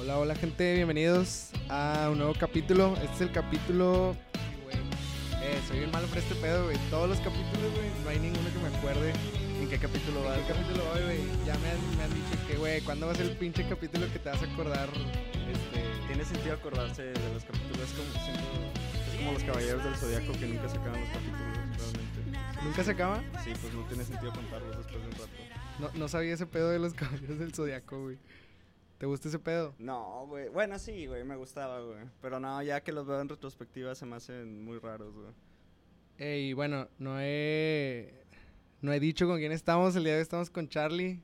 Hola, hola gente, bienvenidos a un nuevo capítulo. Este es el capítulo... Güey. Eh, soy bien malo para este pedo, güey. Todos los capítulos, güey, no hay ninguno que me acuerde ¿En qué capítulo va? en qué capítulo voy, güey. Ya me han, me han dicho que, güey, ¿cuándo va a ser el pinche capítulo que te vas a acordar? Este... Tiene sentido acordarse de los capítulos. Es como, siento- es como los caballeros del zodiaco que nunca se acaban los capítulos, realmente. ¿Nunca se acaba? Sí, pues no tiene sentido contarlos después de un rato. No, no sabía ese pedo de los caballeros del zodiaco, güey. ¿Te gusta ese pedo? No, güey. Bueno, sí, güey, me gustaba, güey. Pero no, ya que los veo en retrospectiva se me hacen muy raros, güey. Y bueno, no he. No he dicho con quién estamos. El día de hoy estamos con Charlie.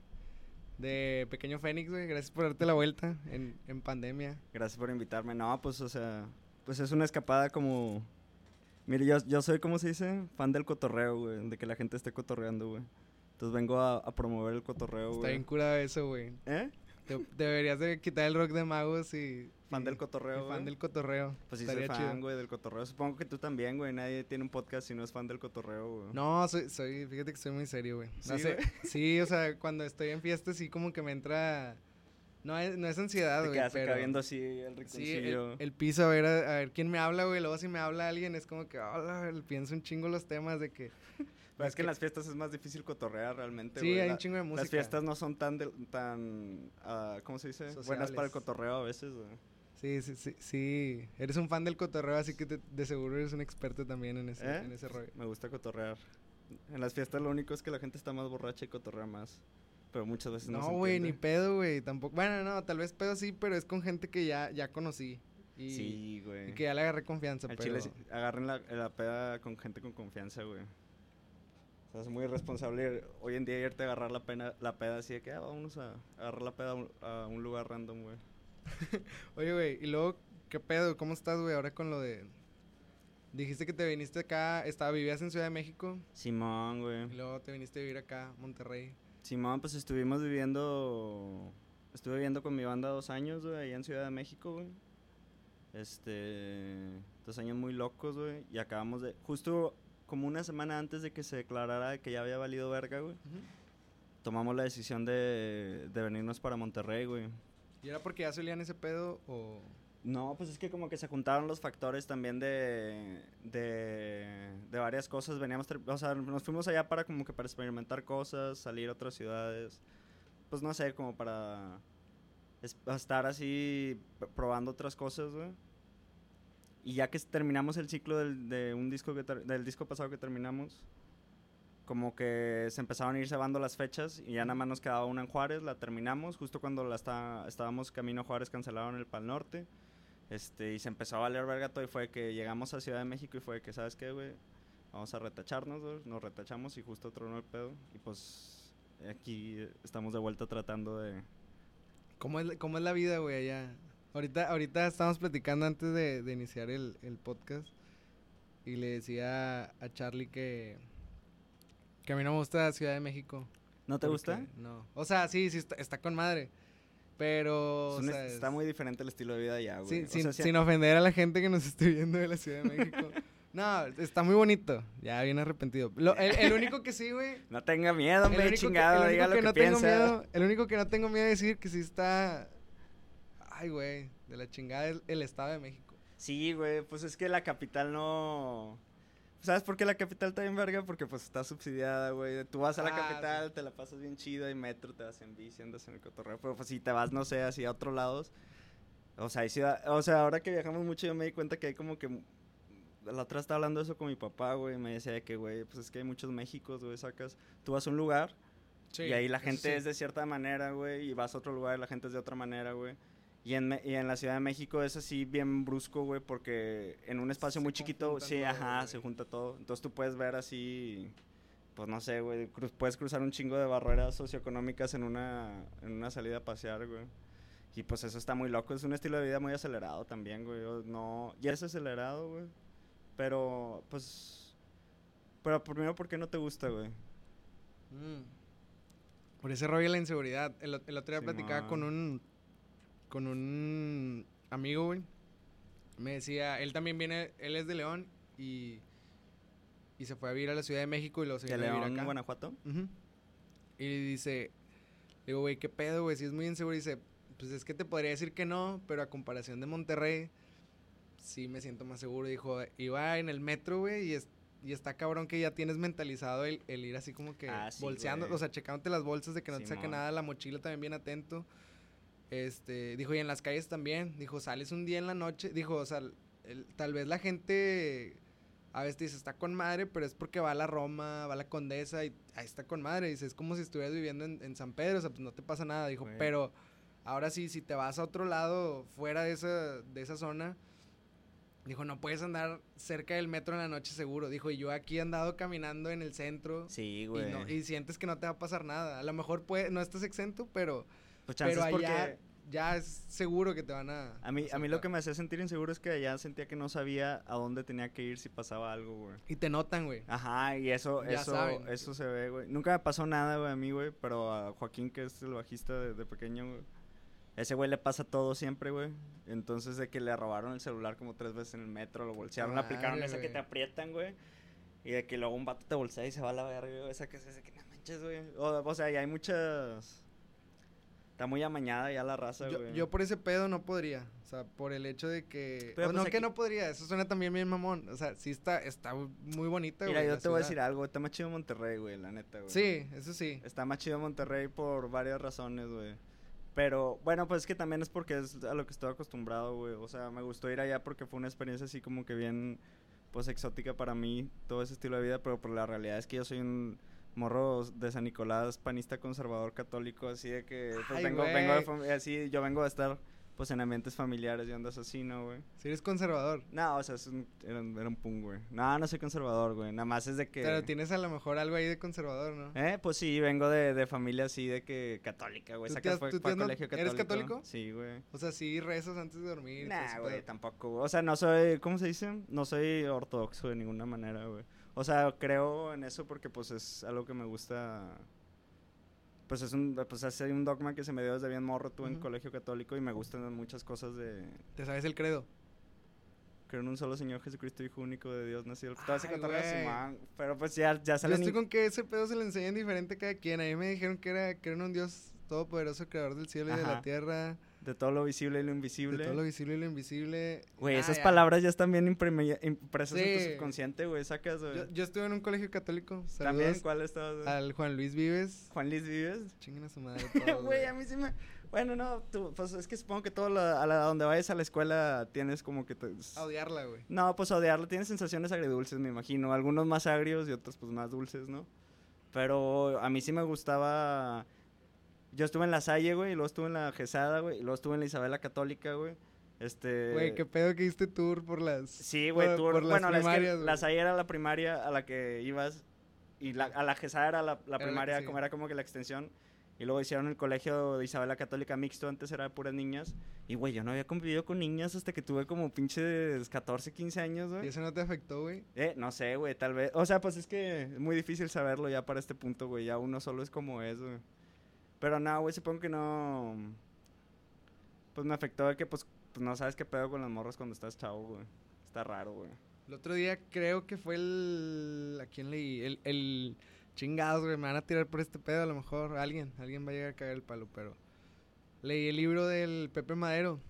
De Pequeño Fénix, güey. Gracias por darte la vuelta en, en pandemia. Gracias por invitarme. No, pues, o sea, pues es una escapada como... Mire, yo, yo soy, ¿cómo se dice? Fan del cotorreo, güey. De que la gente esté cotorreando, güey. Entonces vengo a, a promover el cotorreo, Está güey. bien curado eso, güey. ¿Eh? Te- deberías de quitar el rock de magos y... Fan y- del cotorreo, y fan del cotorreo. Pues sí, soy fan, chido. güey, del cotorreo. Supongo que tú también, güey. Nadie tiene un podcast si no es fan del cotorreo, güey. No, soy, soy, fíjate que soy muy serio, güey. No ¿Sí, sé- güey? sí, o sea, cuando estoy en fiestas sí como que me entra... No es, no es ansiedad, Te güey, acá pero... viendo así el Sí, el, rinconcillo. el piso, a ver, a, a ver quién me habla, güey. Luego si me habla alguien es como que, hola, pienso un chingo los temas de que... Pero es que en las fiestas es más difícil cotorrear realmente, Sí, hay un chingo de música. Las fiestas no son tan, del- tan ah, ¿cómo se dice? Buenas para el cotorreo a veces, güey. Sí, sí, sí, sí. Eres un fan del cotorreo, así que te- de seguro eres un experto también en ese, ¿Eh? en ese rollo. Me gusta cotorrear. En las fiestas lo único es que la gente está más borracha y cotorrea más. Pero muchas veces no, No, güey, ni pedo, güey. Tampoco. Bueno, no, tal vez pedo sí, pero es con gente que ya, ya conocí. Y, Sí, güey. y que ya le agarré confianza, Al pero... chile agarren la, la peda con gente con confianza, güey. Sea, es muy irresponsable hoy en día irte a agarrar la, pena, la peda así de que, ah, vámonos a agarrar la peda a un, a un lugar random, güey. Oye, güey, y luego, ¿qué pedo? ¿Cómo estás, güey, ahora con lo de... Dijiste que te viniste acá, estaba, vivías en Ciudad de México, Simón, güey. y luego te viniste a vivir acá, Monterrey. Simón, pues estuvimos viviendo. Estuve viviendo con mi banda dos años, güey, allá en Ciudad de México, güey. Este. Dos años muy locos, güey. Y acabamos de. Justo como una semana antes de que se declarara que ya había valido verga, güey. Tomamos la decisión de, de venirnos para Monterrey, güey. ¿Y era porque ya se olían ese pedo o...? No, pues es que como que se juntaron los factores también de, de, de varias cosas. Veníamos, o sea, nos fuimos allá para como que para experimentar cosas, salir a otras ciudades. Pues no sé, como para es- estar así probando otras cosas, güey. Y ya que terminamos el ciclo del, de un disco que del disco pasado que terminamos, como que se empezaron a ir cebando las fechas y ya nada más nos quedaba una en Juárez, la terminamos, justo cuando la está, estábamos camino a Juárez cancelaron el Pal Norte. Este, y se empezó a valer verga todo y fue que llegamos a Ciudad de México y fue que, ¿sabes qué, güey? Vamos a retacharnos, güey. Nos retachamos y justo tronó el pedo. Y pues aquí estamos de vuelta tratando de... ¿Cómo es, cómo es la vida, güey, allá? Ahorita, ahorita estábamos platicando antes de, de iniciar el, el podcast y le decía a Charlie que, que a mí no me gusta Ciudad de México. ¿No te gusta? No. O sea, sí, sí, está, está con madre. Pero, Es o sea, está es- muy diferente el estilo de vida allá, güey. sin, O sin- sea, sin ofender a la gente que nos esté viendo de la Ciudad de México. no, está muy bonito. Ya, bien arrepentido. Lo- el, el único que sí, güey. No tenga miedo, hombre, que, chingado, el único diga lo que que, no tengo piensa. miedo, el único que no tengo miedo de decir que sí está, ay, güey, de la chingada el Estado de México. Sí, güey, pues es que la capital no... ¿Sabes por qué la capital está bien verga? Porque pues está subsidiada, güey. Tú vas a la Ah, capital, te la pasas bien chido, hay metro, te vas en bici, andas en el cotorreo. Pero pues si te vas, no sé, así a otros lados. O sea, hay ciudad... O sea, ahora que viajamos mucho yo me di cuenta que hay como que... La otra estaba hablando de eso con mi papá, güey. Me decía que, güey, pues es que hay muchos Méxicos, güey, sacas... Tú vas a un lugar y ahí la gente es de cierta manera, güey, y vas a otro lugar y la gente es de otra manera, güey. Y en, y en la Ciudad de México es así bien brusco, güey, porque en un espacio Se muy chiquito, sí, todo, ajá, güey. se junta todo. Entonces tú puedes ver así, pues no sé, güey, cru- puedes cruzar un chingo de barreras socioeconómicas en una, en una salida a pasear, güey. Y pues eso está muy loco, es un estilo de vida muy acelerado también, güey. No, ya es acelerado, güey. Pero, pues... Pero primero, ¿por qué no te gusta, güey? Mm. Por ese rollo de la inseguridad. El, ot- el otro día platicaba con un, con un amigo, güey. Me decía, él también viene, él es de León y, y se fue a vivir a la Ciudad de México y luego se ¿De a vivir acá. Guanajuato? Ujú. Y dice, digo, güey, ¿qué pedo, güey? Si es muy inseguro. Dice, pues es que te podría decir que no, pero a comparación de Monterrey, sí me siento más seguro. Dijo, iba en el metro, güey, y, es- y está cabrón que ya tienes mentalizado el, el ir así como que Ah, sí, bolseando, o sea, checándote las bolsas de que no te saque nada, la mochila también bien atento. Este, dijo, y en las calles también. Dijo, sales un día en la noche. Dijo, o sea, el- tal vez la gente a veces te dice, está con madre, pero es porque va a la Roma, va a la Condesa y ahí está con madre. Dice, es como si estuvieras viviendo en, en San Pedro, o sea, pues no te pasa nada. Dijo, pero ahora sí, si te vas a otro lado, fuera de esa, de esa zona, dijo, no puedes andar cerca del metro en la noche seguro. Dijo, y yo aquí he andado caminando en el centro. Sí, Y, güey. no- y sientes que no te va a pasar nada. A lo mejor puede, no estás exento, pero, pues pero allá porque ya es seguro que te van a... a mí, a mí lo que me hacía sentir inseguro es que allá sentía que no sabía a dónde tenía que ir si pasaba algo, güey. Y te notan, güey. Ajá, y eso, Ya eso, saben. eso se ve, güey. Nunca me pasó nada, güey, a mí, güey, pero a Joaquín, que es el bajista de, de pequeño, güey. Ese güey le pasa todo siempre, güey. Entonces, de que le robaron el celular como tres veces en el metro, lo bolsearon, le aplicaron esa que te aprietan, güey. Y de que luego un vato te bolsea y se va a la verga, güey. Esa que es esa que no manches, güey. O, o sea, ya hay muchas. Está muy amañada ya la raza, Yo, güey. yo por ese pedo no podría. O sea, por el hecho de que... Pero o pues no que aquí- no podría, eso suena también bien mamón. O sea, sí está, está muy bonita, Mira, güey, yo la te voy a decir algo. Está más chido Monterrey, güey, la neta, güey. Sí, eso sí. Está más chido Monterrey por varias razones, güey. Pero, bueno, pues es que también es porque es a lo que estoy acostumbrado, güey. O sea, me gustó ir allá porque fue una experiencia así como que bien, pues, exótica para mí, todo ese estilo de vida. Pero por la realidad es que yo soy un morro de San Nicolás, panista conservador católico, así de que, pues, Ay, vengo, vengo de así, yo vengo a estar, pues, en ambientes familiares y ondas así, ¿no, güey? Si eres conservador. No, o sea, es un, era, un, era un punk, güey. No, no soy conservador, güey. Nada más es de que... Pero tienes a lo mejor algo ahí de conservador, ¿no? Eh, pues sí, vengo de, de familia así de que católica, güey. ¿Tú Sacas fue, no- colegio eres católico. católico? Sí, güey. O sea, sí rezas antes de dormir. Nah, güey, tampoco. güey. O sea, no soy, ¿cómo se dice? No soy ortodoxo de ninguna manera, güey. O sea, creo en eso porque pues es algo que me gusta. Pues es un, pues es un dogma que se me dio desde bien morro, tú en colegio católico y me gustan muchas cosas de... Te sabes el credo. Creo en un solo Señor Jesucristo, Hijo único de Dios, nacido. Ay. Simón, Pero pues ya, ya Yo salen... estoy con que ese pedo se le enseñan diferente a cada quien. A mí me dijeron que era creen en un Dios todopoderoso, creador del cielo y de la tierra, De todo lo visible y lo de invisible. todo lo visible y lo invisible. Güey, Ah, esas ya. palabras ya están bien impresas en Sí. tu subconsciente, güey. Sacas, güey. Yo, yo estuve en un colegio católico. También, ¿cuál estabas? al Juan Luis Vives. Juan Luis Vives. Chinguen a su madre. Güey, a mí sí me. Bueno, no, tú, pues es que supongo que todo a la donde vayas a la escuela tienes como que te. A odiarla, güey. No, pues odiarlo, tienes sensaciones agridulces, me imagino. Algunos más agrios y otros pues más dulces, ¿no? Pero a mí sí me gustaba. Yo estuve en la Salle, güey, y luego estuve en la Gesada, güey, y luego estuve en la Isabela Católica, güey. Este. Güey, qué pedo que diste tour por las. Sí, güey, por- tú. por las Bueno, la, es que primarias, la. Salle era la primaria a la que ibas. Y la, a la Gesada era la, primaria, como era como que la extensión. Y luego hicieron el colegio de Isabela Católica mixto, antes era de puras niñas. Y, güey, yo no había convivido con niñas hasta que tuve como pinches 14, 15 años, ¿Y güey. eso no te afectó, güey? Eh, no sé, güey, tal vez. O sea, pues es que es muy difícil saberlo ya para este punto, güey. Ya uno solo es como es, güey. Pero no, güey, supongo que no. Pues me afectó de que, pues, pues no sabes qué pedo con las morras cuando estás chavo, güey. Está raro, güey. El otro día creo que fue el. ¿A quién leí? El. el chingados, güey. Me van a tirar por este pedo. A lo mejor alguien. Alguien va a llegar a caer el palo, pero. Leí el libro del Pepe Madero.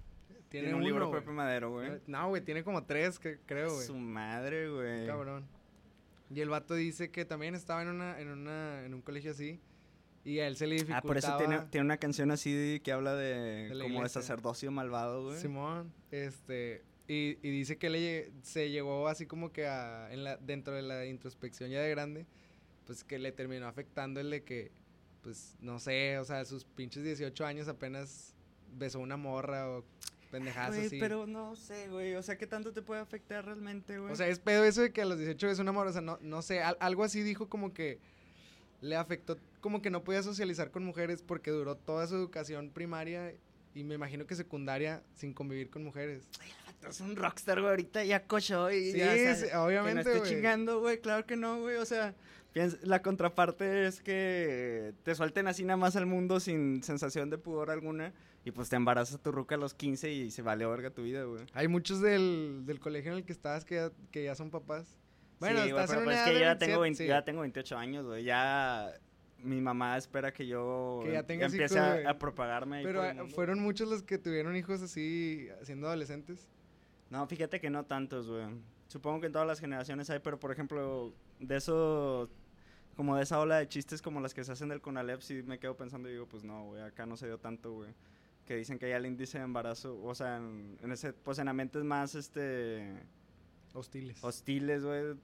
Tiene, Tiene un uno, libro güey. Pepe Madero, güey. No, güey, tiene como tres, que, creo, güey. Su madre, güey. Cabrón. Y el vato dice que también estaba en una, en una, en un colegio así. Y a él se le Ah, dificultaba. por eso tiene, tiene una canción así que habla de, De como de sacerdocio malvado, güey. Simón, este, y, y dice que le se llegó así como que a, en la, dentro de la introspección ya de grande, pues que le terminó afectando el de que, pues, no sé, o sea, sus pinches 18 años apenas besó una morra o pendejadas así. pero no sé, güey. O sea, ¿qué tanto te puede afectar realmente, güey? O sea, es pedo eso de que a los 18 besó una morra, o sea, no, no sé, al- algo así dijo como que le afectó, como que no podía socializar con mujeres porque duró toda su educación primaria y me imagino que secundaria sin convivir con mujeres. es un rockstar, güey. Ahorita ya cochó y Sí, ya, o sea, sí, Que no obviamente, güey. chingando, güey. Claro que no, güey. O sea, piensa- la contraparte es que te suelten así nada más al mundo sin sensación de pudor alguna. Y pues te embarazas tu ruca a los 15 y se vale verga tu vida, güey. Hay muchos del, del colegio en el que estabas que ya, que ya son papás. Bueno, sí, estás pero en pues es que yo ya tengo, 27, 20 ya tengo 28 años, güey. Ya mi mamá espera que yo Que ya tengas empiece hijos, a- propagarme. ahí Pero por mundo. fueron muchos los que tuvieron hijos así siendo adolescentes. No, fíjate que no tantos, güey. Supongo que en todas las generaciones hay, pero por ejemplo, de eso, como de esa ola de chistes como las que se hacen del Conalep, sí me quedo pensando y digo, pues no, güey, acá no se dio tanto, güey. Que dicen que ya el índice de embarazo, o sea, en, en ese, pues en ambientes más, este, Hostiles. hostiles, güey,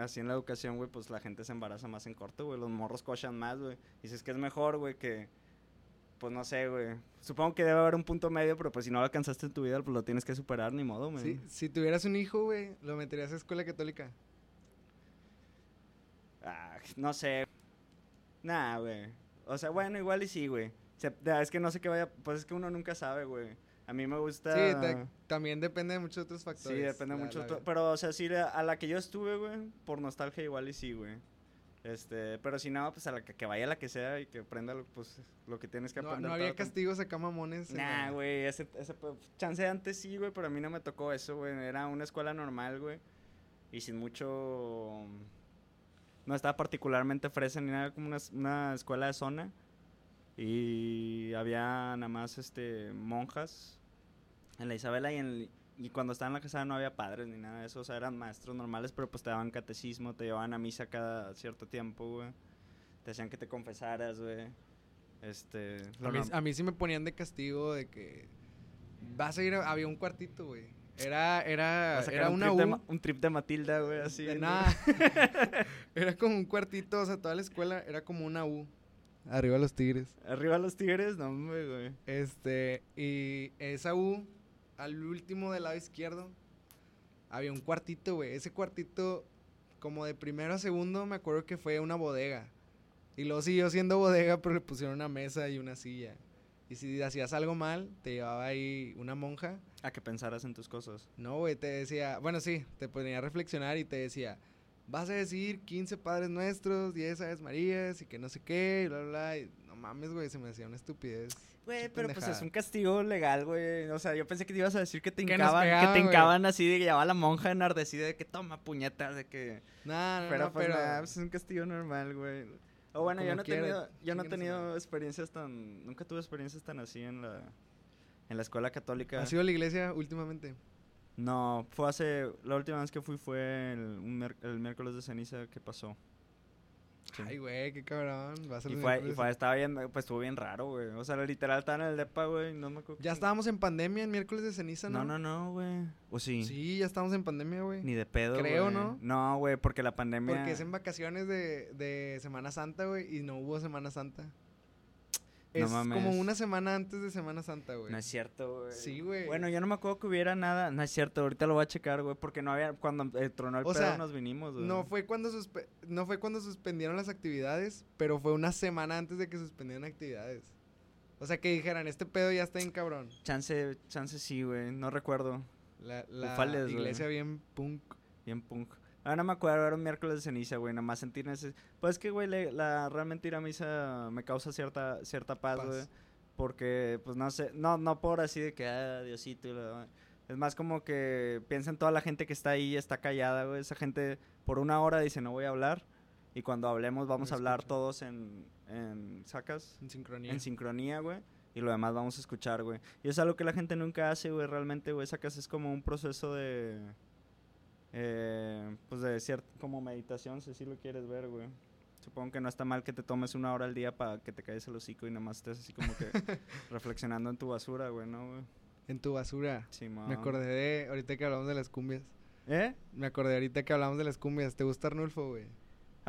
así en la educación, güey, pues la gente se embaraza más en corto, güey, los morros cochan más, güey. Dices que es mejor, güey, que, pues no sé, güey. Supongo que debe haber un punto medio, pero pues si no lo alcanzaste en tu vida, pues lo tienes que superar, ni modo, güey. Sí, si tuvieras un hijo, güey, lo meterías a escuela católica. Ah, no sé. Nah, güey. O sea, bueno, igual y sí, güey. Es que no sé qué vaya. Pues es que uno nunca sabe, güey. A mí me gusta. Sí, ta- también depende de muchos otros Sí, factores. depende la- mucho. vida. Pero, o sea, sí, a la que yo estuve, güey, por nostalgia igual y sí, güey. Este, pero si no, pues a la que, que vaya la que sea y que aprenda lo, pues, lo que tienes que No, aprender. no había el castigos acá mamones. Nah, güey, ese, ese pe- chance de antes sí, güey, pero a mí no me tocó eso, güey. Era una escuela normal, güey. Y sin mucho... No estaba particularmente fresa ni nada, como una, una escuela de zona. Y había nada más, este, monjas en la Isabela y, en, el- y cuando estaba en la casa no había padres ni nada de eso. O sea, eran maestros normales, pero pues te daban catecismo, te llevaban a misa cada cierto tiempo, güey. Te hacían que te confesaras, güey. Este... A mí, a mí sí me ponían de castigo de que vas a ir a- había un cuartito, güey. Era era era un una trip U. Un trip de Matilda, güey, así. nada. era como un cuartito, o sea, toda la escuela era como una U. Arriba los tigres. Arriba los tigres, no, güey. Este, y esa U, al último del lado izquierdo, había un cuartito, güey. Ese cuartito, como de primero a segundo, me acuerdo que fue una bodega. Y luego siguió siendo bodega, pero le pusieron una mesa y una silla. Y si hacías algo mal, te llevaba ahí una monja. A que pensaras en tus cosas. No, güey, te decía, bueno, sí, te ponía a reflexionar y te decía, vas a decir 15 Padres Nuestros, 10 Aves Marías y que no sé qué, y bla, bla, bla. Y no mames, güey, se me hacía una estupidez. Güey, pero pues es un castigo legal, güey. O sea, yo pensé que te ibas a decir que te hincaban, que te hincaban así de que llevaba la monja enardecida de que toma puñetas, de que... Nah, no, pero no, pues pero... pues es un castigo normal, güey. O bueno, yo Como no he tenido, yo no he tenido experiencias tan... Nunca tuve experiencias tan así en la... En la escuela católica. ¿Has ido a la iglesia últimamente? No, fue hace... La última vez que fui fue el, un el miércoles de ceniza que pasó. Sí. Ay, güey, qué cabrón. Vas a Y fue, y fue, estaba bien, pues estuvo bien raro, güey. O sea, literal estaba en el depa, güey, no me acuerdo. Ya estábamos en pandemia en miércoles de ceniza, ¿no? No, no, no, güey. ¿O sí? Sí, ya estamos en pandemia, güey. Ni de pedo, Creo. ¿no? No, güey, porque la pandemia... Porque es en vacaciones de, de Semana Santa, güey, y no hubo Semana Santa. No Es como una semana antes de Semana Santa, güey. No es cierto, güey. Sí, güey. Bueno, yo no me acuerdo que hubiera nada. No es cierto, ahorita lo voy a checar, güey. Porque no había. Cuando eh, tronó el O pedo sea, nos vinimos, güey. No fue cuando suspe- no fue cuando suspendieron las actividades, pero fue una semana antes de que suspendieran actividades. O sea, que dijeran, este pedo ya está en cabrón. Chance, chance sí, güey. No recuerdo. La, la Ufales, iglesia bien punk. Bien punk. Ahora no me acuerdo, era un miércoles de ceniza, güey. Nada más sentir ese. Pues es que, güey, la realmente ir a misa me causa cierta, cierta paz, güey. Porque, pues no sé. No, no por así de que, ah, Diosito. y la- Es más como que piensa en toda la gente que está ahí, está callada, güey. Esa gente por una hora dice, no voy a hablar. Y cuando hablemos vamos a hablar todos en, en sacas, En sincronía. en sincronía, güey. Y lo demás vamos a escuchar, güey. Y es algo que la gente nunca hace, güey, realmente, güey. Sacas es como un proceso de... eh, pues de cierto, como meditación, si así lo quieres ver, güey. Supongo que no está mal que te tomes una hora al día para que te caigas el hocico y nada más estés así como que reflexionando en tu basura, güey, ¿no, güey? En tu basura. Sí, Me acordé de ahorita que hablamos de las cumbias. ¿Eh? Me acordé ahorita que hablamos de las cumbias. ¿Te gusta Arnulfo, güey? ¿No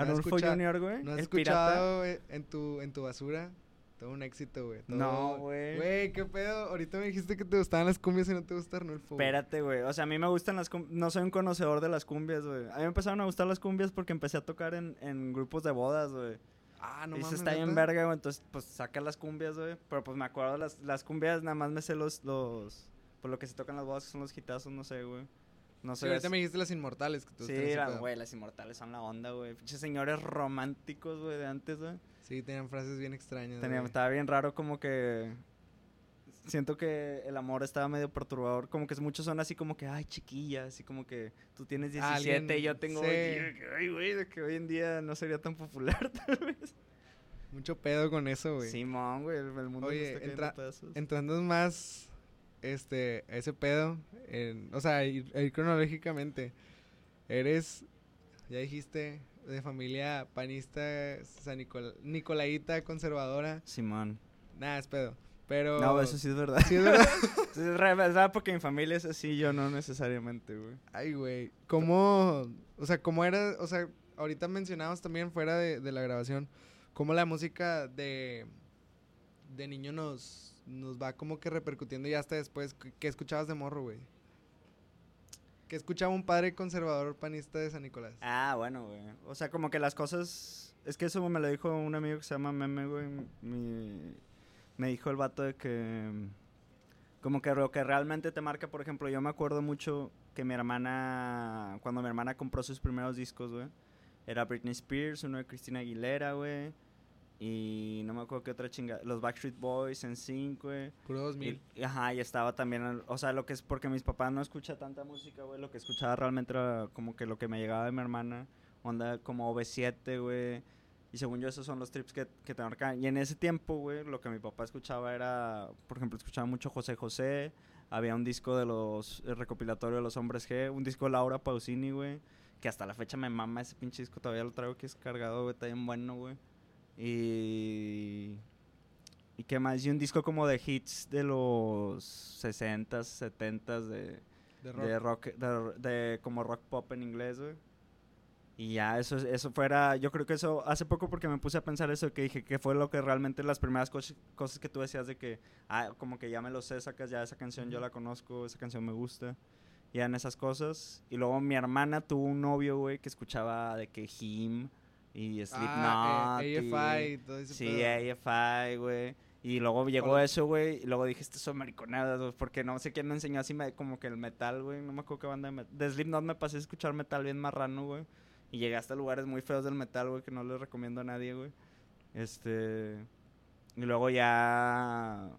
has Arnulfo Junior, güey. ¿No has el escuchado en tu, en tu basura? Todo un éxito, güey. No, güey. Güey, ¿qué pedo? Ahorita me dijiste que te gustaban las cumbias y no te gusta Arnulfo. güey. Espérate, güey. O sea, a mí me gustan las cumbias. No soy un conocedor de las cumbias, güey. A mí me empezaron a gustar las cumbias porque empecé a tocar en, en grupos de bodas, güey. Ah, no y mames. se está bien verga, güey. Entonces, pues saca las cumbias, güey. Pero pues me acuerdo las, las cumbias, nada más me sé los. los por lo que se tocan las bodas, que son los hitazos, no sé, güey. No Sí, sé. ahorita me dijiste las inmortales. Que gustan Sí, la- güey, las inmortales son la onda, güey. Pinches señores románticos, güey, de antes, güey. Sí, tenían frases bien extrañas. Tenía- estaba bien raro como que siento que el amor estaba medio perturbador, como que muchos son así como que, ay, chiquilla, así como que tú tienes 17 y yo tengo sí. 20, y yo de que, ay, güey, de que hoy en día no sería tan popular tal vez. Mucho pedo con eso, güey. Simón, güey, el, mundo Oye, está entra-. Entrando más, este, a ese pedo, en- o sea, ir, ir cronológicamente, eres, ya dijiste, de familia panista, San Nicol- Nicolaita, conservadora, Simón. nada, es pedo, pero... No, eso sí es verdad. Sí, es verdad. Sí, es verdad porque mi familia es así, yo no necesariamente, güey. Ay, güey, ¿cómo, o sea, cómo era, o sea, ahorita mencionamos también fuera de, de la grabación, cómo la música de, de niño nos, nos va como que repercutiendo ya hasta después, ¿qué qué escuchabas de morro, güey? ¿Qué escuchaba un padre conservador panista de San Nicolás? Ah, bueno, güey. O sea, como que las cosas... Es que eso me lo dijo un amigo que se llama Meme, güey. Mi... Me dijo el vato de que... Como que lo que realmente te marca, por ejemplo, yo me acuerdo mucho que mi hermana... Cuando mi hermana compró sus primeros discos, güey. Era Britney Spears, uno de Christina Aguilera, güey. Y no me acuerdo qué otra chinga. Los Backstreet Boys en 5, güey. Puro 2000. Y, ajá, y estaba también, o sea, lo que es porque mis papás no escuchan tanta música, güey, lo que escuchaba realmente era como que lo que me llegaba de mi hermana, onda como OV7, güey, y según yo esos son los trips que, que te marcan. Y en ese tiempo, güey, lo que mi papá escuchaba era, por ejemplo, escuchaba mucho José José, había un disco de los, el recopilatorio de los Hombres G, un disco de Laura Pausini, güey, que hasta la fecha me mama ese pinche disco, todavía lo traigo aquí descargado, güey, está bien bueno, güey. Y... ¿Y qué más? Y un disco como de hits de los 60s, 70s de, De rock. de rock, de, de como rock pop en inglés, güey. Y ya, eso, eso fuera, yo creo que eso, hace poco porque me puse a pensar eso, que dije que fue lo que realmente las primeras cos- cosas que tú decías de que, ah, como que ya me lo sé, sacas ya esa canción, yo la conozco, esa canción me gusta. Y eran esas cosas. Y luego mi hermana tuvo un novio, güey, que escuchaba de que Him y Slipknot. Ah, eh, AFI y todo ese Sí, pedo. AFI, güey. Y luego llegó Hola. eso, güey. Y luego dije, estas son mariconadas. Porque no sé quién me enseñó así me- como que el metal, güey. No me acuerdo qué banda de metal. De Slipknot me pasé a escuchar metal bien marrano, güey. Y llegué hasta lugares muy feos del metal, güey, que no les recomiendo a nadie, güey. Este. Y luego ya.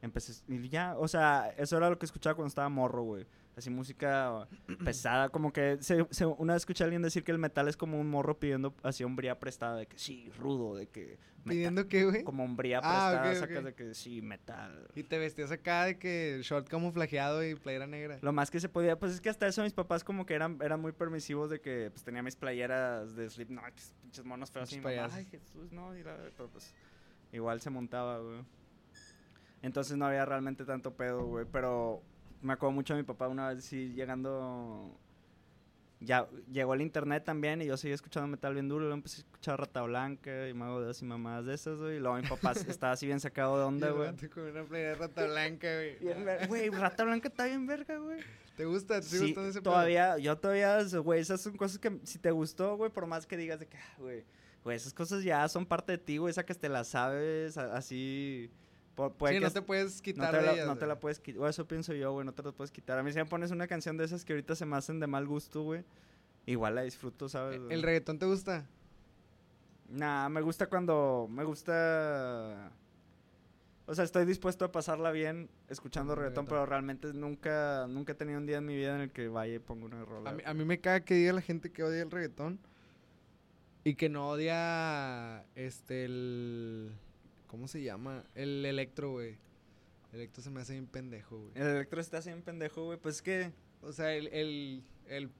Empecé. Y ya, o sea, eso era lo que escuchaba cuando estaba morro, güey. Así música pesada, como que se, se- una vez escuché a alguien decir que el metal es como un morro pidiendo así hombría prestada, de que sí, rudo, de que metal- ¿Pidiendo qué, güey? como hombría Ah, prestada, sacas de que sí, metal. Y te vestías acá de que short camuflajeado y playera negra. Lo más que se podía, pues es que hasta eso mis papás como que eran, eran muy permisivos de que pues tenía mis playeras de Slipknot, pinches monos feos y mi mamá, ay Jesús, no, y la- pero pues igual se montaba, güey. Entonces no había realmente tanto pedo, güey, pero me acuerdo mucho de mi papá una vez sí llegando ya llegó el internet también y yo seguía escuchando metal bien duro, luego empecé a escuchar Rata Blanca y Mago de Oz y mamadas de esas, güey, y luego mi papá estaba así bien sacado de onda, güey. con una playera de rata blanca, güey. Güey, Rata Blanca está bien verga, güey. ¿Te gusta? ¿Te Sí, ese pedo? todavía, yo todavía, güey, esas son cosas que si te gustó, güey, por más que digas de que, ah, güey, güey, esas cosas ya son parte de ti, güey, esa que te las sabes, así, puede Sí, que no te puedes no quitar te, de la, ellas, no te la puedes quitar, eso pienso yo, güey, no te la puedes quitar. A mí si me pones una canción de esas que ahorita se me hacen de mal gusto, güey, igual la disfruto, ¿sabes? güey? ¿El reggaetón te gusta? Nah, me gusta cuando, me gusta... O sea, estoy dispuesto a pasarla bien escuchando reggaetón, reggaetón. pero realmente nunca, nunca he tenido un día en mi vida en el que vaya y ponga una rola. A mí, a mí me caga que diga la gente que odia el reggaetón y que no odia este el ¿cómo se llama? El electro, güey. El electro se me hace bien pendejo, güey. El electro está así en pendejo, güey. Pues es que. O sea, el el, el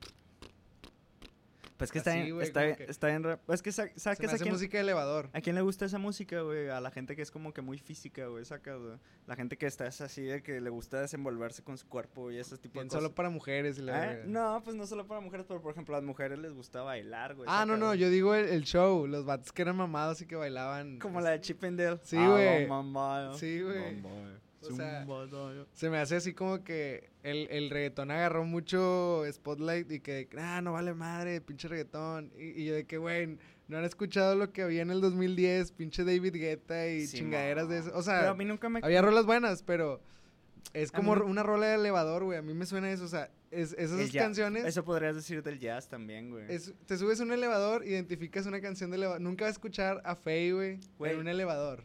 Pues que está Así, bien. Está, bien- que- está bien. Pues que sa- se sacas me a hace quién, música de elevador. a quién le gusta esa música, güey. A la gente que es como que muy física, güey. Sacas, güey. La gente que está es así de que le gusta desenvolverse con su cuerpo y ese tipo Bien de cosas. solo para mujeres la ¿Eh? No, pues no solo para mujeres, pero por ejemplo a las mujeres les gusta bailar, güey. Ah, no, no, yo digo el, el show, los vatos que eran mamados y que bailaban. Como la de Chip and Dale. Sí, Ah, güey. mamá, Sí, güey. O sea. Se me hace así como que el, el reggaetón agarró mucho spotlight y que, ah, no vale madre, pinche reggaetón. Y, y yo de que, güey, no han escuchado lo que había en el 2010, pinche David Guetta y Sí, chingaderas de eso. O Pero a sea, mí nunca me. había rolas buenas, pero es como una rola de elevador, güey. A mí me suena eso, o sea, es, esas el canciones... Eso podrías decir del jazz también, güey. te subes a un elevador, identificas una canción de elevador. Nunca vas a escuchar a Faye, Güey. en un elevador.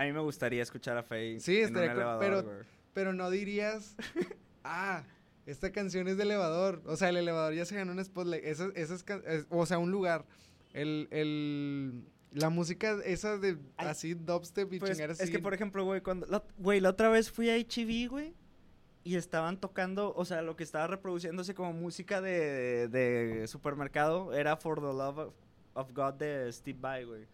A mí me gustaría escuchar a Faye. Sí, en estaría un elevador, pero-. Pero no dirías, ah, esta canción es de elevador. O sea, el elevador ya se ganó un spotlight. Esas, esas es- o sea, un lugar. El, el, La música esa de Ay, así dubstep y Pues, chingar así. es que, por ejemplo, güey, cuando... La, güey, la otra vez fui a HB, güey. Y estaban tocando, o sea, lo que estaba reproduciéndose como música de, de supermercado era For the Love of, of God de Steve Vai, güey.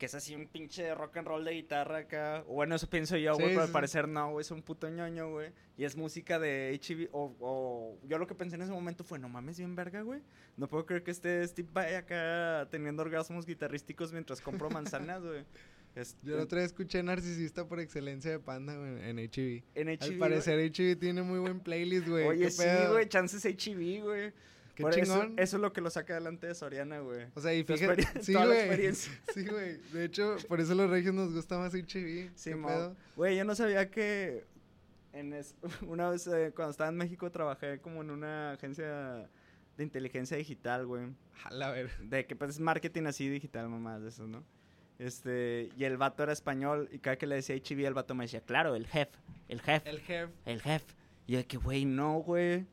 Que es así un pinche rock and roll de guitarra acá. Bueno, eso pienso yo, güey, Sí, pero sí, al parecer no, güey, es un puto ñoño, güey. Y es música de HB. O, o yo lo que pensé en ese momento fue, no mames, bien verga, güey. No puedo creer que esté Steve Vai acá teniendo orgasmos guitarrísticos mientras compro manzanas, güey. Este, Yo la otra vez escuché Narcisista por excelencia de Panda, güey, en HB. en HB, Al parecer HB tiene muy buen playlist, güey. Oye, ¿Qué sí, güey, chances HB, güey. Qué Por eso, chingón. eso es lo que lo saca adelante de Soriana, güey. O sea, y fíjate, sí, toda la güey. experiencia. Sí, güey. De hecho, por eso los regios nos gusta más HB. Sí, ¿Qué mo. pedo? Güey, yo no sabía que en es- una vez eh, cuando estaba en México trabajé como en una agencia de inteligencia digital, güey. Jala, a ver. De que pues es marketing así digital, mamás de eso, ¿no? Este, y el vato era español y cada que le decía HB el vato me decía, claro, el jefe, el jefe, El jefe. el jefe. Y yo de que, güey, no, güey.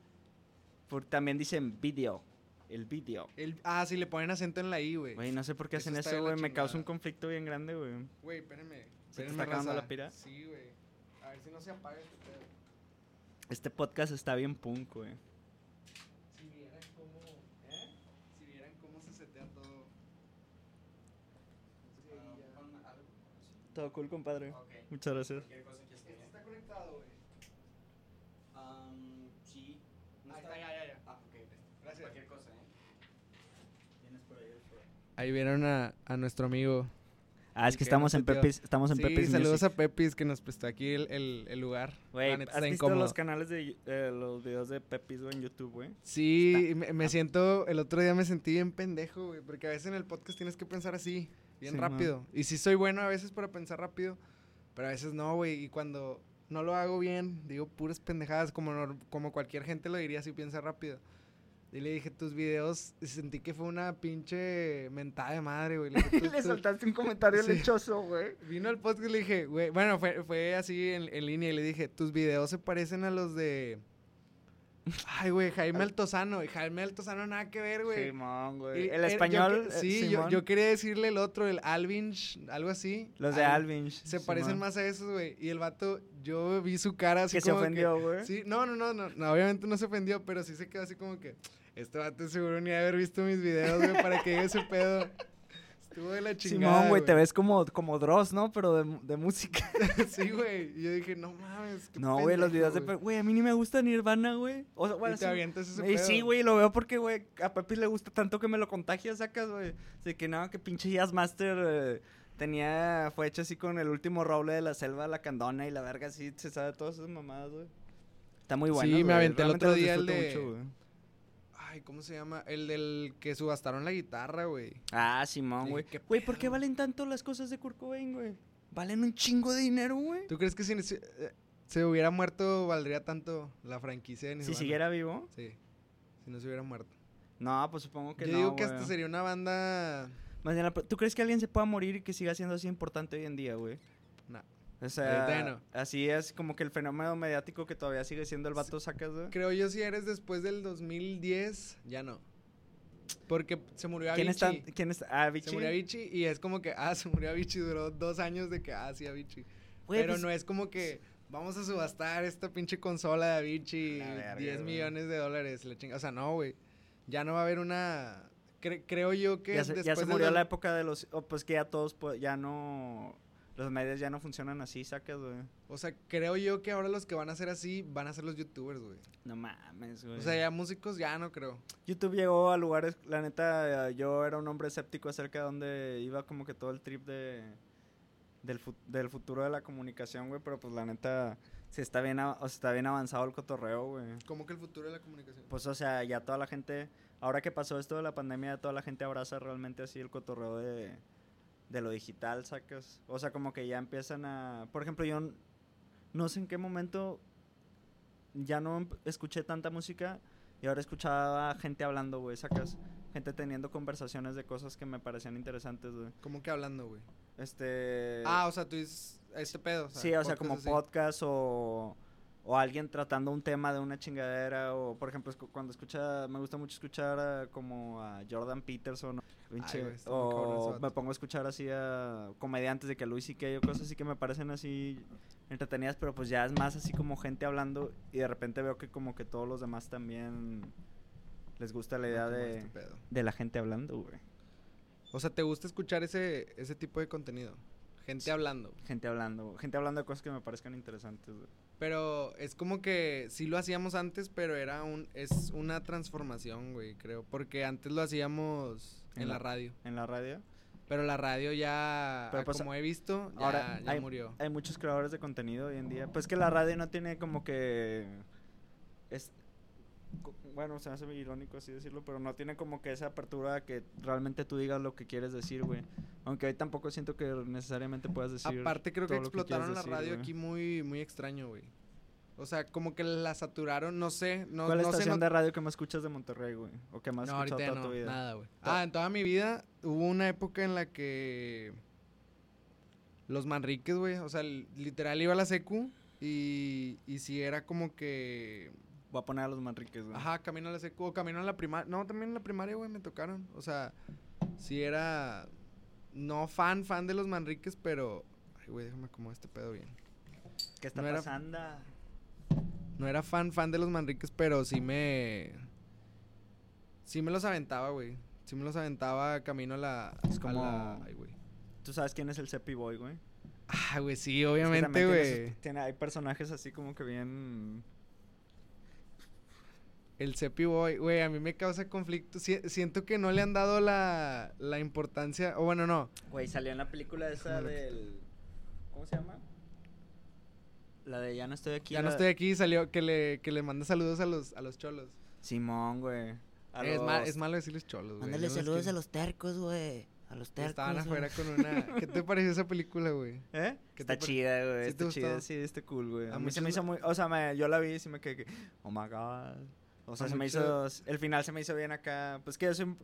Porque también dicen video, el video. El, ah, sí, le ponen acento en la I, güey. Güey, no sé por qué Eso hacen eso, güey. Me causa un conflicto bien grande, güey. Güey, espérenme. ¿Se te está acabando la pira? Sí, güey. A ver si no se apaga este pedo. Este podcast está bien punk, güey. Si vieran cómo... ¿Eh? Si vieran cómo se setea todo. Todo cool, compadre. Muchas gracias. Este está conectado, güey. sí. Ahí está, ya, ya, ya. Ah, ok. Gracias. Cualquier cosa, ¿eh? Tienes por ahí el pro. Ahí vieron a, a nuestro amigo. Ah, es que que estamos en. Pepis, estamos en sí, Pepis saludos Music. a Pepis que nos prestó aquí el, el, el lugar. Güey, ¿has está visto incómodo. los canales de eh, los videos de Pepis, en YouTube, güey? Sí, me, me siento, el otro día me sentí bien pendejo, güey, porque a veces en el podcast tienes que pensar así, bien Sí, rápido. Y sí soy bueno a veces para pensar rápido, pero a veces no, güey, y cuando no lo hago bien, digo puras pendejadas, como, nor- como cualquier gente lo diría si piensa rápido. Y le dije, tus videos, y sentí que fue una pinche mentada de madre, güey. Le dije, "Tú- Le soltaste un comentario Sí. lechoso, güey. Vino al podcast y le dije, güey, bueno, fue, fue así en, en línea y le dije, tus videos se parecen a los de... Ay, güey, Jaime Altozano. Y Jaime Altozano nada que ver, güey. Simón, güey. El yo español, sí, yo, quería decirle el otro, el Alvinch, algo así. Los de Al- Alvin. Se parecen más a esos, güey. Y el vato, yo vi su cara así Que se como ofendió, güey. Sí, no, no, no, no, no, obviamente no se ofendió, pero sí se quedó así como que... Este vato seguro ni haber visto mis videos, güey, para que diga ese pedo. Estuvo de la chingada, Simón, güey, te ves como, como Dross, ¿no? Pero de, de música. sí, güey. Y yo dije, no mames. qué No, güey, los videos de... güey. A mí ni me gusta Nirvana, güey. O sea, bueno, y te sí- avientas ese Y pedo. sí, güey, lo veo porque, güey, a Pepe le gusta tanto que me lo contagia, sacas, güey. Así que no, que pinche Jazz Master eh, tenía, fue hecho así con el último roble de la selva, la candona y la verga, así se sabe todas esas mamadas, güey. Está muy bueno. Sí, me aventé el otro día el de- mucho. Ay, ¿cómo se llama? El del que subastaron la guitarra, güey. Ah, Simón, güey. ¿qué Güey, ¿por qué valen tanto las cosas de Kurt Cobain, güey? Valen un chingo de dinero, güey. ¿Tú crees que si se, eh, se hubiera muerto valdría tanto la franquicia de Si Nirvana? siguiera vivo. Sí. Si no se hubiera muerto. No, pues supongo que Yo no, digo que hasta sería una banda... ¿tú crees que alguien se pueda morir y que siga siendo así importante hoy en día, güey? No. O sea, así es como que el fenómeno mediático que todavía sigue siendo el vato sacas, güey. Creo yo si eres después del 2010, ya no. Porque se murió ¿Quién está? Avicii. ¿Quién está? Ah, Avicii. Se murió Avicii y es como que, ah, se murió Avicii, duró dos años de que, ah, sí, Avicii. Güey, Pero pues, no es como que vamos a subastar esta pinche consola de Avicii, verga, 10 güey. millones de dólares, la chinga. O sea, no, güey. Ya no va a haber una... cre- creo yo que ya se, ya después se del murió dos- la época de los... oh, pues que ya todos, pues, ya no... Los medios ya no funcionan así, sacas, güey. O sea, creo yo que ahora los que van a ser así van a ser los youtubers, güey. No mames, güey. O sea, ya músicos ya no creo. YouTube llegó a lugares, la neta, yo era un hombre escéptico acerca de donde iba como que todo el trip de del, fu- del futuro de la comunicación, güey, pero pues la neta, sí está bien, o sea, está bien avanzado el cotorreo, güey. ¿Cómo que el futuro de la comunicación? Pues, o sea, ya toda la gente, ahora que pasó esto de la pandemia, toda la gente abraza realmente así el cotorreo de, de lo digital, sacas. O sea, como que ya empiezan a, por ejemplo, yo no sé en qué momento ya no emp- escuché tanta música y ahora escuchaba gente hablando, güey, sacas. Gente teniendo conversaciones de cosas que me parecían interesantes, güey. ¿Cómo que hablando, güey? Este... Ah, o sea, tú dices este pedo. sí, o sea, como así. podcast o, o alguien tratando un tema de una chingadera o por ejemplo cuando escucha me gusta mucho escuchar a- como a Jordan Peterson o, me pongo a escuchar así a comediantes de que Luis y que o cosas así que me parecen así entretenidas pero pues ya es más así como gente hablando y de repente veo que como que todos los demás también les gusta la idea de, este de la gente hablando güey O sea, ¿te gusta escuchar ese, ese tipo de contenido? Gente Sí. hablando. gente hablando gente hablando de cosas que me parezcan interesantes güey. Pero es como que sí lo hacíamos antes, pero era un es una transformación, güey, creo. Porque antes lo hacíamos en, En la, la- radio. en la radio Pero la radio ya, Pero ah, pues, como he visto, ya, ahora ya hay- murió. hay muchos creadores de contenido hoy en día. Pues que la radio no tiene como que. Es, bueno, se me hace muy irónico así decirlo, pero no tiene como que esa apertura que realmente tú digas lo que quieres decir, güey. Aunque hoy tampoco siento que necesariamente puedas decir. Aparte creo que explotaron la decir, radio güey. aquí muy muy extraño, güey. O sea, como que la saturaron, no sé, no, ¿Cuál no sé, estación no- de radio que más escuchas de Monterrey, güey? ¿O que más no, ahorita escuchado toda no, tu vida? nada, güey. Ah, en toda mi vida hubo una época en la que los Manriques, güey, o sea, li- literal iba a la secu y y si era como que Voy a poner a los Manriques, güey. Ajá, camino a la secu o camino a la primaria. No, también en la primaria, güey, me tocaron. O sea, sí era. No fan, fan de los Manriques, pero. Ay, güey, déjame acomodar este pedo bien. ¿Qué está no era- pasando? No era fan, fan de los Manriques, pero sí me. Sí me los aventaba, güey. Sí me los aventaba camino a la. Es como- la- Ay, güey. ¿Tú sabes quién es el Cepi Boy, güey? Ah, güey, sí, Es obviamente, güey. tiene- hay personajes así como que bien... El Cepi Boy, güey, a mí me causa conflicto. Si- siento que no le han dado la, la importancia. O bueno, no. Güey, salió en la película esa del... ¿Cómo se llama? La de Ya no estoy aquí. Ya no estoy aquí, salió que le, que le manda saludos a los, a los cholos. Simón, güey. Es, ma- los- es malo decirles cholos, güey. Mándale no saludos a los tercos, güey. A los tercos. Estaban afuera con una... ¿Qué te pareció esa película, güey? ¿Eh? ¿Qué Está chida, güey. ¿Sí te está chida, sí, está cool, güey. A A mí se me hizo muy... O sea, me- yo la vi y sí me quedé que... Oh, my God. O sea, se me hizo... El final se me hizo bien acá. Pues que yo soy... un-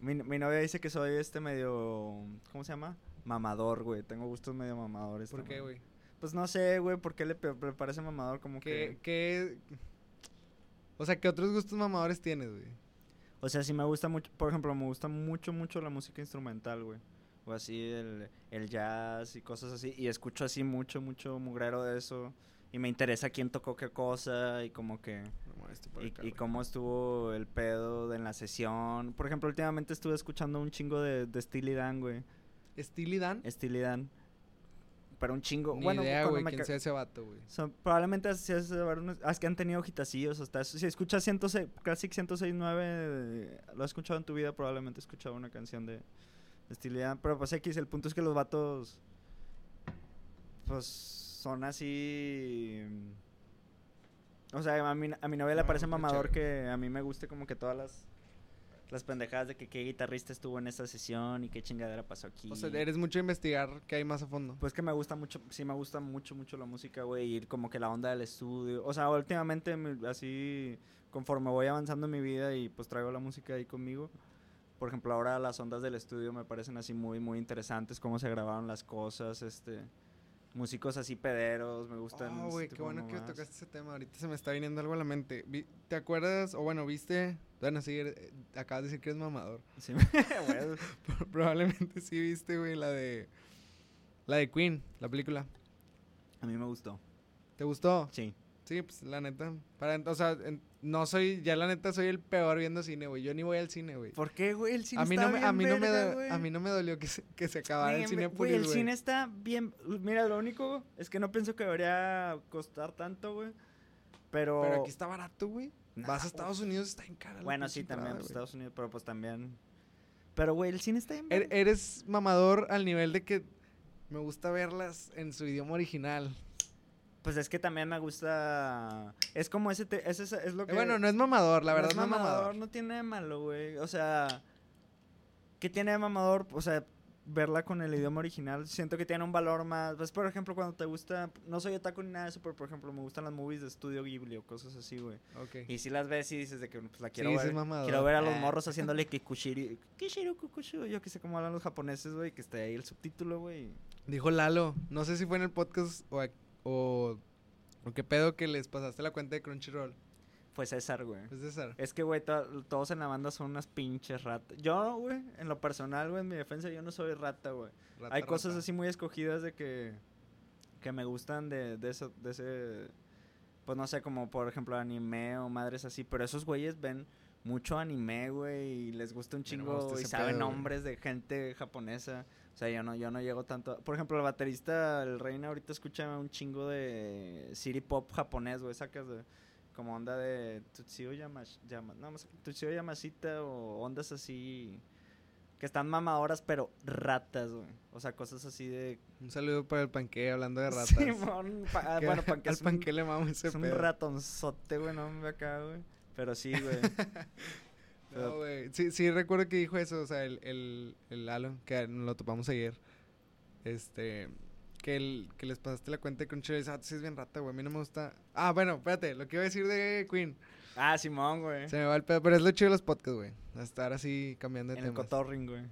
Mi, mi novia dice que soy este medio... ¿Cómo se llama? Mamador, güey. Tengo gustos medio mamadores. ¿Por qué, güey? Pues no sé, güey, por qué le parece mamador como ¿Qué, que... qué... O sea, ¿qué otros gustos mamadores tienes, güey? O sea, sí me gusta mucho, por ejemplo, me gusta mucho, mucho la música instrumental, güey. O así el, el jazz y cosas así. Y escucho así mucho, mucho mugrero de eso. Y me interesa quién tocó qué cosa y como que... Por Y, acá, y güey. cómo estuvo el pedo de en la sesión. Por ejemplo, últimamente estuve escuchando un chingo de, de Steely Dan, güey. Steely Dan. Steely Dan. Pero un chingo. Ni bueno, idea, güey, quién ca- sea ese vato, güey. son- probablemente así es, de ver unos- ah, es que han tenido hitacillos hasta eso. Si escuchas 106, Classic 106.9, eh, lo has escuchado en tu vida, probablemente has escuchado una canción de, de Steely Dan. Pero pues X, el punto es que los vatos, pues, son así... O sea, a mi, a mi novia le parece mamador que a mí me guste como que todas las... Las pendejadas de que qué guitarrista estuvo en esta sesión y qué chingadera pasó aquí. O sea, eres mucho a investigar qué hay más a fondo. Pues que me gusta mucho, sí me gusta mucho, mucho la música, güey, y como que la onda del estudio. O sea, últimamente me- así, conforme voy avanzando en mi vida y pues traigo la música ahí conmigo. Por ejemplo, ahora las ondas del estudio me parecen así muy, muy interesantes, cómo se grabaron las cosas, este, músicos así pederos, me gustan. Oh, ese güey, qué bueno que tocaste ese tema. Ahorita se me está viniendo algo a la mente. ¿Te acuerdas? O bueno, viste. Bueno, sí, eh, acabas de decir que eres mamador. Sí, güey. Probablemente sí viste, güey, la de. La de Queen, la película. a mí me gustó, ¿Te gustó? sí. Sí, pues la neta. Para, o sea, no soy. Ya la neta soy el peor viendo cine, güey. Yo ni voy al cine, güey. ¿Por qué, güey? El cine A mí, está no me, a, bien mí no me do- a mí no me dolió que se, que se acabara el cine güey, el cine está bien. Mira, lo único es que no pienso que debería costar tanto, güey. Pero. Pero aquí está barato, güey. Nah, Vas a Estados Unidos, está en cara. Bueno, sí, también, pues. Estados Unidos, pero pues también. Pero, güey, el cine está bien. Er- eres mamador al nivel de que me gusta verlas en su idioma original. Pues es que también me gusta. Es como ese. te- es, es lo que. bueno, no es mamador, la no verdad no es mamador. No tiene de malo, güey. O sea. ¿Qué tiene de mamador? O sea, verla con el idioma original. Siento que tiene un valor más. Pues, por ejemplo, cuando te gusta. No soy otaku ni nada de eso, pero por ejemplo, me gustan las movies de estudio Ghibli o cosas así, güey. Ok. Y si las ves y dices de que pues, la quiero Sí, sí ver. es mamador. quiero ver a los Ah. morros haciéndole que kushiri. Kishiru kukushu. Yo que sé cómo hablan los japoneses, güey. Que esté ahí el subtítulo, güey. Dijo Lalo, no sé si fue en el podcast o, ac- o ¿O qué pedo que les pasaste la cuenta de Crunchyroll? Fue César, güey. ¿Es César? Es que, güey, to- todos en la banda son unas pinches ratas. Yo, güey, en lo personal, güey, en mi defensa, yo no soy rata, güey. Rata, Hay cosas así muy escogidas de que, que me gustan de, de, eso, de ese, pues no sé, como por ejemplo anime o madres así, pero esos güeyes ven mucho anime, güey, y les gusta un no chingo y saben nombres de gente japonesa. O sea, yo no, yo no llego tanto. Por ejemplo, el baterista, el Reina, ahorita escucha un chingo de city pop japonés, güey, sacas de como onda de Tutsuyo Yamash, Yama- no, más- Tutsuyo Yamashita o ondas así que están mamadoras, pero ratas, güey. O sea, cosas así de Un saludo para el panque hablando de ratas. Pa- Que bueno, Panque al es un- panque le mamo ese es un pedo. ratonzote, güey, no me acá, güey. Pero sí, güey. No, güey. Sí, sí, recuerdo que dijo eso, o sea, el, el, el Alan, que nos lo topamos ayer. Este. Que, el, que les pasaste la cuenta de Crunchyroll y dices, ah, sí es bien rata, güey. A mí no me gusta. Ah, bueno, espérate, lo que iba a decir de Queen. ah, Simón, güey. Se me va el pedo, pero es lo chido de los podcasts, güey. Estar así cambiando de En el cotorring, güey.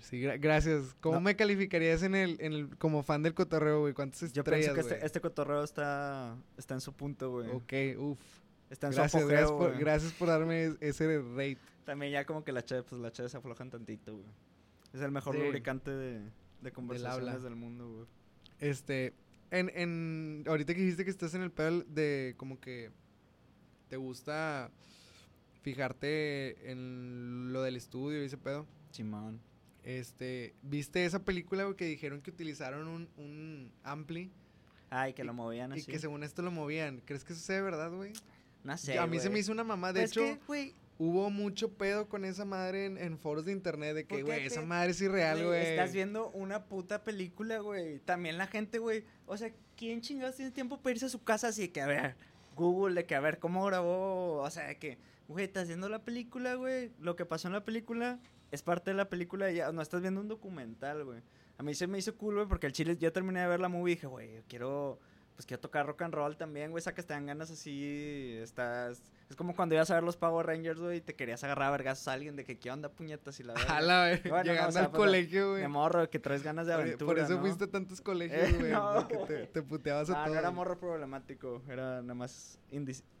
Sí, gra- gracias. ¿Cómo No. me calificarías en el, en el, como fan del cotorreo, güey? ¿Cuántas Yo estrellas, pienso que este, este cotorreo está, está en su punto, güey. Ok, uff. Está en Gracias, su apogeo, gracias, por, güey. gracias por darme es- ese rate. También ya como que las chaves, pues las chaves se aflojan tantito, güey. Es el mejor Sí. lubricante de, de conversaciones del mundo, güey. Este, en, en, ahorita que dijiste que estás en el pedo de como que te gusta fijarte en lo del estudio y ese pedo. Simón. Este, ¿viste esa película, güey, que dijeron que utilizaron un, un ampli Ay, que Y- lo movían y así. que según esto lo movían? ¿Crees que eso sea de verdad, güey? No sé, a mí se me hizo una mamá. De Pues hecho, que, hubo mucho pedo con esa madre en, en foros de internet de que, güey, esa madre es irreal, Güey. Estás viendo una puta película, güey. También la gente, güey. O sea, ¿quién chingados tiene tiempo para irse a su casa así de que, a ver, Google, de que, a ver, cómo grabó? O sea, de que, güey, estás viendo la película, güey. Lo que pasó en la película es parte de la película y ya no estás viendo un documental, güey. A mí se me hizo cool, güey, porque el chile yo terminé de ver la movie y dije, güey, quiero. Pues quiero tocar rock and roll también, güey. Sacas, te dan ganas así. Estás. Es como cuando ibas a ver los Power Rangers, güey, y te querías agarrar a vergas a alguien de que, ¿qué onda, puñetas? Y la verga. A la vez, Bueno, no, llegando o sea, al pues, colegio, güey. De morro, que traes ganas de aventura, Por eso ¿no? fuiste a tantos colegios, Eh, güey. no, porque te, puteabas a Ah, todos. no era morro problemático, era nada más...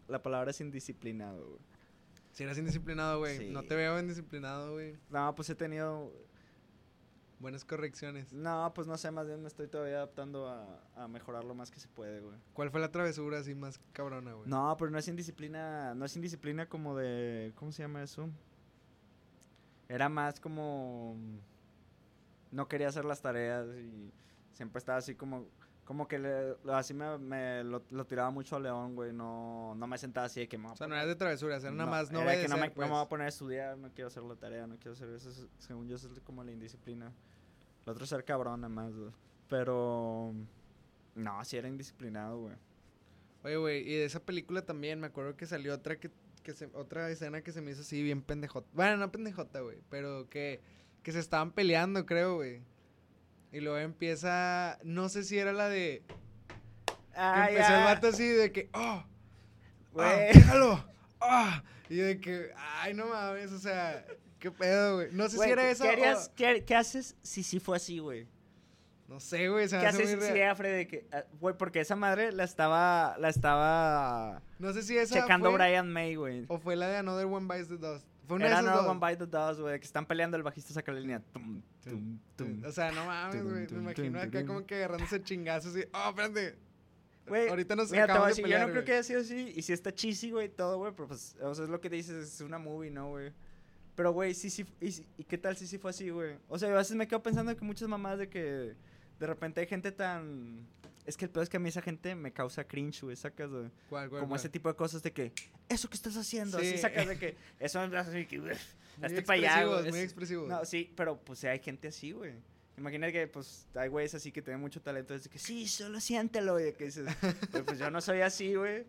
La palabra es indisciplinado, güey. Si eras indisciplinado, güey. Sí. No te veo indisciplinado, güey. No, pues he tenido... Buenas correcciones. No, pues no sé, más bien me estoy todavía adaptando a, a mejorar lo más que se puede, güey. ¿Cuál fue la travesura así más cabrona, güey? No, pero no es indisciplina, no es indisciplina como de... ¿Cómo se llama eso? Era más como... No quería hacer las tareas y siempre estaba así como... Como que le- así me, me lo, lo tiraba mucho a León, güey. No, no me sentaba así de que me voy a O sea, no eras de travesuras, era nada más no era que no me, no me voy a pues. poner a estudiar, no quiero hacer la tarea, no quiero hacer eso. es- según yo, eso es como la indisciplina. Lo otro es ser cabrón, nada más, güey. Pero. No, sí era indisciplinado, güey. Oye, güey, y de esa película también me acuerdo que salió otra que, que se, otra escena que se me hizo así bien pendejota. Bueno, no pendejota, güey, pero que, que se estaban peleando, creo, güey. Y luego empieza, no sé si era la de... Ah, empezó el ya. vato así de que, oh, ah, Güey. déjalo, ah. Y de que, ay, no mames, o sea, qué pedo, güey. No sé si era ¿qué- eso ¿qué, o- qué- qué haces si sí fue así, güey? No sé, güey, se me ¿Qué hace haces muy si era Freddy? Que, ah, Güey, porque esa madre la estaba. La estaba. No sé si esa checando fue, Brian May, güey. o fue la de Another One Bites the Dust. Fue una Era de esas No dos. One Bite the Dust, güey. Que están peleando el bajista saca la línea. Tum, tum, tum. O sea, no mames, güey. Me imagino acá como que agarrándose chingazos y. ¡Oh, espérate! Güey, Ahorita nos Mira, te voy a acabamos de decir, pelear, yo no creo güey. que haya sido así. Y si está cheesy, güey, todo, güey. Pero pues, o sea, es lo que dices, es una movie, ¿no, güey? Pero, güey, sí, sí. Y, ¿Y qué tal si sí fue así, güey? O sea, a veces me quedo pensando que muchas mamás de que de repente hay gente tan. Es que el peor es que a mí esa gente me causa cringe, güey, sacas, güey. ¿Cuál, cuál, Como cuál? ese tipo de cosas de que, eso que estás haciendo, Sí. así sacas de que, eso es así que, "Uf, Muy hazte para allá, expresivos, güey. muy Es- expresivos. No, sí, pero pues hay gente así, güey. Imagina que pues hay güeyes así que tienen mucho talento, es de que sí, solo siéntelo, y de que dices, "Güey, pues yo no soy así, güey.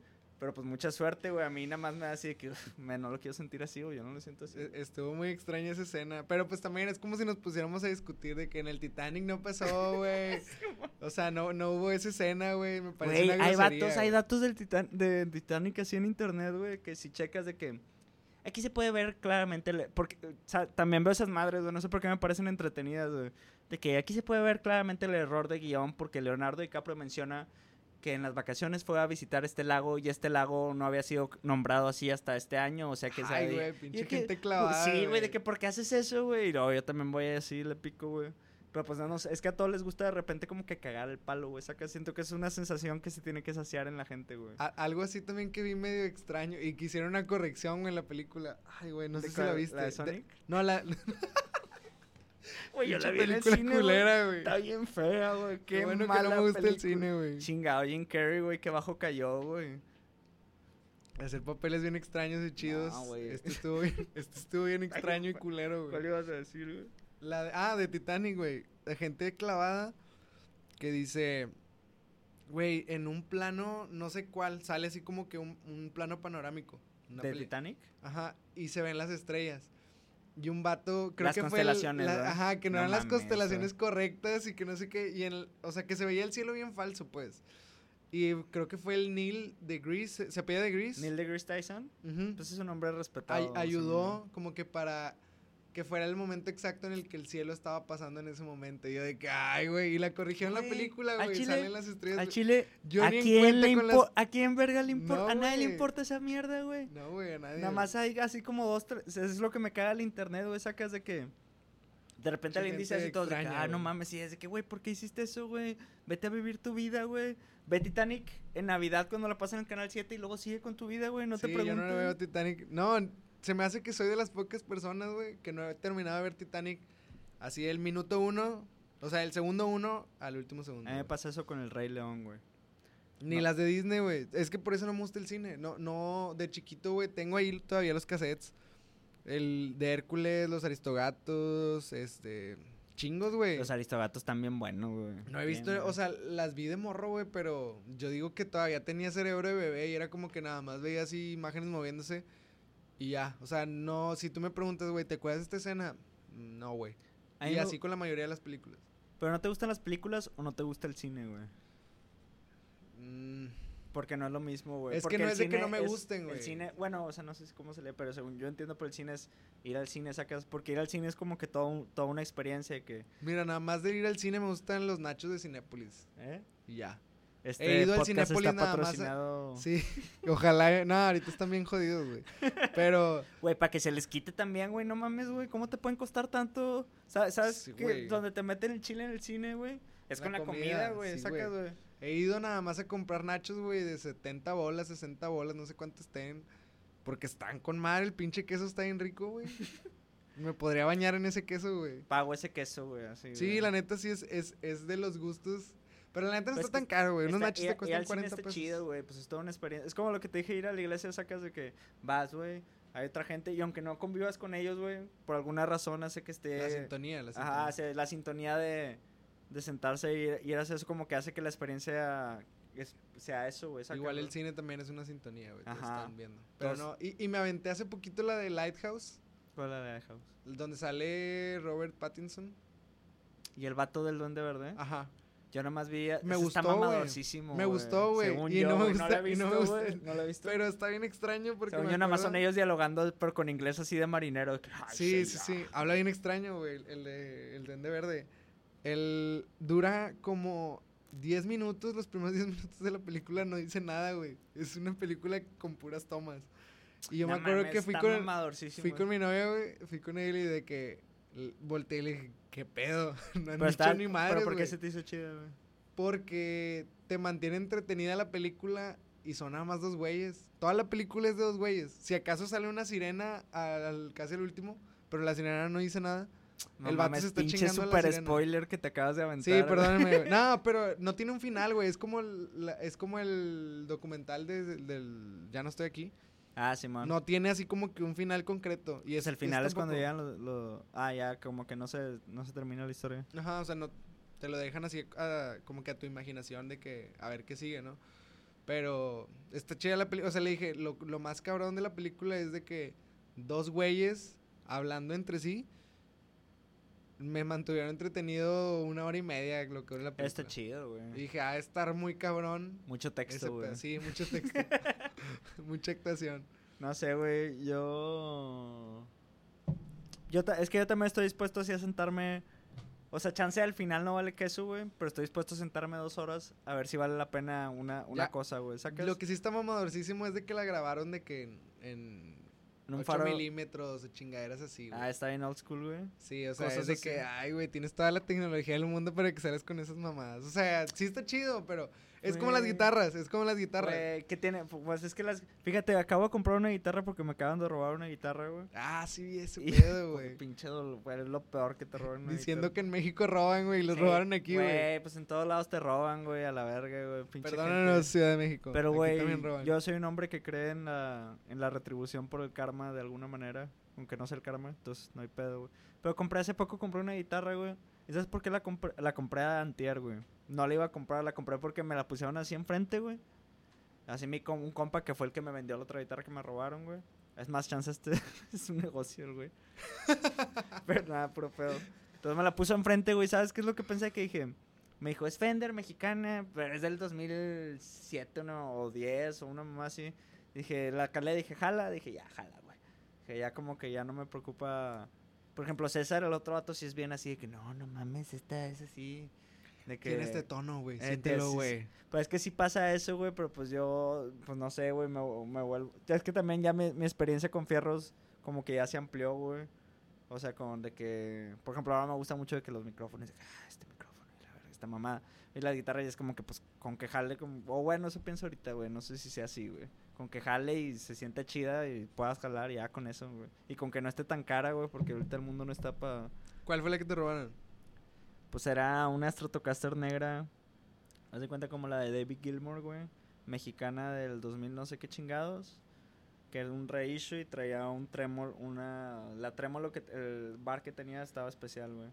Pero pues mucha suerte, güey. A mí nada más me da así de que, "Uf, me, no lo quiero sentir así, güey. Yo no lo siento así. E- Estuvo muy extraña esa escena. Pero pues también es como si nos pusiéramos a discutir de que en el Titanic no pasó, güey. o sea, no, no hubo esa escena, güey. Me parece Güey, una hay grosería, datos, hay güey. datos del Titan de Titanic así en internet, güey, que si checas de que aquí se puede ver claramente, porque o sea, también veo esas madres, güey, no sé por qué me parecen entretenidas, güey, de que aquí se puede ver claramente el error de guion porque Leonardo DiCaprio menciona que en las vacaciones fue a visitar este lago y este lago no había sido nombrado así hasta este año, o sea que... Ay, güey, pinche de que- gente clavada, Sí, güey, de que ¿por qué haces eso, güey? Y luego yo también voy así, le pico, güey. Pero pues no, no sé, es que a todos les gusta de repente como que cagar el palo, güey. Saca, siento que es una sensación que se tiene que saciar en la gente, güey. Algo así también que vi medio extraño y que hicieron una corrección en la película. Ay, güey, no ¿De sé si la viste. ¿La de no, la Güey, yo la vi en el cine, culera, güey. Está bien fea, güey. Qué, Qué bueno que no me gusta el cine, güey. Chingado Jim Carrey, güey, que bajo cayó, güey. Hacer papeles bien extraños y chidos. güey. este estuvo bien, este estuvo bien extraño y culero, ¿Cuál güey. ibas a decir, güey? La de- ah, de Titanic, güey. La gente clavada que dice, güey, en un plano, no sé cuál, sale así como que un, un plano panorámico. ¿De Titanic? Ajá, y se ven las estrellas. Y un vato, creo Las que fue el-. Ajá, que no, No eran las constelaciones correctas y que no sé qué. Y en el- o sea, que se veía el cielo bien falso, pues. Y creo que fue el Neil de Grease. ¿Se apellida de Grease? ¿Neil deGrasse Tyson? Ujú. Pues es un hombre Ay- respetado. ayudó como que para que fuera el momento exacto en el que el cielo estaba pasando en ese momento. Y yo de que, ay, güey. Y la corrigieron en la película, güey. Salen las estrellas. Güey. Chile, Yo ¿a quién, le con las- ¿a quién verga le importa? No, a nadie le importa esa mierda, güey. No, güey, a nadie. Nada más hay así como dos, tres. Es lo que me caga el internet, güey. Sacas de que. De repente alguien dice así todo de que, ah, no mames, y es de que, güey, ¿por qué hiciste eso, güey? Vete a vivir tu vida, güey. Ve Titanic en Navidad cuando la pasan en el canal 7 y luego sigue con tu vida, güey. No te preguntes. yo no veo Titanic. No, se me hace que soy de las pocas personas, güey, que no he terminado de ver Titanic así el minuto uno, o sea, el segundo uno al último segundo. A mí me pasa eso con el Rey León, güey. Ni no. las de Disney, güey. Es que por eso no me gusta el cine. No, no, de chiquito, güey, tengo ahí todavía los cassettes. El de Hércules, los Aristogatos, este, chingos, güey. Los Aristogatos bien buenos, güey. No he visto, Bien, o sea, las vi de morro, güey, pero yo digo que todavía tenía cerebro de bebé y era como que nada más veía así imágenes moviéndose y ya. O sea, no, si tú me preguntas, güey, ¿te acuerdas de esta escena? No, güey. Y así con la mayoría de las películas. ¿Pero no te gustan las películas o no te gusta el cine, güey? Mm, Porque no es lo mismo, güey. Es que no es de que no me gusten, güey. El cine, bueno, o sea, no sé cómo se lee, pero según yo entiendo por el cine es ir al cine, sacas, porque ir al cine es como que todo, un- toda una experiencia que... Mira, nada más de ir al cine me gustan los nachos de Cinépolis. ¿eh? Y ya. Este He ido al Cinépolis está nada más patrocinado... Sí, ojalá. No, ahorita están bien jodidos, güey. Pero Güey, para que se les quite también, güey, no mames, güey, ¿cómo te pueden costar tanto? Sa- ¿Sabes Sí, que donde te meten el chile en el cine, güey? Es La con la comida, güey, sí, sacas, güey. güey. he ido nada más a comprar nachos, güey, de 70 bolas, 60 bolas, no sé cuánto estén. Porque están con madre, el pinche queso está bien rico, güey. Me podría bañar en ese queso, güey. Pago ese queso, güey, así. Sí, la neta sí es, es, es de los gustos. Pero la neta no Pues está tan caro, güey. Unos ir- te cuestan al cine 40 está pesos. chido, güey, pues es toda una experiencia. Es como lo que te dije, ir a la iglesia sacas de que vas, güey, hay otra gente y aunque no convivas con ellos, güey, por alguna razón hace que esté... La sintonía, la sintonía. Ajá, hace la sintonía de, de sentarse y ir, ir a hacer eso como que hace que la experiencia es- sea eso, güey. Igual el cine también es una sintonía, güey. Están viendo. Pero no, y, y me aventé hace poquito la de Lighthouse, ¿Cuál la de House? donde sale Robert Pattinson. Y el vato del duende verde. Ajá. Yo nada más vi... Me gustó, está mamadorcísimo, Me gustó, güey, Según y yo, no me gusta- y no me visto, gusta- güey, No lo he visto. Pero está bien extraño porque Según yo, nada más son ellos dialogando, pero con inglés así de marinero. de que, "Ay, Sí, sí, señor". sí. Habla bien extraño, güey. El, el de el Duende Verde. Él dura como 10 minutos. Los primeros 10 minutos de la película no dice nada, güey. Es una película con puras tomas. Y yo No me acuerdo mames, que fui con, fui con mi novia, güey. Fui con él y de que volteé y le dije, ¿qué pedo? No han Pero, dicho está, ni pero madres, ¿por qué se te hizo chido, güey? Porque te mantiene entretenida la película y son nada más dos güeyes. Toda la película es de dos güeyes. Si acaso sale una sirena al casi el último, pero la sirena no dice nada. No El vato se está pinche chingando a la super sirena. spoiler que te acabas de aventar. Sí, perdóname. güey. No, pero no tiene un final, güey. Es como el, la- es como el documental de- del Ya no estoy aquí. Ah, Simón. No tiene así como que un final concreto. Y Pues es el final es cuando llegan los... Ah, ya, como que no se, no se termina la historia. Ajá, o sea, no te lo dejan así a- como que a tu imaginación de que a ver qué sigue, ¿no? Pero está chida la película, o sea, le dije, lo, lo más cabrón de la película es de que dos güeyes hablando entre sí me mantuvieron entretenido una hora y media lo que la película. Está chido, güey. Dije, ah, estar muy cabrón. Mucho texto, güey. Sí, mucho texto. Mucha actuación. No sé, güey, yo... yo es que yo también estoy dispuesto así a sentarme... O sea, chance al final no vale queso, güey. Pero estoy dispuesto a sentarme dos horas a ver si vale la pena una, una Ya. cosa, güey. Lo que sí está mamadorcísimo es de que la grabaron de que en En un 8 faro- milímetros chingaderas así, güey. Ah, está bien old school, güey. Sí, o sea, cosas es de así. que, ay, güey, tienes toda la tecnología del mundo para que sales con esas mamadas. O sea, sí está chido, pero es como las guitarras, es como las guitarras. Güey, ¿qué tiene? Pues es que las... Fíjate, acabo de comprar una guitarra porque me acaban de robar una guitarra, güey. Ah, sí, ese pedo, güey. Pinche dolo, güey, es lo peor que te roban una Diciendo guitarra. que en México roban, güey, y los Sí, robaron aquí, güey. Pues en todos lados te roban, güey, a la verga, güey. Perdónanos, gente. Ciudad de México. Pero, güey, yo soy un hombre que cree en la, en la retribución por el karma de alguna manera. Aunque no sea el karma, entonces no hay pedo, güey. Pero compré hace poco, compré una guitarra, güey. ¿Y sabes por qué la compré? La compré a antier, güey. No la iba a comprar, la compré porque me la pusieron así enfrente, güey. Así mi un compa que fue el que me vendió la otra guitarra que me robaron, güey. Es más, chance este es un negocio, güey. Pero nada, puro pedo. Entonces me la puso enfrente, güey. ¿Sabes qué es lo que pensé? Que dije, me dijo, es Fender mexicana, pero es del 2007 uno, o 10 o una más así. Dije, la calé, dije, jala, dije, ya, jala, güey. Dije, ya como que ya no me preocupa. Por ejemplo, César, el otro vato, sí es bien así de que no, no mames, esta es así. De que, Tiene este tono, güey. Eh, Siéntelo, güey. Pues es que sí pasa eso, güey, pero pues yo, pues no sé, güey, me, me vuelvo. Es que también ya mi, mi experiencia con fierros como que ya se amplió, güey. O sea, con de que, por ejemplo, ahora me gusta mucho de que los micrófonos, ah, este micrófono, la verga, esta mamá. Y la guitarra ya es como que, pues, con que jale, como, o bueno, eso pienso ahorita, güey, no sé si sea así, güey. Con que jale y se siente chida y puedas jalar ya con eso, güey. Y con que no esté tan cara, güey, porque ahorita el mundo no está para... ¿Cuál fue la que te robaron? Pues era una Stratocaster negra. Haz de cuenta como la de David Gilmour, güey. Mexicana del 2000 no sé qué chingados. Que era un reissue y traía un tremor, una... La tremolo que... El bar que tenía estaba especial, güey.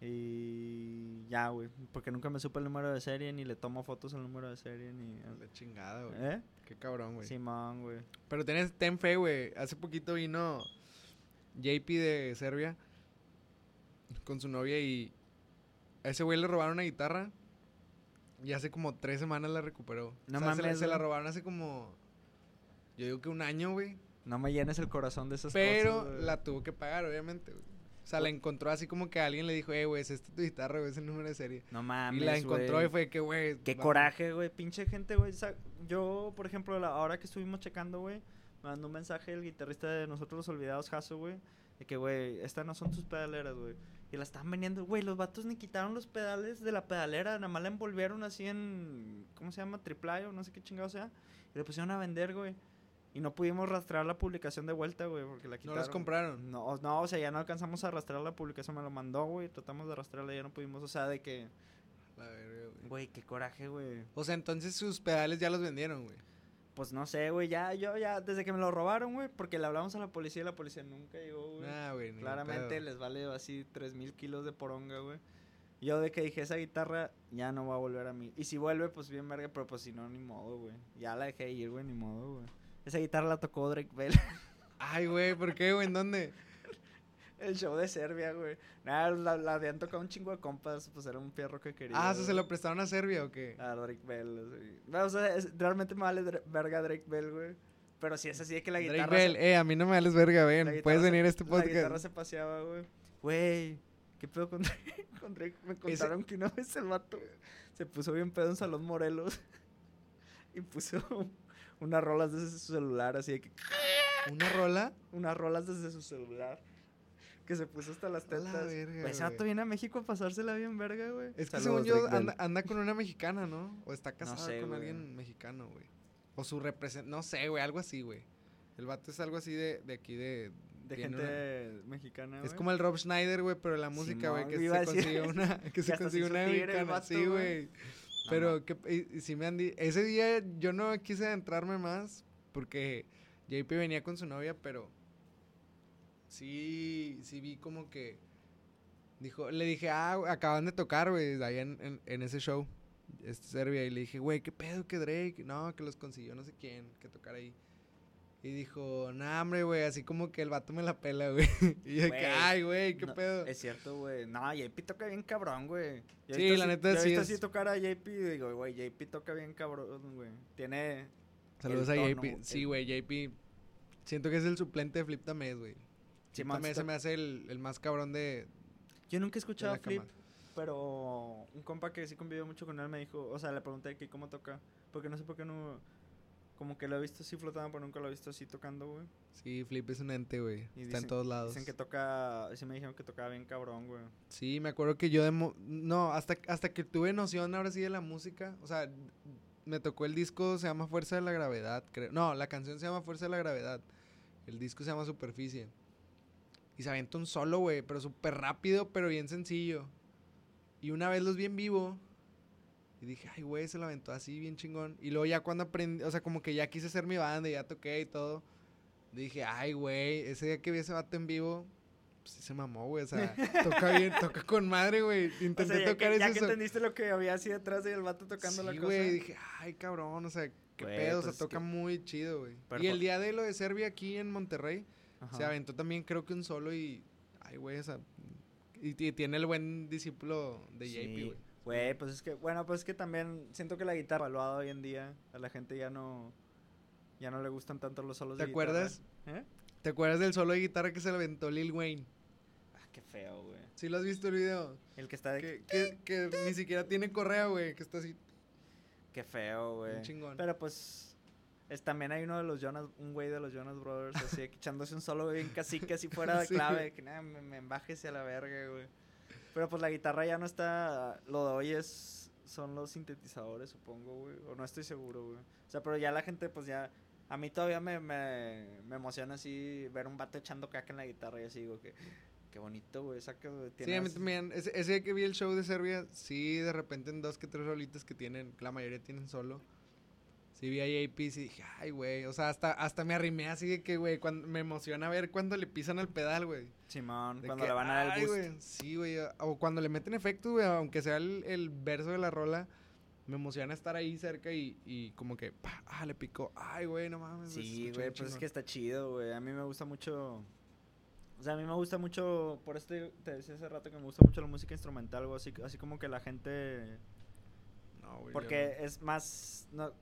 Y ya, güey. Porque nunca me supe el número de serie, ni le tomo fotos al número de serie, ni... La chingada, güey. ¿Eh? Qué cabrón, güey. Simón, güey. Pero tenés, ten fe, güey. Hace poquito vino JP de Serbia con su novia y a ese güey le robaron una guitarra y hace como tres semanas la recuperó. No O sea, se la- mames, se la robaron hace como, yo digo que un año, güey. No me llenes el corazón de esas Pero cosas, güey. la tuvo que pagar, obviamente, güey. O sea, la encontró así como que alguien le dijo, eh, güey, es esta tu guitarra, güey, es el número de serie. No y mames, la encontró y fue que, güey. Qué vamos. coraje, güey. Pinche gente, güey. Yo, por ejemplo, la hora que estuvimos checando, güey, me mandó un mensaje el guitarrista de Nosotros los Olvidados, Jaso, güey. De que, güey, estas no son tus pedaleras, güey. Y la están vendiendo, güey. Los vatos ni quitaron los pedales de la pedalera. Nada más la envolvieron así en. ¿Cómo se llama? Triple o no sé qué chingado sea. Y le pusieron a vender, güey. Y no pudimos rastrear la publicación de vuelta, güey, porque la No los compraron. No, no, o sea, ya no alcanzamos a rastrear la publicación. Me lo mandó, güey. Tratamos de rastrearla y ya no pudimos. O sea, de que. La verga, güey. Güey, qué coraje, güey. O sea, entonces sus pedales ya los vendieron, güey. Pues no sé, güey, ya, yo ya, desde que me lo robaron, güey, porque le hablamos a la policía y la policía nunca llegó, güey. Ah, güey. Claramente les vale así tres mil kilos de poronga, güey. Yo de que dije, esa guitarra ya no va a volver a mí. Y si vuelve, pues bien verga, pero pues si no, ni modo, güey. Ya la dejé ir, güey, ni modo, güey. Esa guitarra la tocó Drake Bell. Ay, güey, ¿por qué, güey? ¿En dónde? El show de Serbia, güey. Nada, la, la habían tocado un chingo de compas, pues era un fierro que quería. Ah, ¿eso se lo prestaron a Serbia o qué? A Drake Bell. No, o sea, es- realmente me vale verga Drake Bell, güey. Pero si es así de que la Drake guitarra... Bell, se- eh, a mí no me vales verga, ven. Puedes se- venir a este La guitarra podcast. se paseaba, güey. Güey, ¿qué pedo con Drake? Con Drake? Me contaron que una vez el vato se puso bien pedo en Salón Morelos y puso unas rolas desde su celular, así de que... ¿Una rola? Unas rolas desde su celular. Que se puso hasta las la tetas. verga, Güey, güey. vato viene a México a pasársela bien verga, güey. Es que Saludos, según yo anda, anda con una mexicana, ¿no? O está casado sé, con güey. alguien mexicano, güey. O su representante, no sé, güey, algo así, güey. El vato es algo así de, de aquí de... De gente mexicana, una- Es güey. como el Rob Schneider, güey, pero la música, güey, que se decir- consigue una... Que se consigue una mexicana, vato, sí, güey. güey. No, Pero que, y, y sí me han di- Ese día yo no quise adentrarme más porque JP venía con su novia, pero sí, sí vi como que dijo, le dije, ah, acaban de tocar, güey, allá en, en, en ese show, este Serbia, y le dije, güey, qué pedo que Drake, no, que los consiguió no sé quién, que tocar ahí. Y dijo, nah, hombre, güey, así como que el vato me la pela, güey. Y yo, que, ay, güey, qué No, pedo. Es cierto, güey. No, JP toca bien cabrón, güey. Yo Sí, la así- neta yo sí es- así tocar a JP y digo, güey, JP toca bien cabrón, güey. Tiene... Saludos a tono, JP. Sí, güey, JP. Siento que es el suplente de Flip Tamés, güey. Sí, está- se me hace el, el más cabrón de, Yo nunca he escuchado Flip. cama. pero un compa que sí convivió mucho con él me dijo, o sea, le pregunté que cómo toca, porque no sé por qué no, como que lo he visto así flotando, pero nunca lo he visto así tocando, güey. Sí, Flip es un ente, güey. Está en todos lados. Dicen que toca, sí me dijeron que tocaba bien cabrón, güey. Sí, me acuerdo que yo de... mo- No, hasta, hasta que tuve noción ahora sí de la música. O sea, me tocó el disco, se llama Fuerza de la Gravedad, creo. No, la canción se llama Fuerza de la Gravedad. El disco se llama Superficie. Y se avienta un solo, güey, pero súper rápido, pero bien sencillo. Y una vez los vi en vivo. Y dije, ay, güey, se lo aventó así, bien chingón. Y luego ya cuando aprendí, o sea, como que ya quise hacer mi banda y ya toqué y todo. Dije, ay, güey, ese día que vi ese vato en vivo, pues sí se mamó, güey. O sea, toca bien, toca con madre, güey. O Intenté sea, ya, tocar que, ya ese que entendiste lo que había así detrás del vato tocando la cosa. güey, dije, ay, cabrón, o sea, qué Güey, pedo, pues o sea, toca que- muy chido, güey. Y el día de lo de Serbia aquí en Monterrey, Ajá. se aventó también creo que un solo y, ay, güey, o sea, y, y tiene el buen discípulo de JP, Sí. güey. Güey, pues es que, bueno, pues es que también siento que la guitarra evaluada hoy en día, a la gente ya no, ya no le gustan tanto los solos ¿Te de guitarra. acuerdas? ¿Eh? ¿Te acuerdas del solo de guitarra que se le aventó Lil Wayne? Ah, qué feo, güey. ¿Sí lo has visto el video? El que está de... Que, que, que ni siquiera tiene correa, güey, que está así, Qué feo, güey. un chingón. Pero pues, es, también hay uno de los Jonas, un güey de los Jonas Brothers, así, echándose un solo bien cacique, así fuera de Sí. clave, que nada, me, me embájese a la verga, güey. Pero pues la guitarra ya no está, lo de hoy es, son los sintetizadores, supongo, güey, o no estoy seguro, güey. O sea, pero ya la gente, pues ya, a mí todavía me, me, me emociona así ver un vato echando caca en la guitarra y así digo que, qué bonito, güey, saca, güey, Sí, a tiene mí también. Ese, ese día que vi el show de Serbia, sí, de repente en dos que tres rolitas que tienen, la mayoría tienen solo. Sí, vi a JP y dije, ay, güey. O sea, hasta, hasta me arrimé así de que, güey, cuando, me emociona ver cuando le pisan al pedal, güey. Simón, De cuando que, le van a dar el "Ay, boost. güey", Sí, güey. O cuando le meten efectos, güey, aunque sea el, el verso de la rola, me emociona estar ahí cerca y, y como que, pa, ah, le picó. Ay, güey, no mames. Sí, güey, pues es que está chido, güey. A mí me gusta mucho. O sea, a mí me gusta mucho. Por esto te decía hace rato que me gusta mucho la música instrumental, güey. Así, así como que la gente. No, güey, yo Porque es más. No,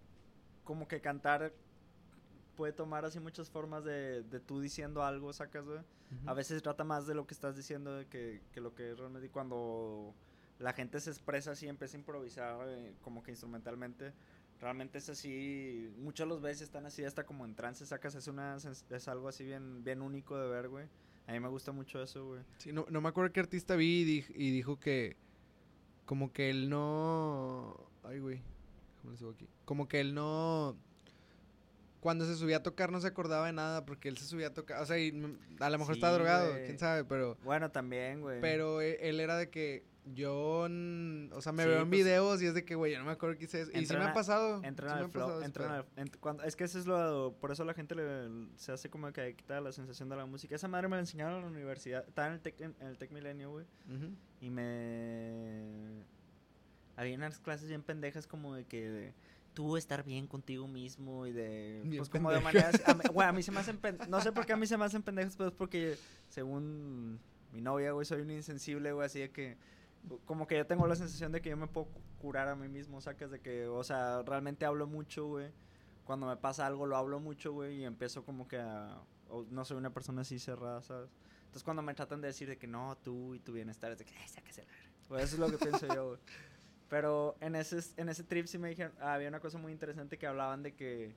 como que cantar puede tomar así muchas formas de, de tú diciendo algo, sacas, güey. A veces trata más de lo que estás diciendo que, que lo que realmente y cuando la gente se expresa así, empieza a improvisar eh, como que instrumentalmente. Realmente es así, muchos los veces están así hasta como en trance, sacas, es una es algo así bien bien único de ver, güey. A mí me gusta mucho eso, güey. Sí, no, no me acuerdo qué artista vi y, dij- y dijo que como que él no... Ay, güey. Como que él no... Cuando se subía a tocar no se acordaba de nada porque él se subía a tocar... O sea, y a lo mejor está Sí, drogado, güey. quién sabe, pero... Bueno, también, güey. Pero e- él era de que yo... O sea, me Sí, veo en pues, videos y es de que, güey, yo no me acuerdo qué hice eso. Y sí me ha pasado. Entran sí al flow, entran ent- cuando- es que eso es lo, por eso la gente le, se hace como que quita la sensación de la música. Esa madre me la enseñaron en la universidad, estaba en el Tec, en, en el Tec Milenio, güey. Y me... Había unas clases bien pendejas como de que... de tú estar bien contigo mismo y de... Bien pues como de maneras... a mí- Güey, a mí se me hacen... No sé por qué a mí se me hacen pendejas, pero es porque según mi novia, güey, soy un insensible, güey, así de que... Como que yo tengo la sensación de que yo me puedo cu- curar a mí mismo, sacas de que... O sea, realmente hablo mucho, güey. Cuando me pasa algo lo hablo mucho, güey, y empiezo como que a... o no soy una persona así cerrada, ¿sabes? Entonces cuando me tratan de decir de que no, tú y tu bienestar, es de que, "Ay, sáquese la verga". Pues eso es lo que pienso yo, güey. Pero en ese, en ese trip sí me dijeron, había una cosa muy interesante que hablaban de que,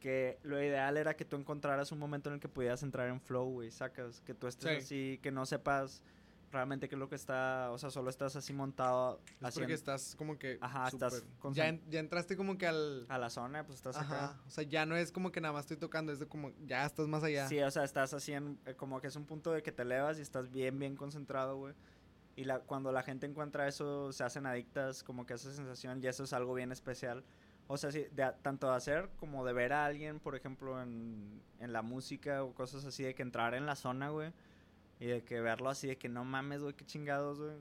que lo ideal era que tú encontraras un momento en el que pudieras entrar en flow, güey, sacas, que tú estés Sí. así, que no sepas realmente qué es lo que está, o sea, solo estás así montado Es haciendo porque estás como que... Ajá, estás con- Ya, en- ya entraste como que al... a la zona, pues estás acá. Ajá. O sea, ya no es como que nada más estoy tocando, es de como... Ya estás más allá. Sí, o sea, estás así en, eh, como que es un punto de que te elevas y estás bien, bien concentrado, güey. Y la, cuando la gente encuentra eso, se hacen adictas, como que esa sensación, y eso es algo bien especial. O sea, sí, de, a- tanto de hacer como de ver a alguien, por ejemplo, en, en la música o cosas así, de que entrar en la zona, güey. Y de que verlo así, de que no mames, güey, qué chingados, güey.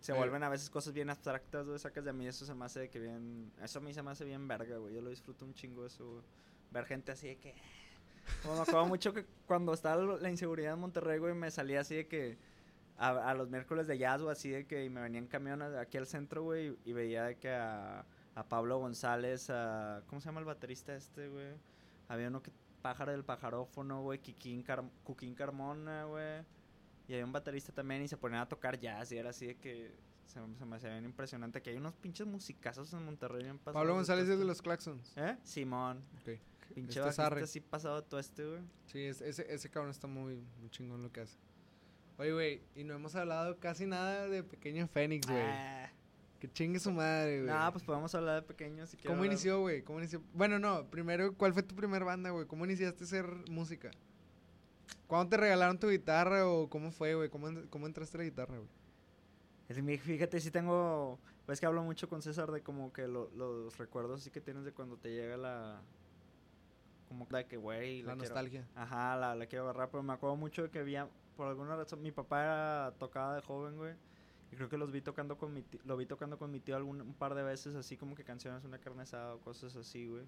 Se Eh. vuelven a veces cosas bien abstractas, güey, sacas de mí, eso se me hace de que bien... Eso a mí se me hace bien verga, güey, yo lo disfruto un chingo eso, güey. Ver gente así de que... Me acuerdo mucho que cuando estaba la inseguridad en Monterrey, güey, me salía así de que a, a los miércoles de jazz, güey, así de que me venía en camión a- aquí al centro, güey, y veía de que a, a Pablo González, a... ¿Cómo se llama el baterista este, güey? Había uno que... Pájaro del pajarófono, güey, Kikín Car- Cuquín Carmona, güey. Y había un baterista también y se ponían a tocar jazz y era así de que se, me- se me hacía bien impresionante que hay unos pinches musicazos en Monterrey bien pasados. Pablo González es de los Claxons. ¿Eh? Simón. Ok. Pinche Este así pasado todo este, güey. Sí, es- ese, ese cabrón está muy, muy chingón lo que hace. Oye, güey, y no hemos hablado casi nada de Pequeño Fénix, güey. Ah. Que chingue su madre, güey. No, pues podemos hablar de pequeños si quieres ¿Cómo hablar- inició, güey? ¿Cómo inició? Bueno, no, primero, ¿cuál fue tu primer banda, güey? ¿Cómo iniciaste a hacer música? ¿Cuándo te regalaron tu guitarra o cómo fue, güey? ¿Cómo, en- ¿Cómo entraste a la guitarra, güey? Fíjate, sí tengo. Pues que hablo mucho con César de como que lo- los recuerdos así que tienes de cuando te llega la. Como la que, güey. La nostalgia. Ajá, la, la quiero agarrar, pero me acuerdo mucho de que había. Por alguna razón, mi papá era tocaba de joven, güey. Y creo que los vi tocando con mi tío, lo vi tocando con mi tío algún, un par de veces, así como que canciones, una carne asada o cosas así, güey.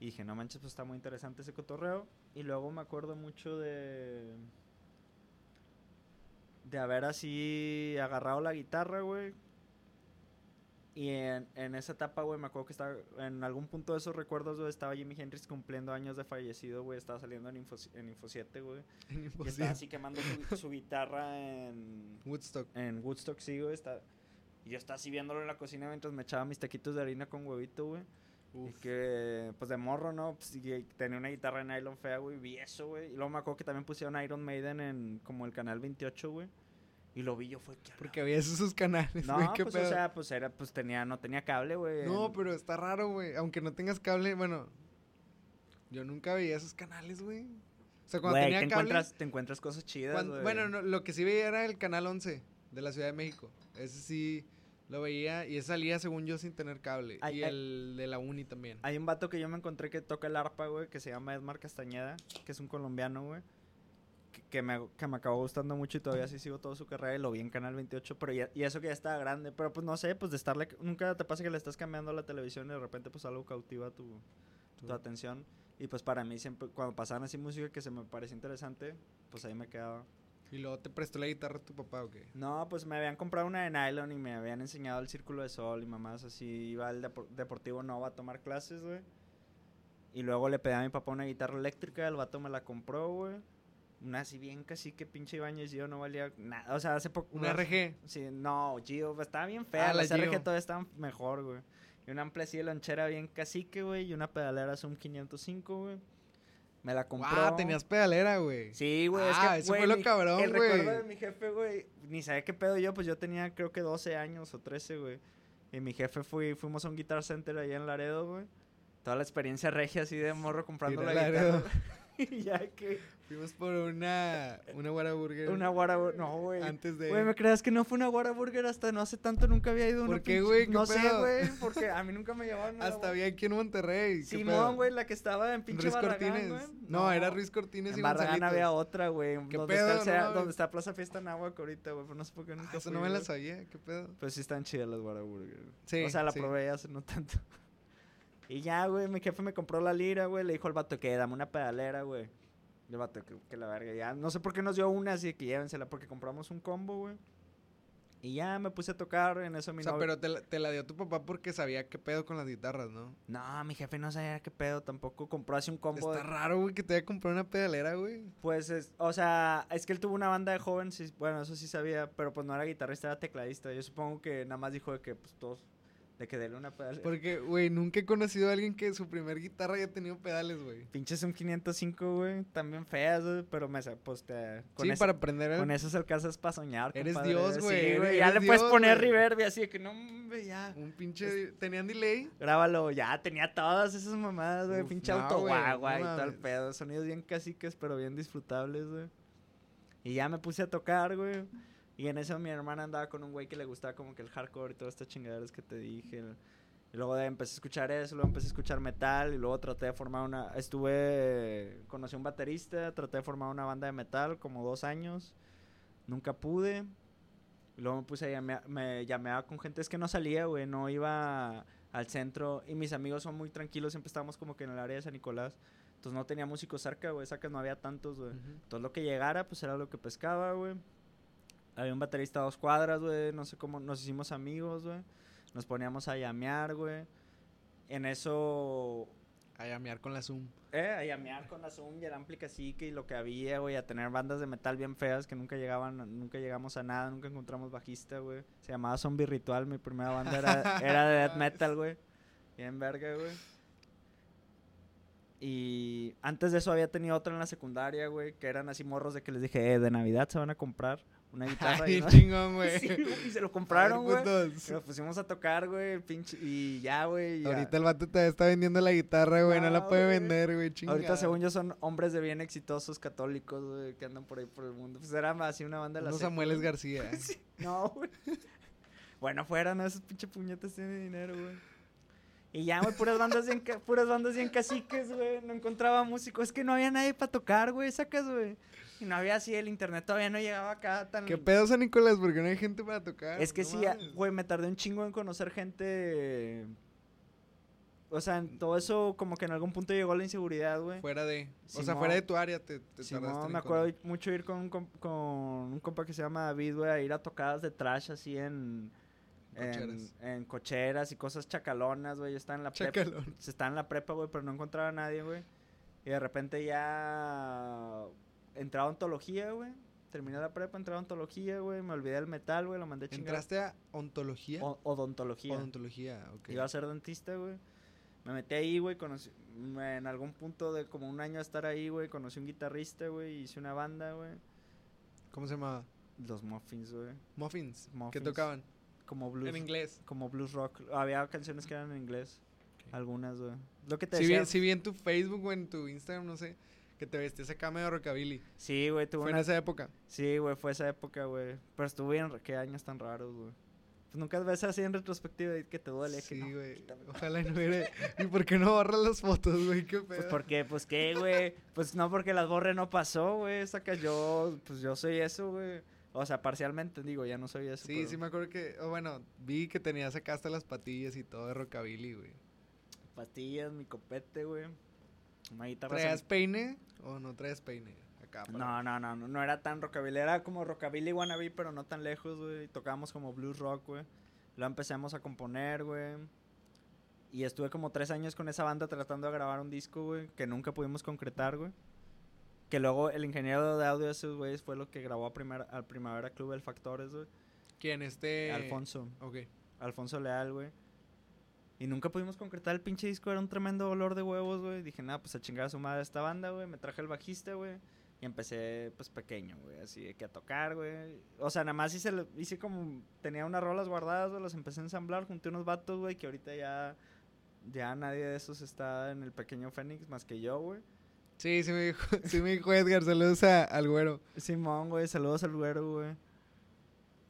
Y dije, no manches, pues está muy interesante ese cotorreo. Y luego me acuerdo mucho de. De haber así agarrado la guitarra, güey. Y en, en esa etapa, güey, me acuerdo que estaba. En algún punto de esos recuerdos, güey, estaba Jimi Hendrix cumpliendo años de fallecido, güey. Estaba saliendo en Info, en Info 7, güey. Y estaba así quemando su, su guitarra en. Woodstock. En Woodstock, sí, güey. Está, y yo estaba así viéndolo en la cocina mientras me echaba mis taquitos de harina con huevito, güey. Y que, pues de morro, ¿no? Pues, y tenía una guitarra de nylon fea, güey. Vi eso, güey. Y luego me acuerdo que también pusieron Iron Maiden en como el canal 28, güey. Y lo vi yo, fue que. Porque había esos canales, no, qué pues pedo. o sea, pues era, pues tenía, no tenía cable, güey. no, pero está raro, güey. Aunque no tengas cable, bueno. Yo nunca veía esos canales, güey. O sea, cuando Güey, tenía te cable. encuentras, te encuentras cosas chidas, cuando- güey. bueno, no, lo que sí veía era el canal 11 de la Ciudad de México. Ese sí lo veía y ese salía, según yo, sin tener cable. Y el de la Uni también. Hay un vato que yo me encontré que toca el arpa, güey, que se llama Edmar Castañeda, que es un colombiano, güey. Que, me, que me acabó gustando mucho y todavía sí sigo toda su carrera y lo vi en Canal 28, pero ya- y eso que ya estaba grande, pero pues no sé, pues de estarle, nunca te pasa que le estás cambiando la televisión y de repente pues algo cautiva tu, tu Tú. atención. Y pues para mí siempre, cuando pasaban así música que se me parecía interesante, pues ahí me quedaba. Y luego te prestó la guitarra tu papá, ¿o qué? No, pues me habían comprado una de nylon y me habían enseñado el círculo de sol y mamás así. Iba al Depor- Deportivo Nova a tomar clases, güey. Y luego le pedí a mi papá una guitarra eléctrica, el vato me la compró, güey. Una así bien casi que pinche Ibañez Gio no valía nada. O sea, hace poco. Una RG. Sí, no, Gio, pues, estaba bien fea. Ah, la las RG todavía estaban mejor, güey. Y una amplia así de lonchera bien cacique, güey. Y una pedalera Zoom 505, güey. Me la compró. Ah, tenías pedalera, güey. Sí, güey. Ah, es que, eso fue güey, lo cabrón, El recuerdo güey. de mi jefe, güey, ni sabía qué pedo yo, pues yo tenía creo que 12 años o 13, güey. Y mi jefe fui, fuimos a un Guitar Center allá en Laredo, güey. Toda la experiencia regia así de morro comprando la Laredo. guitarra. ya que Fuimos por una, una Whataburger. una Whataburger, no, güey. Antes de... Güey, ¿me creas que no fue una Whataburger hasta no hace tanto? Nunca había ido a una ¿Por qué, güey? ¿Qué No sé, güey, porque a mí nunca me llevaron la Hasta Whataburger. había aquí en Monterrey. Simón, güey, la que estaba en pinche Ruiz Barragán, Cortines. güey. No, era Ruiz Cortines y En Barragán había otra, güey. ¿Qué Donde, pedo? está el No donde está Plaza Fiesta Náhuac ahorita, güey. Pero no sé por qué nunca Ah, eso fui, no me la güey. sabía, ¿qué pedo? Pues sí están chidas las Whataburger. Sí, O sea, la sí. probé hace no tanto. Y ya, güey, mi jefe me compró la lira, güey. Le dijo al vato que dame una pedalera, güey. El vato que, que la verga. Ya, no sé por qué nos dio una, así que llévensela. Porque compramos un combo, güey. Y ya me puse a tocar en eso mi O sea, novio- pero te la, te la dio tu papá porque sabía qué pedo con las guitarras, ¿no? No, mi jefe no sabía qué pedo tampoco. Compró así un combo. Está de- raro, güey, que te haya comprado una pedalera, güey. Pues, es- o sea, es que él tuvo una banda de jóvenes, bueno, eso sí sabía, pero pues no era guitarrista, era tecladista. Yo supongo que nada más dijo de que, pues, todos, de que dele una pedal. Porque, güey, nunca he conocido a alguien que su primer guitarra haya tenido pedales, güey. Pinches un 505, güey, también feas, güey, pero me, pues, te, con, Sí, ese- para aprender el... con esos alcanzas para soñar, Eres compadre. Dios, Sí, güey, ya le eres puedes Dios, poner güey. reverb y así de que, no, hombre, ya. Un pinche... ¿Tenían delay? Grábalo, ya tenía todas esas mamadas, güey. Pinche no, auto güey, guagua no y tal mames. pedo. Sonidos bien caciques, pero bien disfrutables, güey. Y ya me puse a tocar, güey. Y en eso mi hermana andaba con un güey que le gustaba como que el hardcore y todas estas chingaderas que te dije. Y luego de- empecé a escuchar eso, luego empecé a escuchar metal y luego traté de formar una... Estuve... Conocí a un baterista, traté de formar una banda de metal como dos años. Nunca pude. Y luego me puse a llamear, me llameaba con gente, es que no salía, güey, no iba al centro. Y mis amigos son muy tranquilos, siempre estábamos como que en el área de San Nicolás. Entonces no tenía músicos cerca, güey, cerca no había tantos, güey. Entonces lo que llegara, pues era lo que pescaba, güey. Había un baterista a dos cuadras, güey, no sé cómo, nos hicimos amigos, güey. Nos poníamos a llamear, güey. En eso A llamear con la Zoom. Eh, a llamear con la Zoom y el ampli cacique y lo que había, güey, a tener bandas de metal bien feas que nunca llegaban, nunca llegamos a nada, nunca encontramos bajista, güey. Se llamaba Zombie Ritual, mi primera banda era, era de death metal, güey. Bien verga, güey. Y antes de eso había tenido otra en la secundaria, güey, que eran así morros de que les dije, eh, de Navidad se van a comprar una guitarra. y, Ay, no- chingón, güey. Sí, y se lo compraron, güey. Y Nos pusimos a tocar, güey, el pinche, y ya, güey. y. Ahorita el vato todavía está vendiendo la guitarra, güey. No, la No, puede vender, güey. Chingada. Ahorita, según yo, son hombres de bien exitosos católicos, güey, que andan por ahí por el mundo. Pues era así una banda de la Unos secu, Samueles. García. No, güey. bueno, fuera, ¿no? Esos pinche puñetas tienen dinero, güey. Y ya, güey, puras bandas bien, puras bandas bien caciques, güey. No encontraba músicos. Es que no había nadie para tocar, güey, sacas, güey. Y no había así, el internet todavía no llegaba acá tan... ¿Qué pedo, San Nicolás? Porque no hay gente para tocar. Es que No sí, güey, me tardé un chingo en conocer gente... O sea, en todo eso como que en algún punto llegó la inseguridad, güey. Fuera de. O sea, fuera de tu área te, te tardaste en me acuerdo mucho ir con un, comp- con un compa que se llama David, güey, a ir a tocadas de trash así en... En, Cocheras. en cocheras y cosas chacalonas, güey. Yo estaba en la prepa. Chacalón. Se estaba en la prepa, güey, pero no encontraba a nadie, güey. Y de repente ya entré a ontología, güey. Terminé la prepa, entré a ontología, güey. Me olvidé del metal, güey. Lo mandé a chingar. ¿Entraste a ontología? O- odontología. Odontología, ok. Iba a ser dentista, güey. Me metí ahí, güey, conocí... En algún punto de como un año de estar ahí, güey, conocí un guitarrista, güey, hice una banda, güey. ¿Cómo se llamaba? Los Muffins, güey. Muffins. ¿Qué Muffins. tocaban? Como blues. En inglés. Como blues rock. Había canciones que eran en inglés. Algunas, güey. Lo que te Si decía. vi, sí vi en tu Facebook o en tu Instagram, no sé, que te vestías acá medio rockabilly. Sí, güey, Fue en esa época. Sí, güey, fue esa época, güey. Pero estuvo bien... Qué años tan raros, güey. Pues nunca ves así en retrospectiva y que te duele. Sí, güey. Ojalá y no hubiera. ¿Y por qué no borras las fotos, güey? ¿Qué pedo? Pues porque, pues qué, güey. Pues no porque las borre no pasó, güey. Saca yo, pues yo soy eso, güey. O sea, parcialmente digo, ya no soy eso. Sí, pero- sí me acuerdo que, o bueno, vi que tenías acá hasta las patillas y todo de rockabilly, güey. Pastillas, mi copete, güey. Una guitarra. ¿Traías sem- peine o no traías peine? Acá. No, no, no, no, no era tan rockabilly. Era como rockabilly wannabe, pero no tan lejos, güey. Tocábamos como blues rock, güey. Luego empezamos a componer, güey. Y estuve como tres años con esa banda tratando de grabar un disco, güey, que nunca pudimos concretar, güey. Que luego el ingeniero de audio de esos güeyes fue lo que grabó a primer- al Primavera Club El Factores, güey. ¿Quién? Este. Alfonso. Ok. Alfonso Leal, güey. Y nunca pudimos concretar el pinche disco, era un tremendo olor de huevos, güey. Dije, nada, pues a chingar a su madre esta banda, güey. Me traje el bajista, güey. Y empecé, pues, pequeño, güey, así de que a tocar, güey. O sea, nada más hice, hice como, tenía unas rolas guardadas, güey, las empecé a ensamblar, junté unos vatos, güey, que ahorita ya, ya nadie de esos está en el pequeño Fénix más que yo, güey. Sí, sí me dijo, sí me dijo Edgar, saludos a- al güero. Simón, güey, saludos al güero, güey.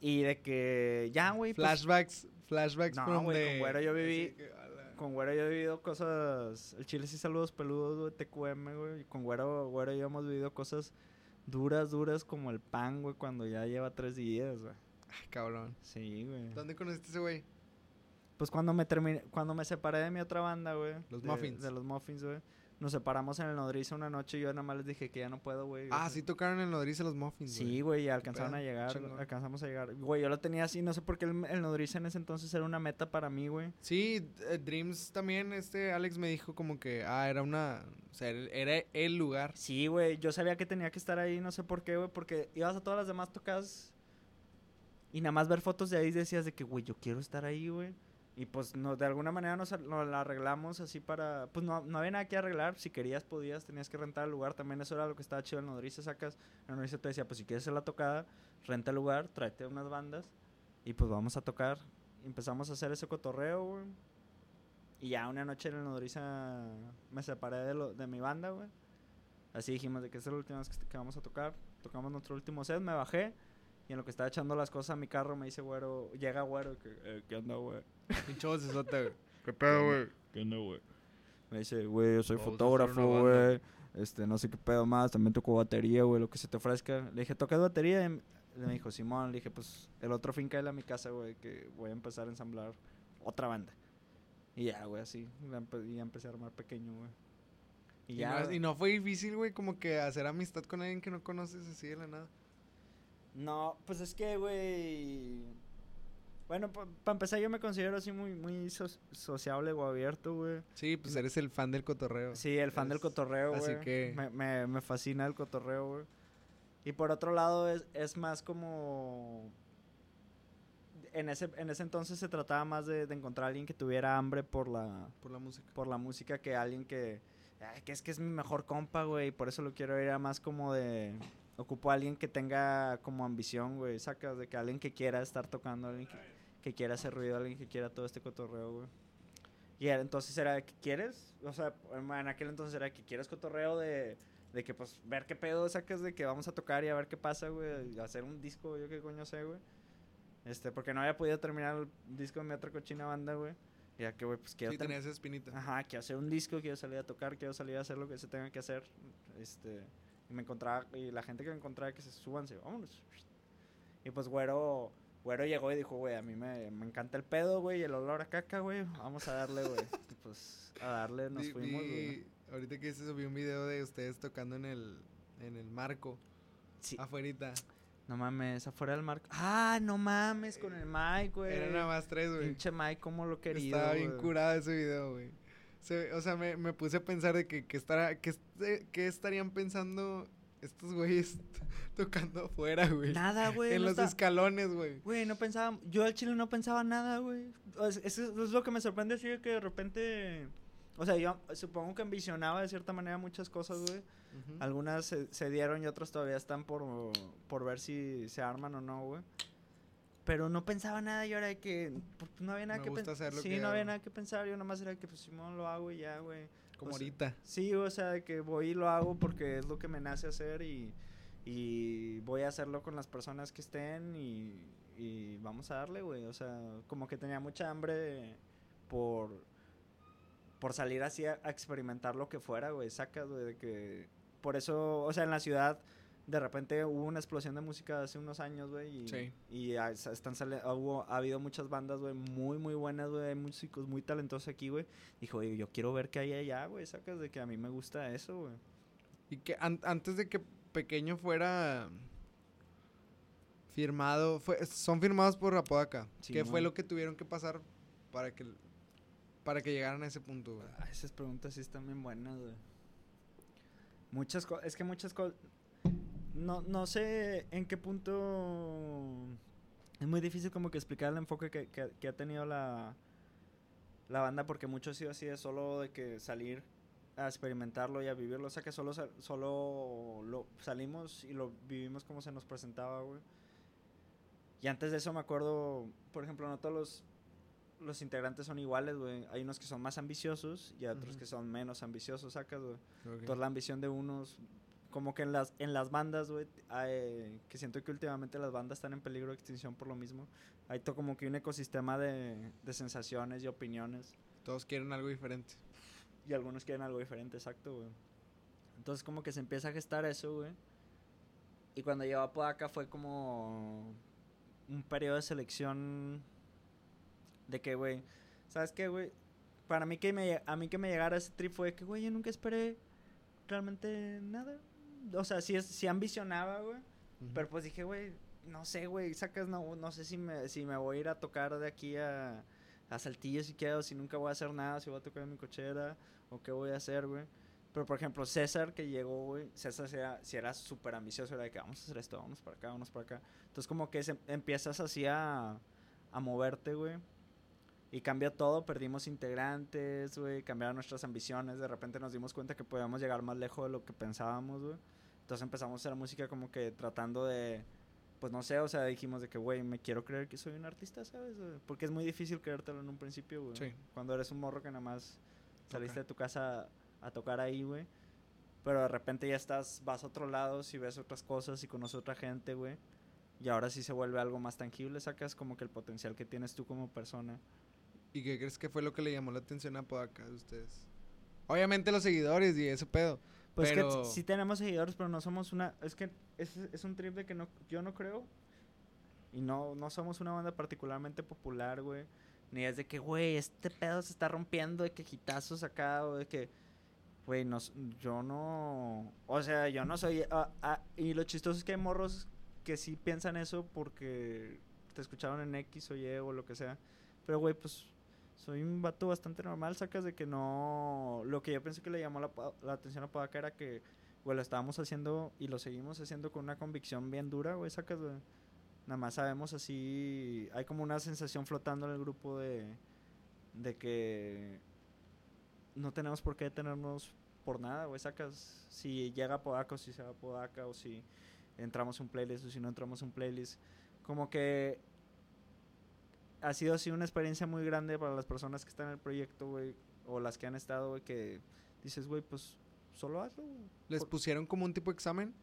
Y de que, ya, güey, pues, Flashbacks, flashbacks No, from güey, the- con güero yo viví- que. Con Güero yo he vivido cosas. El Chile sí saludos peludos, güey, TQM, güey. Y con Güero, Güero yo hemos vivido cosas duras, duras como el pan, güey, cuando ya lleva tres días, güey. Ay, cabrón. Sí, güey. ¿Dónde conociste ese güey? Pues cuando me terminé, cuando me separé de mi otra banda, güey. Los de- Muffins. De los Muffins, güey. Nos separamos en el nodriza una noche y yo nada más les dije que ya no puedo, güey. Ah, sí tocaron en Nodriza los Muffins, Sí, güey, y alcanzaron a llegar, chingón. alcanzamos a llegar. Güey, yo lo tenía así, no sé por qué el, el nodriza en ese entonces era una meta para mí, güey. Sí, eh, Dreams también, este Alex me dijo como que, ah, era una, o sea, era- era el lugar. Sí, güey, yo sabía que tenía que estar ahí, no sé por qué, güey, porque ibas a todas las demás tocadas y nada más ver fotos de ahí decías de que, güey, yo quiero estar ahí, güey. Y pues de alguna manera nos, nos la arreglamos así para, pues no, no había nada que arreglar, si querías podías, tenías que rentar el lugar, también eso era lo que estaba chido en Nodriza, sacas, en Nodriza te decía, pues si quieres hacer la tocada, renta el lugar, tráete unas bandas y pues vamos a tocar. Empezamos a hacer ese cotorreo, güey. Y ya una noche en el Nodriza me separé de, lo, de mi banda, güey. Así dijimos de que es la última vez que, que vamos a tocar. Tocamos nuestro último set, me bajé. Y en lo que estaba echando las cosas a mi carro me dice güero, llega güero, que, eh, ¿qué onda, güey? Pinche vocesota, güey. ¿Qué pedo, güey? ¿Qué onda, güey? Me dice, güey, yo soy fotógrafo, güey. Este, no sé qué pedo más, también toco batería, güey, lo que se te ofrezca. Le dije, ¿tocas batería? Y me dijo, Simón, le dije, pues, el otro fin cae a mi casa, güey, que voy a empezar a ensamblar otra banda. Y ya, güey, así, y ya empecé a armar pequeño, güey. Y Y, ya, no, y no fue difícil, güey, como que hacer amistad con alguien que no conoces así de la nada. No, pues es que, güey. Bueno, para empezar, yo me considero así muy, muy so- sociable o abierto, güey. Sí, pues eres el fan del cotorreo. Sí, el fan del cotorreo, güey. así que- Me, me, me fascina el cotorreo, güey. Y por otro lado, es, es más como... En ese, en ese entonces se trataba más de, de encontrar a alguien que tuviera hambre por la, Por la música. por la música que alguien que... "Ay, que es que es mi mejor compa, güey. y Por eso lo quiero ir a más como de... Ocupo a alguien que tenga como ambición, güey. Sacas de que alguien que quiera estar tocando, alguien que, que quiera hacer ruido, alguien que quiera todo este cotorreo, güey. Y entonces era que quieres, o sea, en aquel entonces era que quieres cotorreo de, de que pues ver qué pedo sacas de que vamos a tocar y a ver qué pasa, güey, hacer un disco, yo qué coño sé, güey. Este, porque no había podido terminar el disco de mi otra cochina banda, güey. Ya que, güey, pues quiero Sí, tenía esa espinita. Ajá, quiero hacer un disco, quiero salir a tocar, quiero salir a hacer lo que se tenga que hacer. Este, y me encontraba, y la gente que me encontraba que se súbanse, vámonos. Y pues güero, güero llegó y dijo, güey, a mí me, me encanta el pedo, güey, y el olor a caca, güey, vamos a darle, güey. pues a darle nos fuimos, güey. ahorita que se subió un video de ustedes tocando en el, en el marco, Sí, afuerita. no mames, afuera del marco. Ah, no mames, con el Mike, güey. Eran nada más tres, güey. Pinche Mike, cómo lo quería. Estaba bien curado ese video, güey. Se- o sea, me, me puse a pensar de que, que, estará, que, este- que estarían pensando estos güeyes tocando afuera, güey. Nada, güey. en no los está- escalones, güey. Güey, no pensaba, yo al chile no pensaba nada, güey. Eso es lo que me sorprende, así que de repente, o sea, yo supongo que ambicionaba de cierta manera muchas cosas, güey. Algunas se, se dieron y otras todavía están por, por ver si se arman o no, güey. Pero no pensaba nada y ahora de que pues, no había nada Me que pensar. Sí, que no había nada que pensar, yo nomás era que pues Simón lo hago y ya, güey. Como o sea, ahorita. Sí, o sea, de que voy y lo hago porque es lo que me nace hacer y, y voy a hacerlo con las personas que estén y, y vamos a darle, güey. O sea, como que tenía mucha hambre por, por salir así a, a experimentar lo que fuera, güey. Sacas, güey, de que... Por eso, o sea, en la ciudad de repente hubo una explosión de música hace unos años, güey. Y, Sí. y a- están hubo, ha habido muchas bandas, güey, muy, muy buenas, güey. Hay músicos muy talentosos aquí, güey. Dijo, "Oye, yo quiero ver qué hay allá, güey. Sacas de que a mí me gusta eso, güey. Y que an- antes de que Pequeño fuera firmado, fue, son firmados por Apodaca. ¿Qué fue lo que tuvieron que pasar para que para que llegaran a ese punto, güey? Ah, esas preguntas sí están bien buenas, güey. Muchas cosas, es que muchas cosas... No, no sé en qué punto... Es muy difícil como que explicar el enfoque que, que- que ha tenido la, la banda porque mucho ha sido así de solo de que salir a experimentarlo y a vivirlo. O sea que solo, solo lo salimos y lo vivimos como se nos presentaba, güey. Y antes de eso me acuerdo, por ejemplo, no todos los, los integrantes son iguales, güey. Hay unos que son más ambiciosos y otros que son menos ambiciosos, sacas, güey. Entonces la ambición de unos, como que en las, en las bandas, güey, que siento que últimamente las bandas están en peligro de extinción por lo mismo. Hay todo como que un ecosistema de, de sensaciones y opiniones. Todos quieren algo diferente. Y algunos quieren algo diferente, exacto, güey. Entonces como que se empieza a gestar eso, güey. Y cuando llegó a Podaca fue como un periodo de selección de que, güey, ¿sabes qué, güey? Para mí que me, a mí que me llegara ese trip fue que, güey, yo nunca esperé realmente nada. O sea, sí, es, sí ambicionaba, güey. Pero pues dije, güey, no sé, güey, sacas, no, no sé si me, si me voy a ir a tocar de aquí a, a Saltillo si quiero, si nunca voy a hacer nada, si voy a tocar en mi cochera, o qué voy a hacer, güey. Pero por ejemplo, César que llegó, güey, César si era, sí era súper ambicioso, era de que vamos a hacer esto, vamos para acá, vamos para acá. Entonces como que se- empiezas así a, a moverte, güey. Y cambia todo, perdimos integrantes, güey, cambiaron nuestras ambiciones, de repente nos dimos cuenta que podíamos llegar más lejos de lo que pensábamos, güey. Entonces empezamos a hacer música como que tratando de, pues no sé, o sea, dijimos de que, güey, me quiero creer que soy un artista, ¿sabes? Porque es muy difícil creértelo en un principio, güey. Sí. Cuando eres un morro que nada más saliste Toca. de tu casa a tocar ahí, güey. Pero de repente ya estás, vas a otro lado, si ves otras cosas y conoces otra gente, güey. Y ahora sí se vuelve algo más tangible, sacas como que el potencial que tienes tú como persona. ¿Y qué crees que fue lo que le llamó la atención a Apodaca de ustedes? Obviamente los seguidores y ese pedo. Pues Pero- que sí tenemos seguidores, pero no somos una... Es que es, es un trip de que no, yo no creo. Y no, no somos una banda particularmente popular, güey. Ni es de que, güey, este pedo se está rompiendo, de que hitazos acá, o de que... Güey, no, yo no... O sea, yo no soy... ah, ah, y lo chistoso es que hay morros que sí piensan eso porque te escucharon en X o Y o lo que sea. Pero, güey, pues soy un vato bastante normal, sacas de que no... Lo que yo pensé que le llamó la, la atención a Podaca era que, güey, lo estábamos haciendo y lo seguimos haciendo con una convicción bien dura, güey, sacas, güey. Nada más sabemos así, hay como una sensación flotando en el grupo de, de que no tenemos por qué detenernos por nada, güey, sacas. Si llega Podaca o si se va Podaca o si entramos a un playlist o si no entramos a un playlist. Como que ha sido así una experiencia muy grande para las personas que están en el proyecto, güey, o las que han estado, güey, que dices, güey, pues solo hazlo. ¿Les Por- pusieron como un tipo de examen?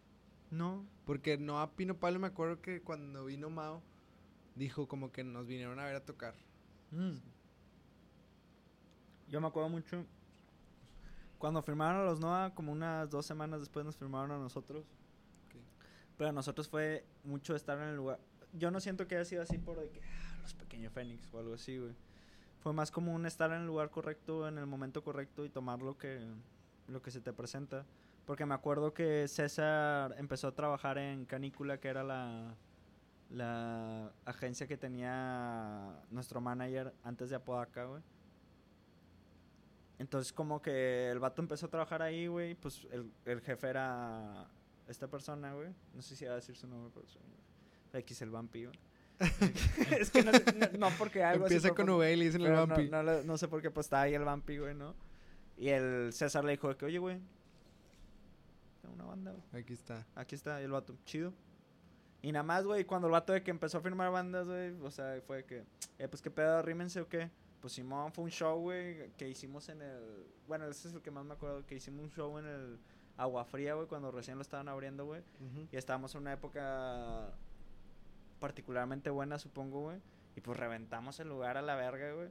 No. Porque no a Pino Pablo me acuerdo que cuando vino Mao dijo como que nos vinieron a ver a tocar. Mm. Yo me acuerdo mucho. Cuando firmaron a los NOA, como unas dos semanas después nos firmaron a nosotros. Pero a nosotros fue mucho estar en el lugar. Yo no siento que haya sido así por de que "Ah, los pequeños Fénix o algo así, güey. Fue más como un estar en el lugar correcto, en el momento correcto y tomar lo que, lo que se te presenta. Porque me acuerdo que César empezó a trabajar en Canícula, que era la, la agencia que tenía nuestro manager antes de Apodaca, güey. Entonces como que el vato empezó a trabajar ahí, güey, pues el, el jefe era esta persona, güey. No sé si va a decir su nombre, pero X el vampi, güey. es que no, sé- no, no porque algo así, Empieza pero con por- V y le dicen el vampi. No, no, no sé por qué, pues estaba ahí el vampi, güey, ¿no? Y el César le dijo que, oye, güey, una banda, güey. Aquí está. Aquí está, y el vato, chido. Y nada más, güey, cuando el vato de que empezó a firmar bandas, güey, o sea, fue que, eh, pues qué pedo, rímense o qué. Pues Simón fue un show, güey, que hicimos en el. Bueno, ese es el que más me acuerdo, que hicimos un show en el Agua Fría, güey, cuando recién lo estaban abriendo, güey. Y estábamos en una época particularmente buena, supongo, güey. Y pues reventamos el lugar a la verga, güey.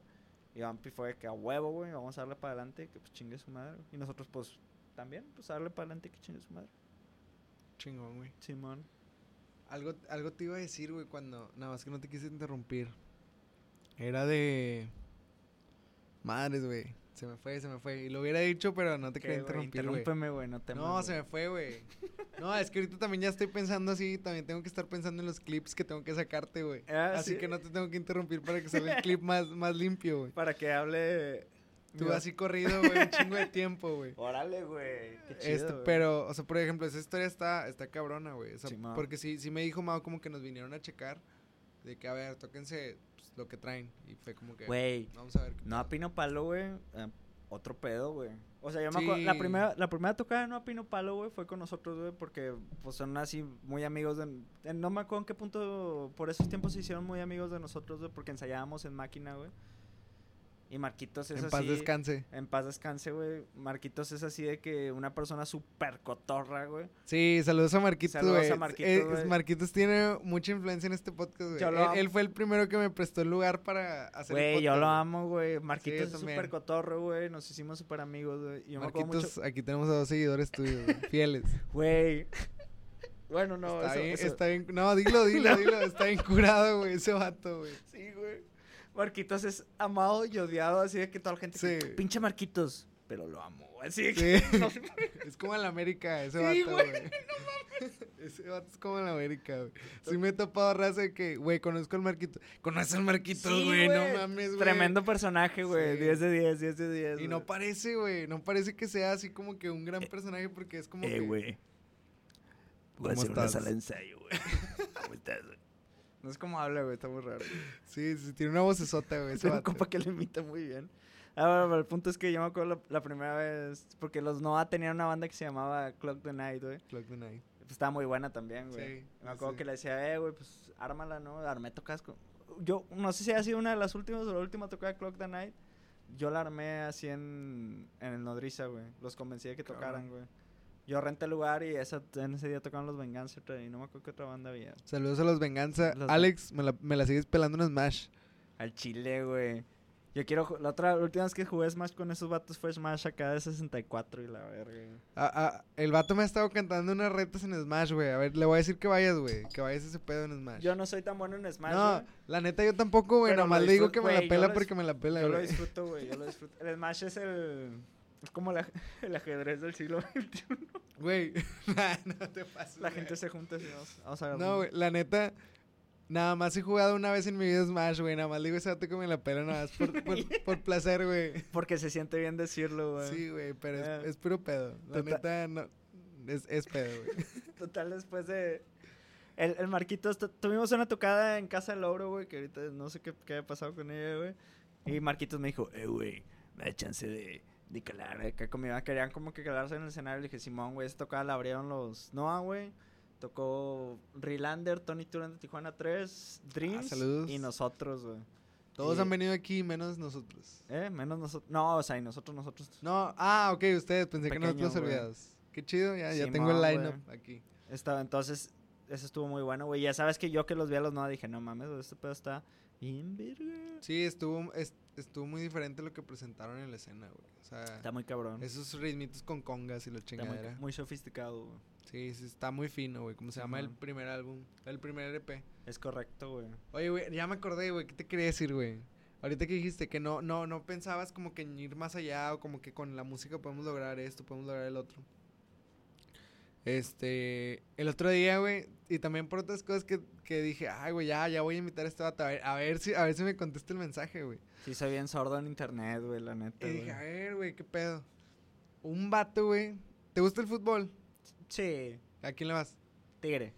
Y Vampi fue de que a huevo, güey, vamos a darle para adelante, que pues chingue su madre. Y nosotros, pues, también, pues a darle para adelante, que chingue su madre. Chingón, güey. Simón. Algo, algo te iba a decir, güey, cuando... Nada más que no te quise interrumpir. Era de... Madres, güey. Se me fue, se me fue. Y lo hubiera dicho, pero no te ¿Qué, quería interrumpir. Interrúmpeme, güey, no te No, se me fue, güey. No, es que ahorita también ya estoy pensando así. También tengo que estar pensando en los clips que tengo que sacarte, güey. Ah, así ¿sí? que no te tengo que interrumpir para que salga el clip más, más limpio, güey. Para que hable... Tú mi- así corrido, güey, un chingo de tiempo, güey. Órale, güey. Qué chido, Este, pero, o sea, por ejemplo, esa historia está, está cabrona, güey. O sea, porque sí, sí me dijo Mao como que nos vinieron a checar. De que, a ver, tóquense lo que traen. Y fue como que, Güey, vamos a ver. qué no a pedo". Pino Palo, güey. eh, otro pedo, güey. O sea, yo me acuerdo, la primera, la primera tocada de No a Pino Palo, güey, fue con nosotros, güey, porque pues son así muy amigos de... no me acuerdo en qué punto, por esos tiempos se hicieron muy amigos de nosotros, güey, porque ensayábamos en máquina, güey. Y Marquitos es En así... paz descanse. En paz descanse, güey. Marquitos es así de que una persona súper cotorra, güey. Sí, saludos a Marquitos, Saludos güey. a Marquitos, Eh. Marquitos tiene mucha influencia en este podcast, güey. Él, él fue el primero que me prestó el lugar para hacer Güey, yo lo amo, güey. Marquitos es también. súper cotorro, güey. Nos hicimos súper amigos, güey. Mucho... Marquitos, aquí tenemos a dos seguidores tuyos, fieles. Güey. Bueno, no, está, eso- bien, eso- está bien. No, dilo, dilo, dilo. Está bien curado, güey, ese vato, güey. Sí, güey. Marquitos es amado y odiado, así de que toda la gente... que, Sí. Pinche Marquitos. Pero lo amo, güey. Así de que... No Es como en la América, ese vato, güey. Ese vato es como en la América, güey. Sí me he topado raza de que, güey, conozco al Marquito. Conoces al Marquito, Sí, güey, no mames, güey. Tremendo personaje, güey. Sí. 10 de 10, 10 de 10. Y no güey. parece, güey, no parece que sea así como que un gran personaje porque es como Eh, que... güey. Voy a ¿Cómo hacer una estás? sala de ensayo, güey. ¿Cómo estás, güey? No es como habla, güey. Está muy raro. Sí, sí, tiene una vocesota, güey, Tengo un compa que le imita muy bien. Ah, bueno, pero el punto es que yo me acuerdo la, la primera vez... Porque los Noah tenían una banda que se llamaba Clock the Night, güey. Clock the Night. Pues estaba muy buena también, güey. Sí, Me acuerdo sí. que le decía, eh, güey, pues ármala, ¿no? Armé tocas con... Yo no sé si ha sido una de las últimas o la última tocada de Clock the Night. Yo la armé así en, en el Nodriza, güey. Los convencí de que Cabrón. tocaran, güey. Yo renté el lugar y esa, en ese día tocaban los Venganza y no me acuerdo qué otra banda había. Saludos a los Venganza. Los- Alex, me la, me la sigues pelando en Smash. Al Chile, güey. Yo quiero... La otra, la última vez que jugué Smash con esos vatos fue Smash acá de 64 y la verga. güey. Ah, ah, el vato me ha estado cantando unas retas en Smash, güey. A ver, le voy a decir que vayas, güey. Que vayas ese pedo en Smash. Yo no soy tan bueno en Smash, no, güey. la neta yo tampoco, güey. Nomás lo le digo que me la güey, yo pela lo porque me la pela, Yo lo güey. disfruto, güey. Yo lo disfruto. El Smash es el... Es como la- el ajedrez del siglo XXI. Güey, no te pases. La güey. gente se junta y vamos, vamos a No, güey, la neta, Nada más he jugado una vez en mi vida Smash, güey. Nada más digo ese vato que me la pela nada más por, por, por placer, güey. Porque se siente bien decirlo, güey. Sí, güey, pero es, Eh. es puro pedo. La Total- neta, no. Es, es pedo, güey. Total, después de. El, el Marquitos, tu- tuvimos una tocada en casa del Logro, güey, que ahorita no sé qué, qué había pasado con ella, güey. Y Marquitos me dijo, eh, güey, me da chance de, de calar acá conmigo. Querían como que quedarse en el escenario. Le dije, Simón, güey, esta tocada la abrieron los Noah, güey. Tocó Rilander, Tony Turan de Tijuana 3, Dreams Ah, saludos. y nosotros, güey. Todos Y- han venido aquí, menos nosotros. Eh, menos nosotros. No, o sea, y nosotros, nosotros. No, ah, ok, ustedes. Pensé que Pequeño, nosotros güey. olvidados. Qué chido, ya, ya tengo el lineup aquí. Estaba, entonces, eso estuvo muy bueno, güey. Ya sabes que yo que los vi a los Noah dije, no mames, este pedo está bien verga. Sí, estuvo, es- estuvo muy diferente lo que presentaron en la escena, güey. O sea, Está muy cabrón. esos ritmitos con congas y Está muy, chingadera. muy sofisticado, güey. Sí, sí, está muy fino, güey. ¿Cómo se llama el primer álbum? El primer EP. Es correcto, güey. Oye, güey, ya me acordé, güey. ¿Qué te quería decir, güey? Ahorita que dijiste que no, no, no pensabas como que en ir más allá o como que con la música podemos lograr esto, podemos lograr el otro. Este, el otro día, güey, y también por otras cosas que, que dije, ay, güey, ya, ya voy a invitar a este vato, a ver, a ver si, a ver si me contesta el mensaje, güey. Sí, soy bien sordo en internet, güey, la neta. Y dije, a ver, güey, qué pedo. Un vato, güey. ¿Te gusta el fútbol? Sí, ¿A quién le vas? tigre.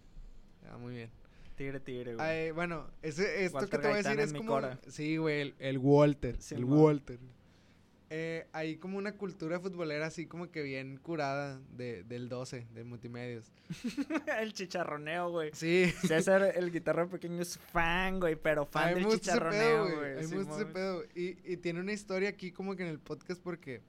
Ah, muy bien. Tigre, tigre, güey. Ay, bueno, ese, esto Walter que te voy a decir es como... cora. Sí, güey, el, el Walter, Sí, el man. Walter. Eh, hay como una cultura futbolera así como que bien curada de, del 12, de multimedios. el chicharroneo, güey. Sí. César, el guitarro pequeño, es fan, güey, pero fan del chicharroneo, pedo, güey. mí me gusta ese pedo. Y, y tiene una historia aquí como que en el podcast porque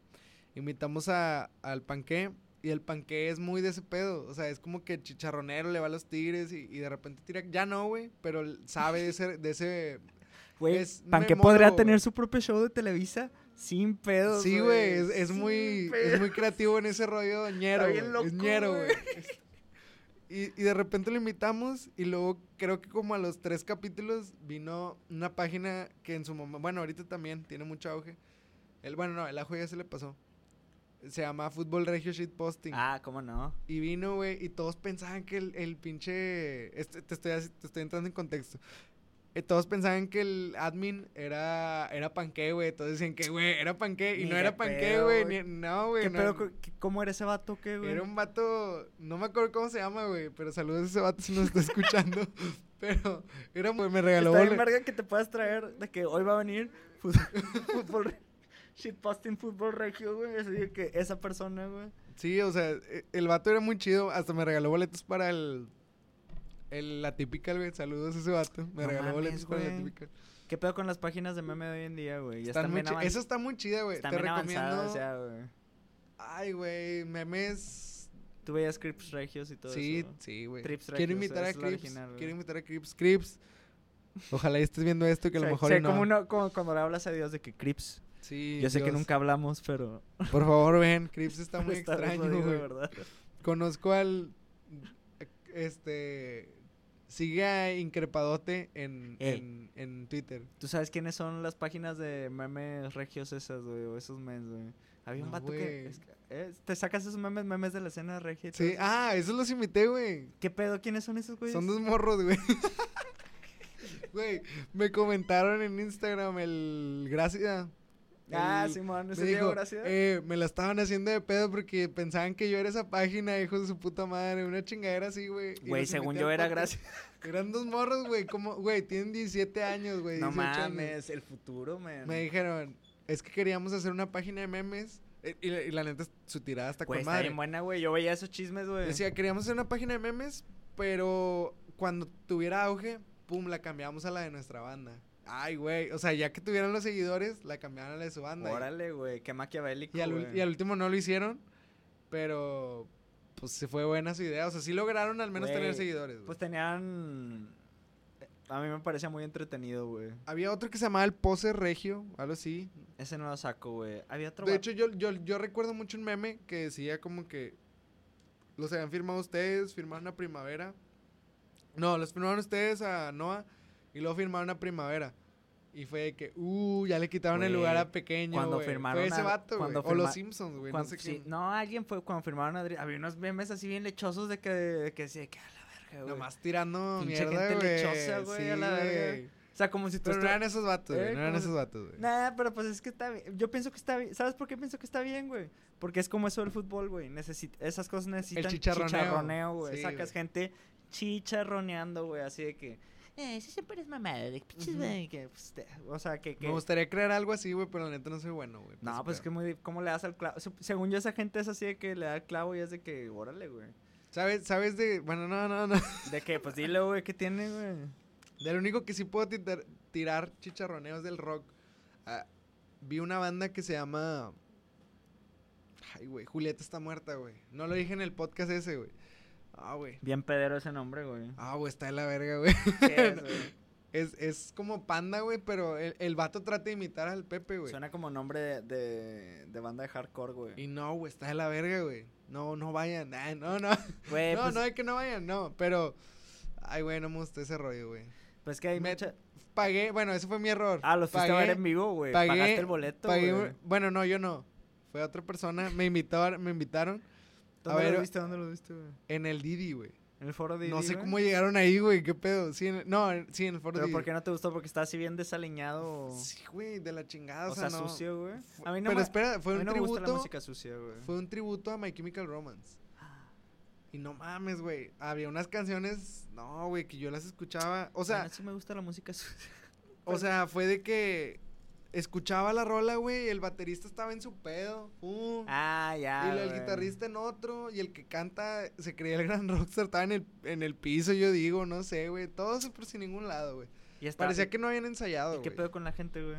invitamos a, al panqué y el panqué es muy de ese pedo. O sea, es como que chicharronero le va a los tigres y, y de repente tira... Ya no, güey, pero sabe de ese... De ese Güey, ¿Panqué podría tener su propio show de Televisa? Sin pedos, Sí, güey, es, muy, pedos. es muy creativo en ese rollo ñero, bien güey, es loco, ñero, güey. Y, y de repente lo invitamos y luego creo que como a los tres capítulos vino una página que en su momento, bueno, ahorita también tiene mucho auge. El, bueno, no, el ajo ya se le pasó. Se llama Fútbol Regio Shitposting. Ah, ¿cómo no? Y vino, güey, y todos pensaban que el, el pinche... este- te, estoy, te estoy entrando en contexto. Eh, todos pensaban que el admin era, era panqué, güey. Todos decían que, güey, era panqué. Y Ni no era panqué, güey. No, güey. ¿Qué no- ¿Cómo era ese vato, qué, güey? Era un vato... No me acuerdo cómo se llama, güey. Pero saludos a ese vato si nos está escuchando. pero era, güey, me regaló... Está bien verga que te puedas traer de que hoy va a venir fútbol, re- shitposting fútbol regio, güey. Así que esa persona, güey. Sí, o sea, e- el vato era muy chido. Hasta me regaló boletos para el... el la típica, güey. Saludos a ese vato. Me No regaló boletos para la típica. ¿Qué pedo con las páginas de meme de hoy en día, güey? Están están, Esa está muy chida, güey. Te bien recomiendo... avanzadas ya, güey. Ay, güey, memes. Tú veías Crips Regios y todo Sí, eso. ¿no? sí, güey. Quiero invitar a Crips. quiero invitar a Crips. Crips. Ojalá estés viendo esto que a lo Sí, mejor sí, no. como, uno- como cuando le hablas a Dios de que Crips. Sí, Yo sé que nunca hablamos, pero. Por favor, ven. Crips está muy lo extraño, güey. Conozco al. Este. Sigue a Increpadote en, en, en Twitter. ¿Tú sabes quiénes son las páginas de memes regios esas, güey? O esos memes, güey. Había un vato que. es eh, te sacas esos memes, memes de la escena regia. Sí, ah, esos los imité, güey. ¿Qué pedo? ¿Quiénes son esos, güey? Son dos morros, güey. Güey, me comentaron en Instagram el. Gracias. Ah, Simón, Me ese Diego dijo, Gracia. eh, me la estaban haciendo de pedo porque pensaban que yo era esa página, hijos de su puta madre, una chingadera así, güey. Güey, según yo era podcast. Gracia. Eran dos morros, güey, como, güey, tienen 17 años, güey. No 18 años. mames, el futuro, man. Me dijeron, es que queríamos hacer una página de memes. eh, Y, la- y la neta, su tirada está Güey, con está madre. bien buena, güey. Yo veía esos chismes, güey. Decía, queríamos hacer una página de memes, pero cuando tuviera auge, pum, la cambiamos a la de nuestra banda. Ay, güey, o sea, ya que tuvieran los seguidores, la cambiaron a la de su banda. Órale, güey. Qué maquiavélico, Y al, güey. y al último no lo hicieron, pero pues se fue buena su idea. O sea, sí lograron al menos tener seguidores. güey. Pues tenían... A mí me parecía muy entretenido, güey. Había otro que se llamaba El Pose Regio, algo así. Ese no lo saco, güey. Había otro... De hecho, yo, yo, yo recuerdo mucho un meme que decía como que los habían firmado ustedes, firmaron a Primavera. No, los firmaron ustedes a Noah y luego firmaron a Primavera. Y fue de que, uh, ya le quitaron el lugar a Pequeño, cuando firmaron Fue ese a- vato, cuando O firma- los Simpsons, güey, no Cuando- sé sí, quién. no, alguien fue cuando firmaron a Adri- Había unos memes así bien lechosos de que, de que decía que a la verga. güey. Nomás tirando Pinche mierda, gente lechosa, güey, Sí, a la verga. O sea, como si tú Pero no eran esos vatos, güey. Eh, No eran como esos vatos, güey. Nah, pero pues es que está bien. Yo pienso que está bien. ¿Sabes por qué pienso que está bien, güey? Porque es como eso del fútbol, güey. Esas cosas necesitan chicharroneo. chicharroneo, güey. Sí, Sacas gente chicharroneando, güey. Así de que. Eh, eso siempre es mamada. De que pinches, Ujú. güey, que, pues, te- o sea, que. que Me gustaría crear algo así, güey, pero la neta no soy bueno, güey. no, pues es que muy. ¿Cómo le das al clavo? Se- Según yo, esa gente es así de que le da el clavo y es de que. Órale, güey. ¿Sabes, ¿Sabes de...? Bueno, no, no, no. De que, pues dile, güey, ¿qué tiene, güey? De lo único que sí puedo titar- tirar chicharroneos del rock. ah, vi una banda que se llama... Ay, güey, Julieta está muerta, güey. No lo dije en el podcast ese, güey. Ah, güey. Bien pedero ese nombre, güey. Ah, güey, está de la verga, güey. ¿Qué es, güey? Es, es como panda, güey, pero el, el vato trata de imitar al Pepe, güey. Suena como nombre de, de, de banda de hardcore, güey. Y no, güey, está de la verga, güey. No, no vayan. Ay, no, no. Güey, no, pues, no es que no vayan, no. Pero... Ay, güey, no me gustó ese rollo, güey. pues que hay me- mucha... Pagué, bueno, ese fue mi error. Ah, los fuiste a ver en vivo, güey. Pagaste el boleto, Pagué güey. bueno, no, yo no. Fue otra persona. Me invitaron, me invitaron ¿Dónde a ver- lo viste? ¿Dónde lo viste, güey? en el Didi, güey. ¿En el foro de No Didi, sé güey? cómo llegaron ahí, güey. ¿Qué pedo? Sí, en- no, en- sí, en el foro ¿Pero Didi. por qué no te gustó? Porque está así bien desaliñado. o- Sí, güey, de la chingada. o sea, no. sucio, güey. A mí no Pero me, espera, fue a mí un no me gusta la tributo. música sucia, güey. Fue un tributo a My Chemical Romance. Y no mames, güey. Había unas canciones, no, güey, que yo las escuchaba. O sea, sí me gusta la música sucia. o sea, fue de que escuchaba la rola, güey, y el baterista estaba en su pedo. pum, Ah, ya, y el guitarrista en otro, y el que canta se creía el gran rockstar, estaba en el, en el piso, yo digo, no sé, güey. Todo por sin ningún lado, güey. Parecía que no habían ensayado, ¿Y qué pedo con la gente, güey?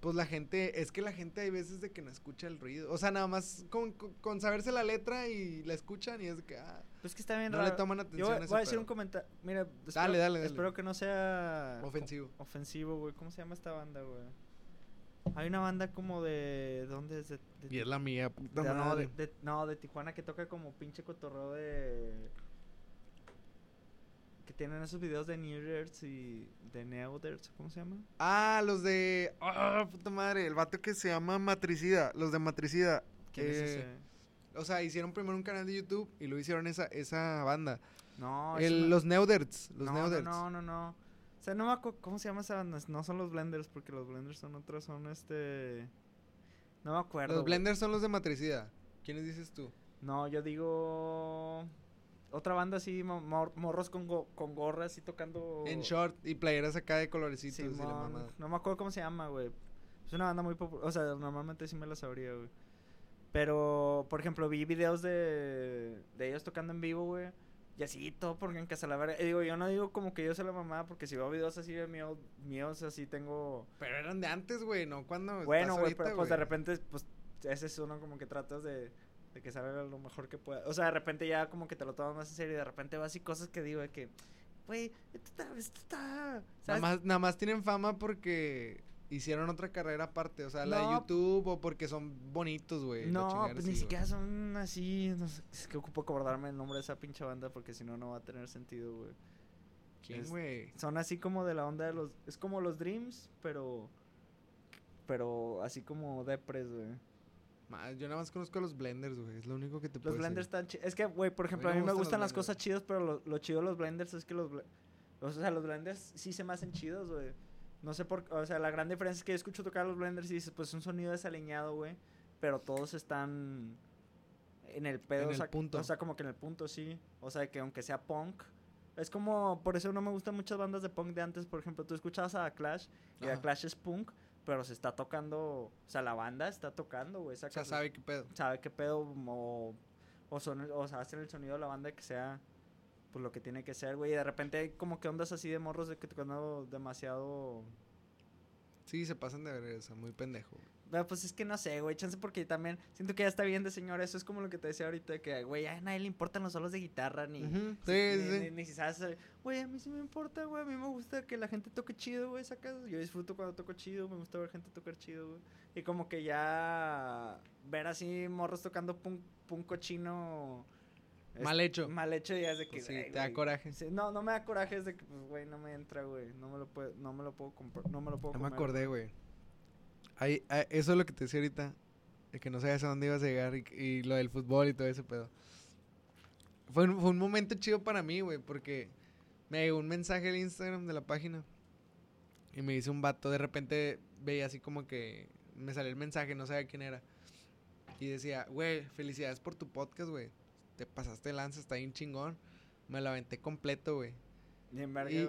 Pues la gente, es que la gente hay veces de que no escucha el ruido. O sea, nada más con, con, con saberse la letra y la escuchan y es de que, ah, Pues que está bien no raro. le toman Yo atención voy, a ese voy a decir pedo. un comentario. Mira, espero, Dale, dale, dale. espero que no sea Ofensivo. ofensivo, güey. ¿Cómo se llama esta banda, güey? Hay una banda como de ¿dónde es? De, de- Y es la mía, puta de- no, madre. de, de- no, de Tijuana que toca como pinche cotorreo de que tienen esos videos de New Year's y de Neoders, ¿cómo se llama? Ah, los de. Ah, puta madre. El vato que se llama Matricida. Los de Matricida. ¿Quién es Eh, ese? O sea, hicieron primero un canal de YouTube y luego hicieron esa, esa banda. No, El- Los Neuderts. Los no, Neuderts. no, no, no, no. Sea, no me acuerdo cómo se llama esa banda. No son los Blenders porque los Blenders son otros, son este No me acuerdo. Los. Blenders son los de Matricida. ¿Quiénes dices tú? No, yo digo otra banda así mo- mor- morros con go- con gorras así tocando En short y playeras acá de colorecitos y la mamada. no me acuerdo cómo se llama, güey. Es una banda muy popular. O sea, normalmente sí me la sabría, güey. Pero, por ejemplo, vi videos de, de ellos tocando en vivo, güey. Y así, todo porque en casa la verga. Y digo, yo no digo como que yo soy la mamá, porque si veo videos así de mío- míos, así tengo. Pero eran de antes, güey, no cuando. Bueno, güey, pero pues de repente, pues ese es uno como que tratas de, de que salga lo mejor que pueda. O sea, de repente ya como que te lo tomas más en serio y de repente vas y cosas que digo de que, güey, esto está, esto está. Nada más, nada más tienen fama porque hicieron otra carrera aparte. O sea, la de. YouTube o porque son bonitos, güey. No, pues así, ni siquiera son así. No sé, es que ocupo acordarme el nombre de esa pinche banda porque si no, no va a tener sentido, güey. ¿Quién, güey? Son así como de la onda de los. Es como los Dreams, pero. Pero así como Depres, güey. Yo nada más conozco a los Blenders, güey. Es lo único que te puedo Los blenders decir. están chidos. Es que, güey, por ejemplo, A a mí me gustan las cosas chidas, pero lo, lo chido de los blenders es que los. O sea, los blenders sí se me hacen chidos, güey. No sé por O sea, la gran diferencia es que yo escucho tocar los blenders y dices, pues un sonido desaliñado, güey. Pero todos están en el pedo. En o el sea, punto. O sea, como que en el punto, sí. O sea, que aunque sea punk. Es como, por eso no me gustan muchas bandas de punk de antes. Por ejemplo, tú escuchabas a Clash y a. Clash es punk, pero se está tocando. O sea, la banda está tocando, güey. O sea, sabe qué pedo. sabe qué pedo o, o, son, o sea, hacer el sonido de la banda que sea pues lo que tiene que ser, güey. Y de repente hay como que ondas así de morros de que tocando demasiado... Sí, se pasan de ver eso, muy pendejo. güey. Pero, pues es que no sé, güey, chance porque también siento que ya está bien de señor. Eso es como lo que te decía ahorita, que, güey, a nadie le importan los solos de guitarra, ni... Ujú, ni- Sí, ni, sí, sí. ni- ni si sabes Güey, a mí sí me importa, güey. A mí me gusta que la gente toque chido, güey. Sacas. Yo disfruto cuando toco chido. Me gusta ver gente tocar chido, güey. Y como que ya. Ver así morros tocando punk, punk cochino. Mal hecho. Mal hecho ya es de que. Pues sí, "Ay, te da güey". coraje. Sí, no, no me da coraje. Es de que, pues, güey, no me entra, güey. No me lo puedo, no me lo puedo comprar. No me lo puedo No me acordé, güey. Ahí, ah, eso es lo que te decía ahorita. De que no sabías a dónde ibas a llegar y, y lo del fútbol y todo ese pedo. fue un, fue un momento chido para mí, güey, porque me llegó un mensaje al Instagram de la página y me dice un vato, de repente veía así como que me salió el mensaje, no sabía quién era. Y decía, güey, felicidades por tu podcast, güey. Te pasaste lanza, está bien chingón. Me la aventé completo, güey.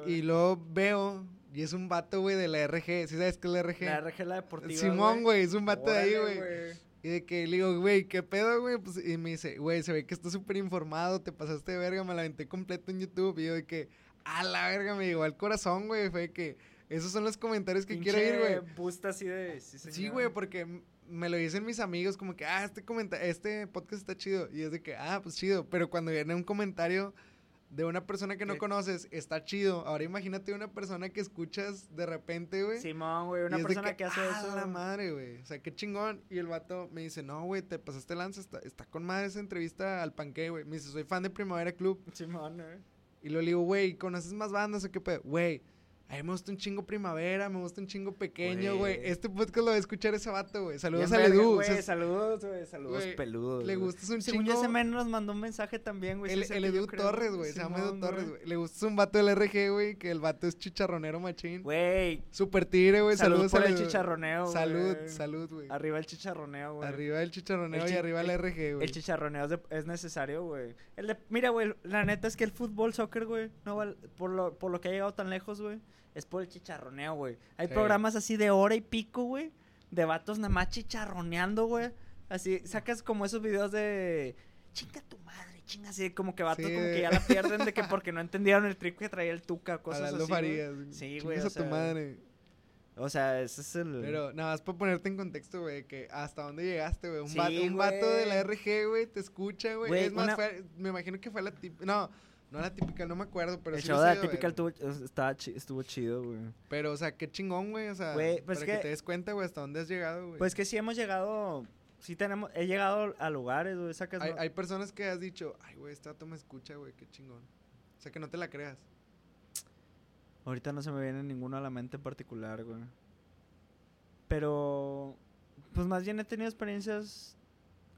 Y, luego veo, y es un vato, güey, de la RG. ¿Sí sabes qué es la RG? La RG la deportiva, Simón, güey, es un vato de ahí, güey. Y de que le digo, güey, ¿qué pedo, güey? Pues, y me dice, güey, se ve que estás súper informado, te pasaste de verga, me la aventé completo en YouTube. Y yo de que, a la verga, me llegó al corazón, güey. Fue de que, esos son los comentarios que quiero ir, güey. Así de... Sí, güey, porque me lo dicen mis amigos, como que, ah, este, comenta este podcast está chido. Y es de que, ah, pues chido. Pero cuando viene un comentario de una persona que no conoces, está chido. Ahora imagínate una persona que escuchas de repente, güey. Simón, güey, una persona que, hace "Ah, eso. la madre, güey. O sea, qué chingón. Y el vato me dice, no, güey, te pasaste lanza. Está, está con madre esa entrevista al panque, güey. Me dice, soy fan de Primavera Club. Simón, güey. Y lo le digo, güey, ¿conoces más bandas o qué pedo? Güey, a mí me gusta un chingo Primavera, me gusta un chingo Pequeño, güey. Este podcast lo va a escuchar ese vato, güey. Saludos Bien a verga, Edu. güey, o sea, saludos, güey, saludos peludos. le güey. gustas un Según chingo. yo, ese men nos mandó un mensaje también, güey. el, el Edu. Torres, güey. Se llama Edu Torres, güey. Le gusta un vato del RG, güey. Que el vato es chicharronero machín. Güey, Super tigre, güey. salud Saludos por el chicharroneo, güey. Salud, salud, güey. Arriba el chicharroneo, güey. Arriba el chicharroneo El y arriba el- el RG, güey. El chicharroneo es, de- es necesario, güey. Mira, güey, la neta es que el fútbol, soccer, güey, no val- por, lo, por lo que ha llegado tan lejos, güey, es por el chicharroneo, güey. Hay Sí. programas así de hora y pico, güey, de vatos nada más chicharroneando, güey. Así, sacas como esos videos de... Chinga tu madre, chinga así, como que vatos Sí, como que ya la pierden de que porque no entendieron el trick que traía el tuca, cosas Aldo así, güey. Farías. Sí, güey, o a tu sea, madre. O sea, ese es el... Pero nada más para ponerte en contexto, güey, que hasta dónde llegaste, güey. Un, Sí, vato, un vato de la. RG, güey, te escucha, güey. Es más, una- fue- me imagino que fue la típica. No, no la típica, no me acuerdo, pero el sí show lo de la típica estuvo, estaba chi- estuvo chido, güey. Pero, o sea, qué chingón, güey. O sea, Güey, pues para que- que... te des cuenta, güey, hasta dónde has llegado, güey. Pues que sí hemos llegado, sí tenemos, he llegado a lugares, güey, sacas... hay, no- hay personas que has dicho, ay, güey, vato me escucha, güey, qué chingón. O sea, que no te la creas. Ahorita no se me viene ninguno a la mente en particular, güey. Pero, pues más bien he tenido experiencias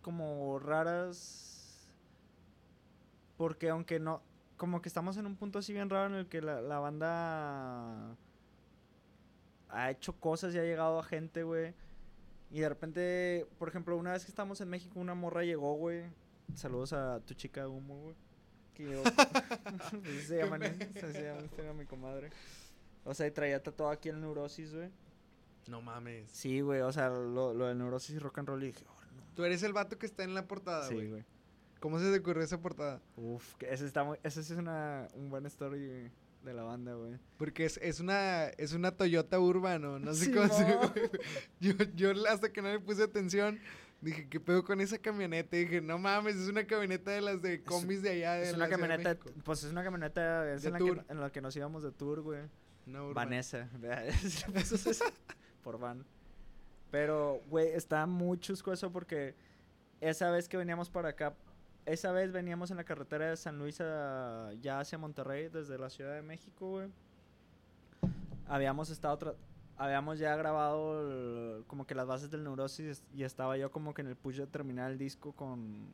como raras. Porque aunque no, como que estamos en un punto así bien raro en el que la, la banda ha hecho cosas y ha llegado a gente, güey. Y de repente, por ejemplo, una vez que estábamos en México, una morra llegó, güey. Saludos a tu chica Humo, güey. Que llegó. Se llama, ¿no? Así se llama, esta era mi comadre. O sea, y traía tatuado aquí el neurosis, güey. No mames. Sí, güey, o sea, lo, lo del neurosis y rock and roll. Y dije, oh, no. Tú eres el vato que está en la portada, Sí, güey. ¿Cómo se te ocurrió esa portada? Uf, que ese está muy. Ese sí es una, un buen story de la banda, güey. Porque es, es una es una Toyota Urbano, no sé cómo se yo, yo hasta que no le puse atención, dije, ¿qué pedo con esa camioneta? Y dije, no mames, es una camioneta de las de combis de allá de Es una de camioneta, pues es una camioneta es De en, la que, en la que nos íbamos de tour, güey. Urbano. Vanessa, por van. Pero, güey, está muy chusco eso porque esa vez que veníamos para acá, esa vez veníamos en la carretera de San Luis a- ya hacia Monterrey desde la Ciudad de México, güey. Habíamos estado, habíamos ya grabado el- como que las bases del Neurosis y estaba yo como que en el push de terminar el disco con,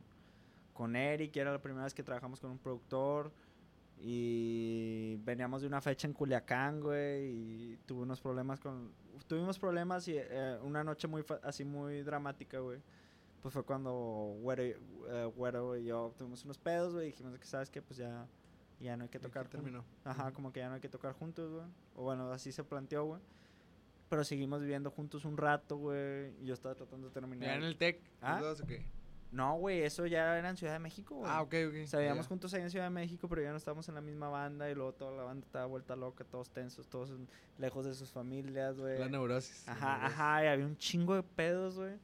con Eric, y era la primera vez que trabajamos con un productor. Y veníamos de una fecha en Culiacán, güey, y tuve unos problemas con... Tuvimos problemas y eh, una noche muy así muy dramática, güey. Pues fue cuando Güero, y- eh, Güero y yo tuvimos unos pedos, güey, y dijimos que, ¿sabes qué? Pues ya, ya no hay que tocar. terminó. Ajá, como que ya no hay que tocar juntos, güey. O bueno, así se planteó, güey. Pero seguimos viviendo juntos un rato, güey. Y yo estaba tratando de terminar. ¿Ya en el TEC? ¿Ah? No, güey, eso ya era en Ciudad de México, güey. Ah, ok, ok. O sea, vivíamos ya. juntos ahí en Ciudad de México, pero ya no estábamos en la misma banda y luego toda la banda estaba vuelta loca, todos tensos, todos lejos de sus familias, güey. La neurosis. la Ajá, neurosis. ajá, y había un chingo de pedos, güey.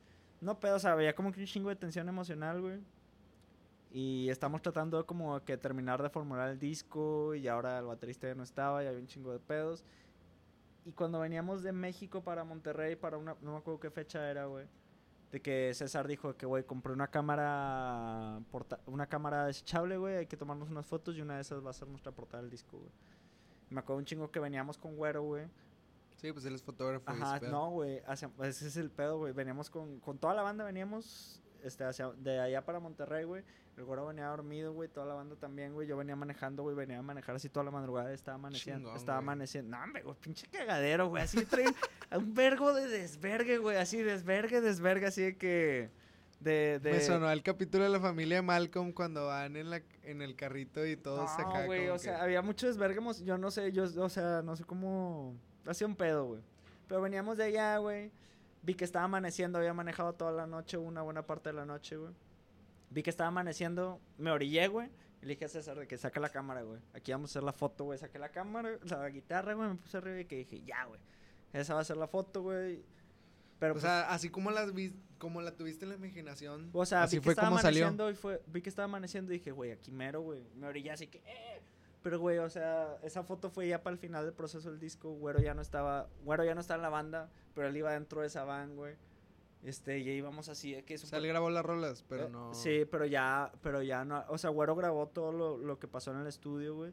No pedos, o sea, había como que un chingo de tensión emocional, güey. Y estamos tratando como que terminar de formular el disco y ahora el baterista ya no estaba y había un chingo de pedos. Y cuando veníamos de México para Monterrey, para una, no me acuerdo qué fecha era, güey. De que César dijo que, güey, compré una cámara, porta- una cámara desechable, güey, hay que tomarnos unas fotos y una de esas va a ser nuestra portada del disco, güey. Me acuerdo un chingo que veníamos con Güero, güey. Sí, pues él es fotógrafo. Ajá, no, güey. Ese es el pedo, güey. Veníamos con, con toda la banda, veníamos este, hacia, de allá para Monterrey, güey. El güero venía dormido, güey, toda la banda también, güey. Yo venía manejando, güey, venía a manejar así toda la madrugada, estaba amaneciendo, Chingón, estaba güey. amaneciendo. No, hombre, güey, pinche cagadero, güey, así traen un vergo de desvergue, güey, así desvergue, desvergue, así de que de de Me sonó al capítulo de la familia de Malcolm cuando van en, la, en el carrito y todos se No, caen. güey, o sea, había mucho desvergue, yo no sé, yo, o sea, no sé cómo, hacía un pedo, güey. Pero veníamos de allá, güey, vi que estaba amaneciendo, había manejado toda la noche, una buena parte de la noche, güey. Vi que estaba amaneciendo, me orillé, güey, y le dije a César de que saca la cámara, güey. Aquí vamos a hacer la foto, güey, saqué la cámara, la guitarra, güey, me puse arriba y que dije, ya, güey, esa va a ser la foto, güey. Pero, O pues, sea, así como, las vi- como la tuviste en la imaginación. o sea, así vi que fue estaba como salió. amaneciendo y fue, vi que estaba amaneciendo y dije, güey, aquí mero, güey. Me orillé así que, eh. Pero, güey, o sea, esa foto fue ya para el final del proceso del disco. Güero ya no estaba, Güero ya no estaba en la banda, pero él iba dentro de esa van, güey. Este, y íbamos así, de que O sea, él grabó las rolas, pero eh, no. Sí, pero ya, pero ya no, o sea, Güero grabó todo lo, lo que pasó en el estudio, güey.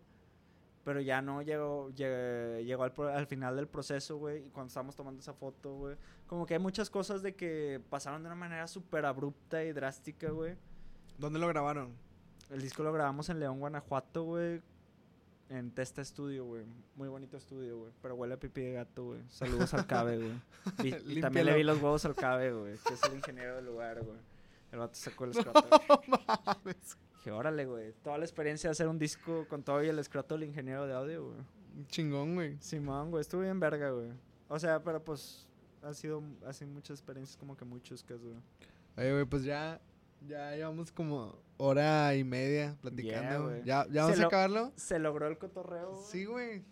Pero ya no llegó, lle- llegó al, al final del proceso, güey. Y cuando estábamos tomando esa foto, güey. Como que hay muchas cosas de que pasaron de una manera súper abrupta y drástica, güey. ¿Dónde lo grabaron? El disco lo grabamos en León, Guanajuato, güey. En Testa Studio, güey. Muy bonito estudio, güey. Pero huele a pipí de gato, güey. Saludos al Cabe, güey. Y, y también le vi los huevos al Cabe, güey. Que es el ingeniero del lugar, güey. El vato sacó el escroto. Dije, órale, güey. Toda la experiencia de hacer un disco con todo y el escroto del ingeniero de audio, güey. Chingón, güey. Simón, güey. Estuvo bien verga, güey. O sea, pero pues... Ha sido así muchas experiencias como que muy chuscas, güey. Oye, güey, pues ya, ya llevamos como hora y media platicando. güey. ¿Ya, ¿Ya Se vamos a lo- acabarlo? Se logró el cotorreo. Sí, güey.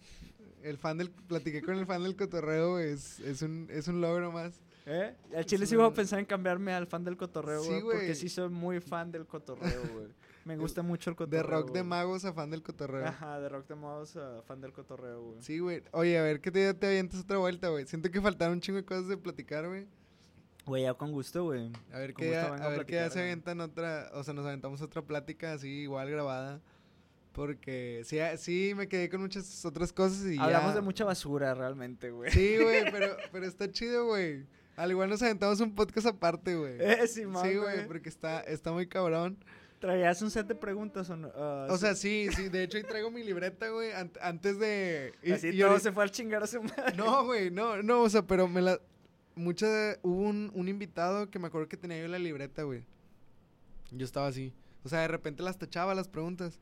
El fan del... Platiqué con el fan del cotorreo. Es, es, un, es un logro más. ¿Eh? Al chile sí iba a pensar en cambiarme al fan del cotorreo, Sí, güey. porque güey. sí soy muy fan del cotorreo, güey. Me gusta mucho el De cotorreo. rock de magos a fan del cotorreo. Ajá, de rock de magos a fan del cotorreo, güey. Sí, güey. Oye, a ver qué te, te avientas otra vuelta, güey. Siento que faltaron un chingo de cosas de platicar, güey. Güey, ya con gusto, güey. A ver qué a a ver qué ya se aventan otra, o sea, nos aventamos otra plática así igual grabada. Porque sí, ah, sí me quedé con muchas otras cosas y Hablamos ya- de mucha basura, realmente, güey. Sí, güey, pero, pero está chido, güey. Al igual nos aventamos un podcast aparte, güey. Eh, Simón, sí, güey. porque está, está muy cabrón. ¿Traías un set de preguntas o no? Ah, O sí. sea, sí, sí, de hecho ahí traigo mi libreta, güey, ant- antes de... y- Así y todo se fue al chingar a su madre. No, güey, no, no, o sea, pero me la... Mucha... Hubo un, un invitado que me acuerdo que tenía yo la libreta, güey. Yo estaba así. O sea, de repente las tachaba las preguntas.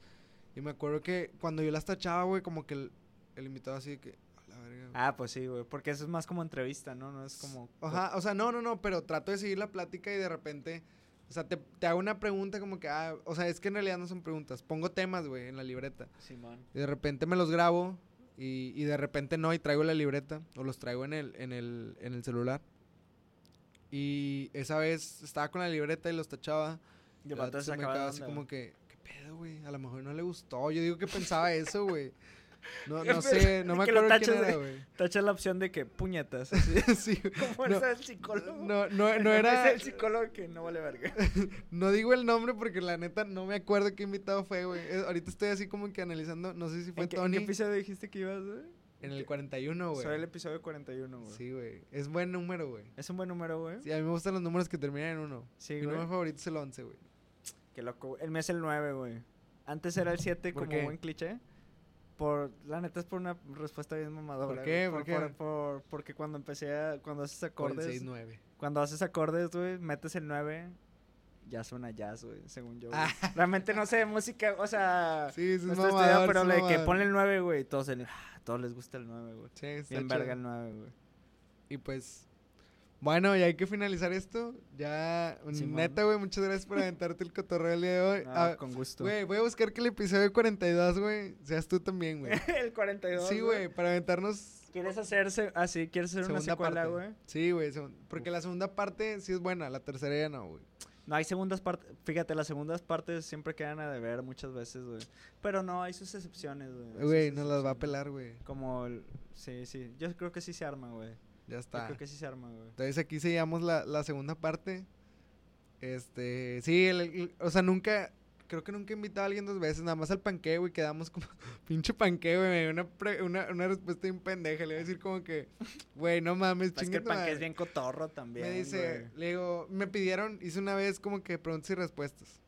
Y me acuerdo que cuando yo las tachaba, güey, como que el, el invitado así de que... A la verga, güey". Ah, pues sí, güey. Porque eso es más como entrevista, ¿no? No es como. Ajá, o sea, no, no, no, pero trato de seguir la plática y de repente... O sea, te, te hago una pregunta como que... Ah, o sea, es que en realidad no son preguntas. Pongo temas, güey, en la libreta. Simón. Y de repente me los grabo y, y de repente no y traigo la libreta o los traigo en el, en el, en el celular. Y esa vez estaba con la libreta y los tachaba. Y se me quedaba así como que, ¿qué pedo, güey? A lo mejor no le gustó. Yo digo que pensaba eso, güey. No, ¿Qué no sé, no me Que acuerdo quién era, güey. Tacha la opción de que puñetas. Así. Sí. Como No, del psicólogo. no, no, El no era... Es el psicólogo que no vale verga. No digo el nombre porque la neta no me acuerdo qué invitado fue, güey. Ahorita estoy así como que analizando, no sé si fue ¿En qué, en Tony. qué episodio dijiste que ibas, güey? En el 41, güey. Soy el episodio 41, güey. Sí, güey. Es buen número, güey. Es un buen número, güey. Sí, a mí me gustan los números que terminan en uno. Sí, Mi güey. número favorito es el 11, güey. Qué loco. El mes el 9, güey. Antes era el 7 ¿Por como qué? buen cliché. Por, la neta es por una respuesta bien mamadora. ¿Por qué? güey. ¿Por qué? por- porque cuando empecé a, cuando haces Por acordes, 6-9. cuando haces acordes, güey, metes el 9, ya suena jazz, güey, según yo. Ah. Realmente no sé de música, o sea, Sí, es no estoy mamador, estudiado, pero le que ponle el 9, güey, todos, el- ah, todos les gusta el 9, güey. Sí, está Bien verga el 9, güey. Y pues... Bueno, ya hay que finalizar esto. Ya, Simón. neta, güey, muchas gracias por aventarte el cotorreo el día de hoy. No, Ah, con gusto. Güey, voy a buscar que el episodio 42, güey, seas tú también, güey. el 42. Sí, güey, para aventarnos ¿Quieres hacerse así? ¿Quieres hacer una segunda secuela, parte. güey? Sí, güey, porque la segunda parte sí es buena, la tercera ya no, güey. No, hay segundas partes. Fíjate, las segundas partes siempre quedan a deber muchas veces, güey. Pero no, hay sus excepciones, güey. Güey, nos las va a pelar, güey. Como el... Sí, sí. Yo creo que sí se arma, güey. Ya Yo está. creo que sí se arma, güey. Entonces aquí seguíamos la, la segunda parte. Este, sí, el- el- o sea, nunca, creo que nunca he invitado a alguien dos veces, nada más al panque, güey, quedamos como, pinche panque, güey, me dio una, pre- una, una respuesta bien pendeja, le voy a decir como que, güey, no mames, Es que el panque madre". es bien cotorro también. Me dice, güey. le digo, me pidieron, hice una vez como que preguntas y respuestas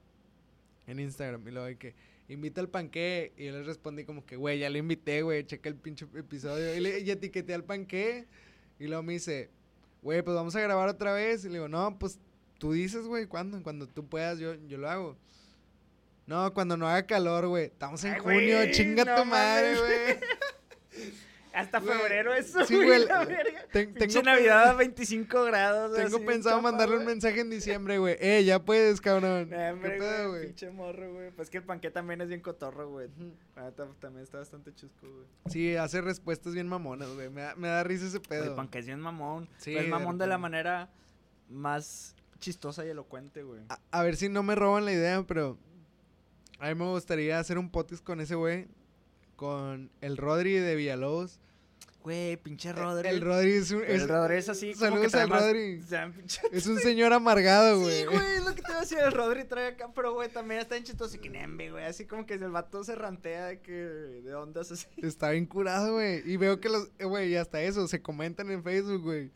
en Instagram. Y luego de que invita al panque. Y yo les respondí como que, güey, ya lo invité, güey, checa el pinche episodio. Y, le, y etiqueté al panque. Y luego me dice, güey, pues vamos a grabar otra vez. Y le digo, no, pues tú dices, güey, ¿cuándo? Cuando tú puedas, yo, yo lo hago. No, cuando no haga calor, güey. Estamos en Ay, junio, chinga no tu madre, güey. Hasta febrero eso, sí, güey, verga. Ten- tengo Navidad a 25 grados. Tengo así, pensado mandarle un mensaje en diciembre, güey. Eh, ya puedes, cabrón. ¿Qué hombre, pedo, güey, pinche morro, güey. Pues que el panque también es bien cotorro, güey. Neta, también está bastante chusco, güey. Sí, hace respuestas bien mamonas, güey. Me da, me da risa ese pedo. El panque es bien mamón. Sí, pero es mamón de la manera más chistosa y elocuente, güey. A, a ver si no me roban la idea, pero a mí me gustaría hacer un podcast con ese güey. Con el Rodri de Villalobos. Güey, pinche Rodri. El Rodri es un, es, El Rodri es así como Saludos al Rodri. es un señor amargado, güey. Sí, güey, es lo que te iba a decir. El Rodri trae acá, pero, güey, también está en chistoso y que nembe, güey. Así como que el vato se rantea de que de ondas así. Está bien curado, güey. Y veo que los, güey, y hasta eso, se comentan en Facebook, güey.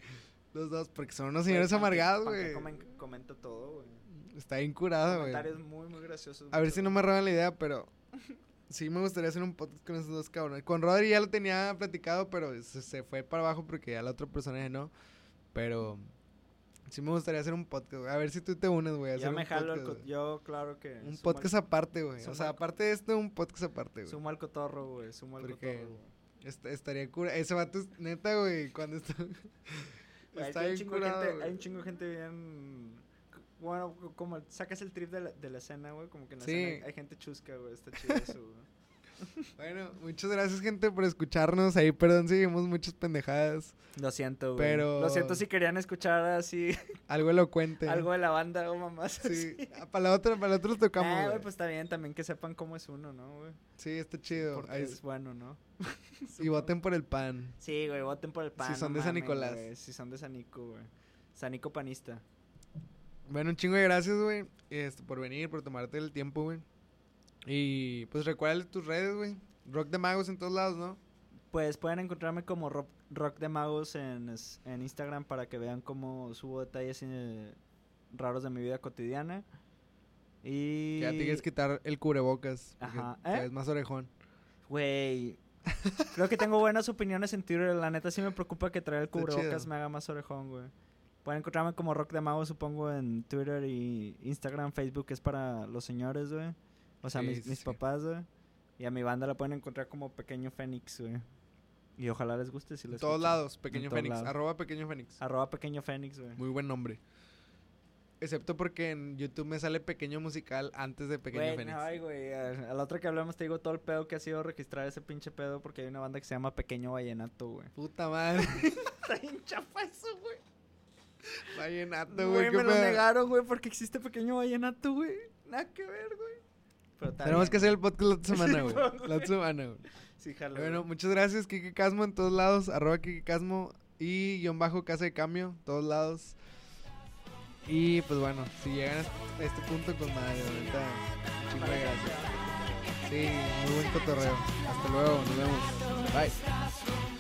Los dos, porque son unos señores amargados, güey. comen- Comenta todo, güey. Está bien curado, güey. Comentarios muy, muy graciosos. A ver si no me roban la idea, pero sí me gustaría hacer un podcast con esos dos cabrones. Con Rodri ya lo tenía platicado, pero se, se fue para abajo porque ya la otra persona no. Pero sí me gustaría hacer un podcast. A ver si tú te unes, güey. Ya me un jalo el podcast, güey. Yo, claro que. Un podcast al- aparte, güey. O sea, aparte de esto, un podcast aparte, güey. Sumo al cotorro, güey. Sumo al Porque cotorro. güey. Est- estaría cura. Ese vato es neta, güey. Cuando está. Hay, un bien chingo de curado, gente, hay un chingo de gente bien. Bueno, como sacas el trip de la, de la escena, güey. Como que en la Sí. escena hay, gente chusca, güey. Está chido eso, güey. Bueno, muchas gracias, gente, por escucharnos. Ahí, perdón si vimos muchas pendejadas. Lo siento, güey. Pero- Lo siento si querían escuchar así Algo elocuente. algo de la banda o mamás. Sí. así. Ah, Para la otra, para la otra tocamos. Ah, güey. pues está bien también que sepan cómo es uno, ¿no, güey? Sí, está chido. Porque Ahí- es bueno, ¿no? y voten por el pan. Sí, güey, voten por el pan. son no de San Nicolás. güey, Si son de San Nico, güey. San Nico panista. Bueno, un chingo de gracias, güey. Este, por venir, por tomarte el tiempo, güey. Y pues recuerda tus redes, güey. Rock de Magos en todos lados, ¿no? Pues pueden encontrarme como Rock, Rock de Magos en, es- en Instagram para que vean cómo subo detalles eh, raros de mi vida cotidiana. Y. Que ya te quieres quitar el cubrebocas. Ajá. ¿Eh? ves más orejón. Güey. Creo que tengo buenas opiniones en Twitter. La neta sí me preocupa que traer el cubrebocas me haga más orejón, güey. Pueden encontrarme como Rock de Magos, supongo, en Twitter y Instagram, Facebook, es para los señores, güey. O sea, Sí, mis, mis sí. papás, güey. Y a mi banda la pueden encontrar como Pequeño Fénix, güey. Y ojalá les guste si En les todos escuchan. lados, Pequeño Fénix. lados. Arroba Pequeño Fénix. Arroba Pequeño Fénix, güey. Muy buen nombre. Excepto porque en YouTube me sale Pequeño Musical antes de Pequeño Güey, Fénix. no, ay, güey. A, la otra que hablamos te digo todo el pedo que ha sido registrar ese pinche pedo porque hay una banda que se llama Pequeño Vallenato, güey. Puta madre. Está bien chafa eso, güey. Vallenato, Güey, me lo pedo. negaron, güey, porque existe Pequeño Vallenato, güey. Nada que ver, güey. Pero Tenemos bien, que hacer el podcast la otra semana, güey. La otra semana, güey. Sí, jalo, Bueno, muchas gracias, Kike Casmo en todos lados. Arroba Kike Casmo y guion bajo Casa de Cambio, todos lados. Y pues bueno, si llegan a este punto con madre, ahorita, de gracias. Sí, muy buen cotorreo. Hasta luego, nos vemos. Bye.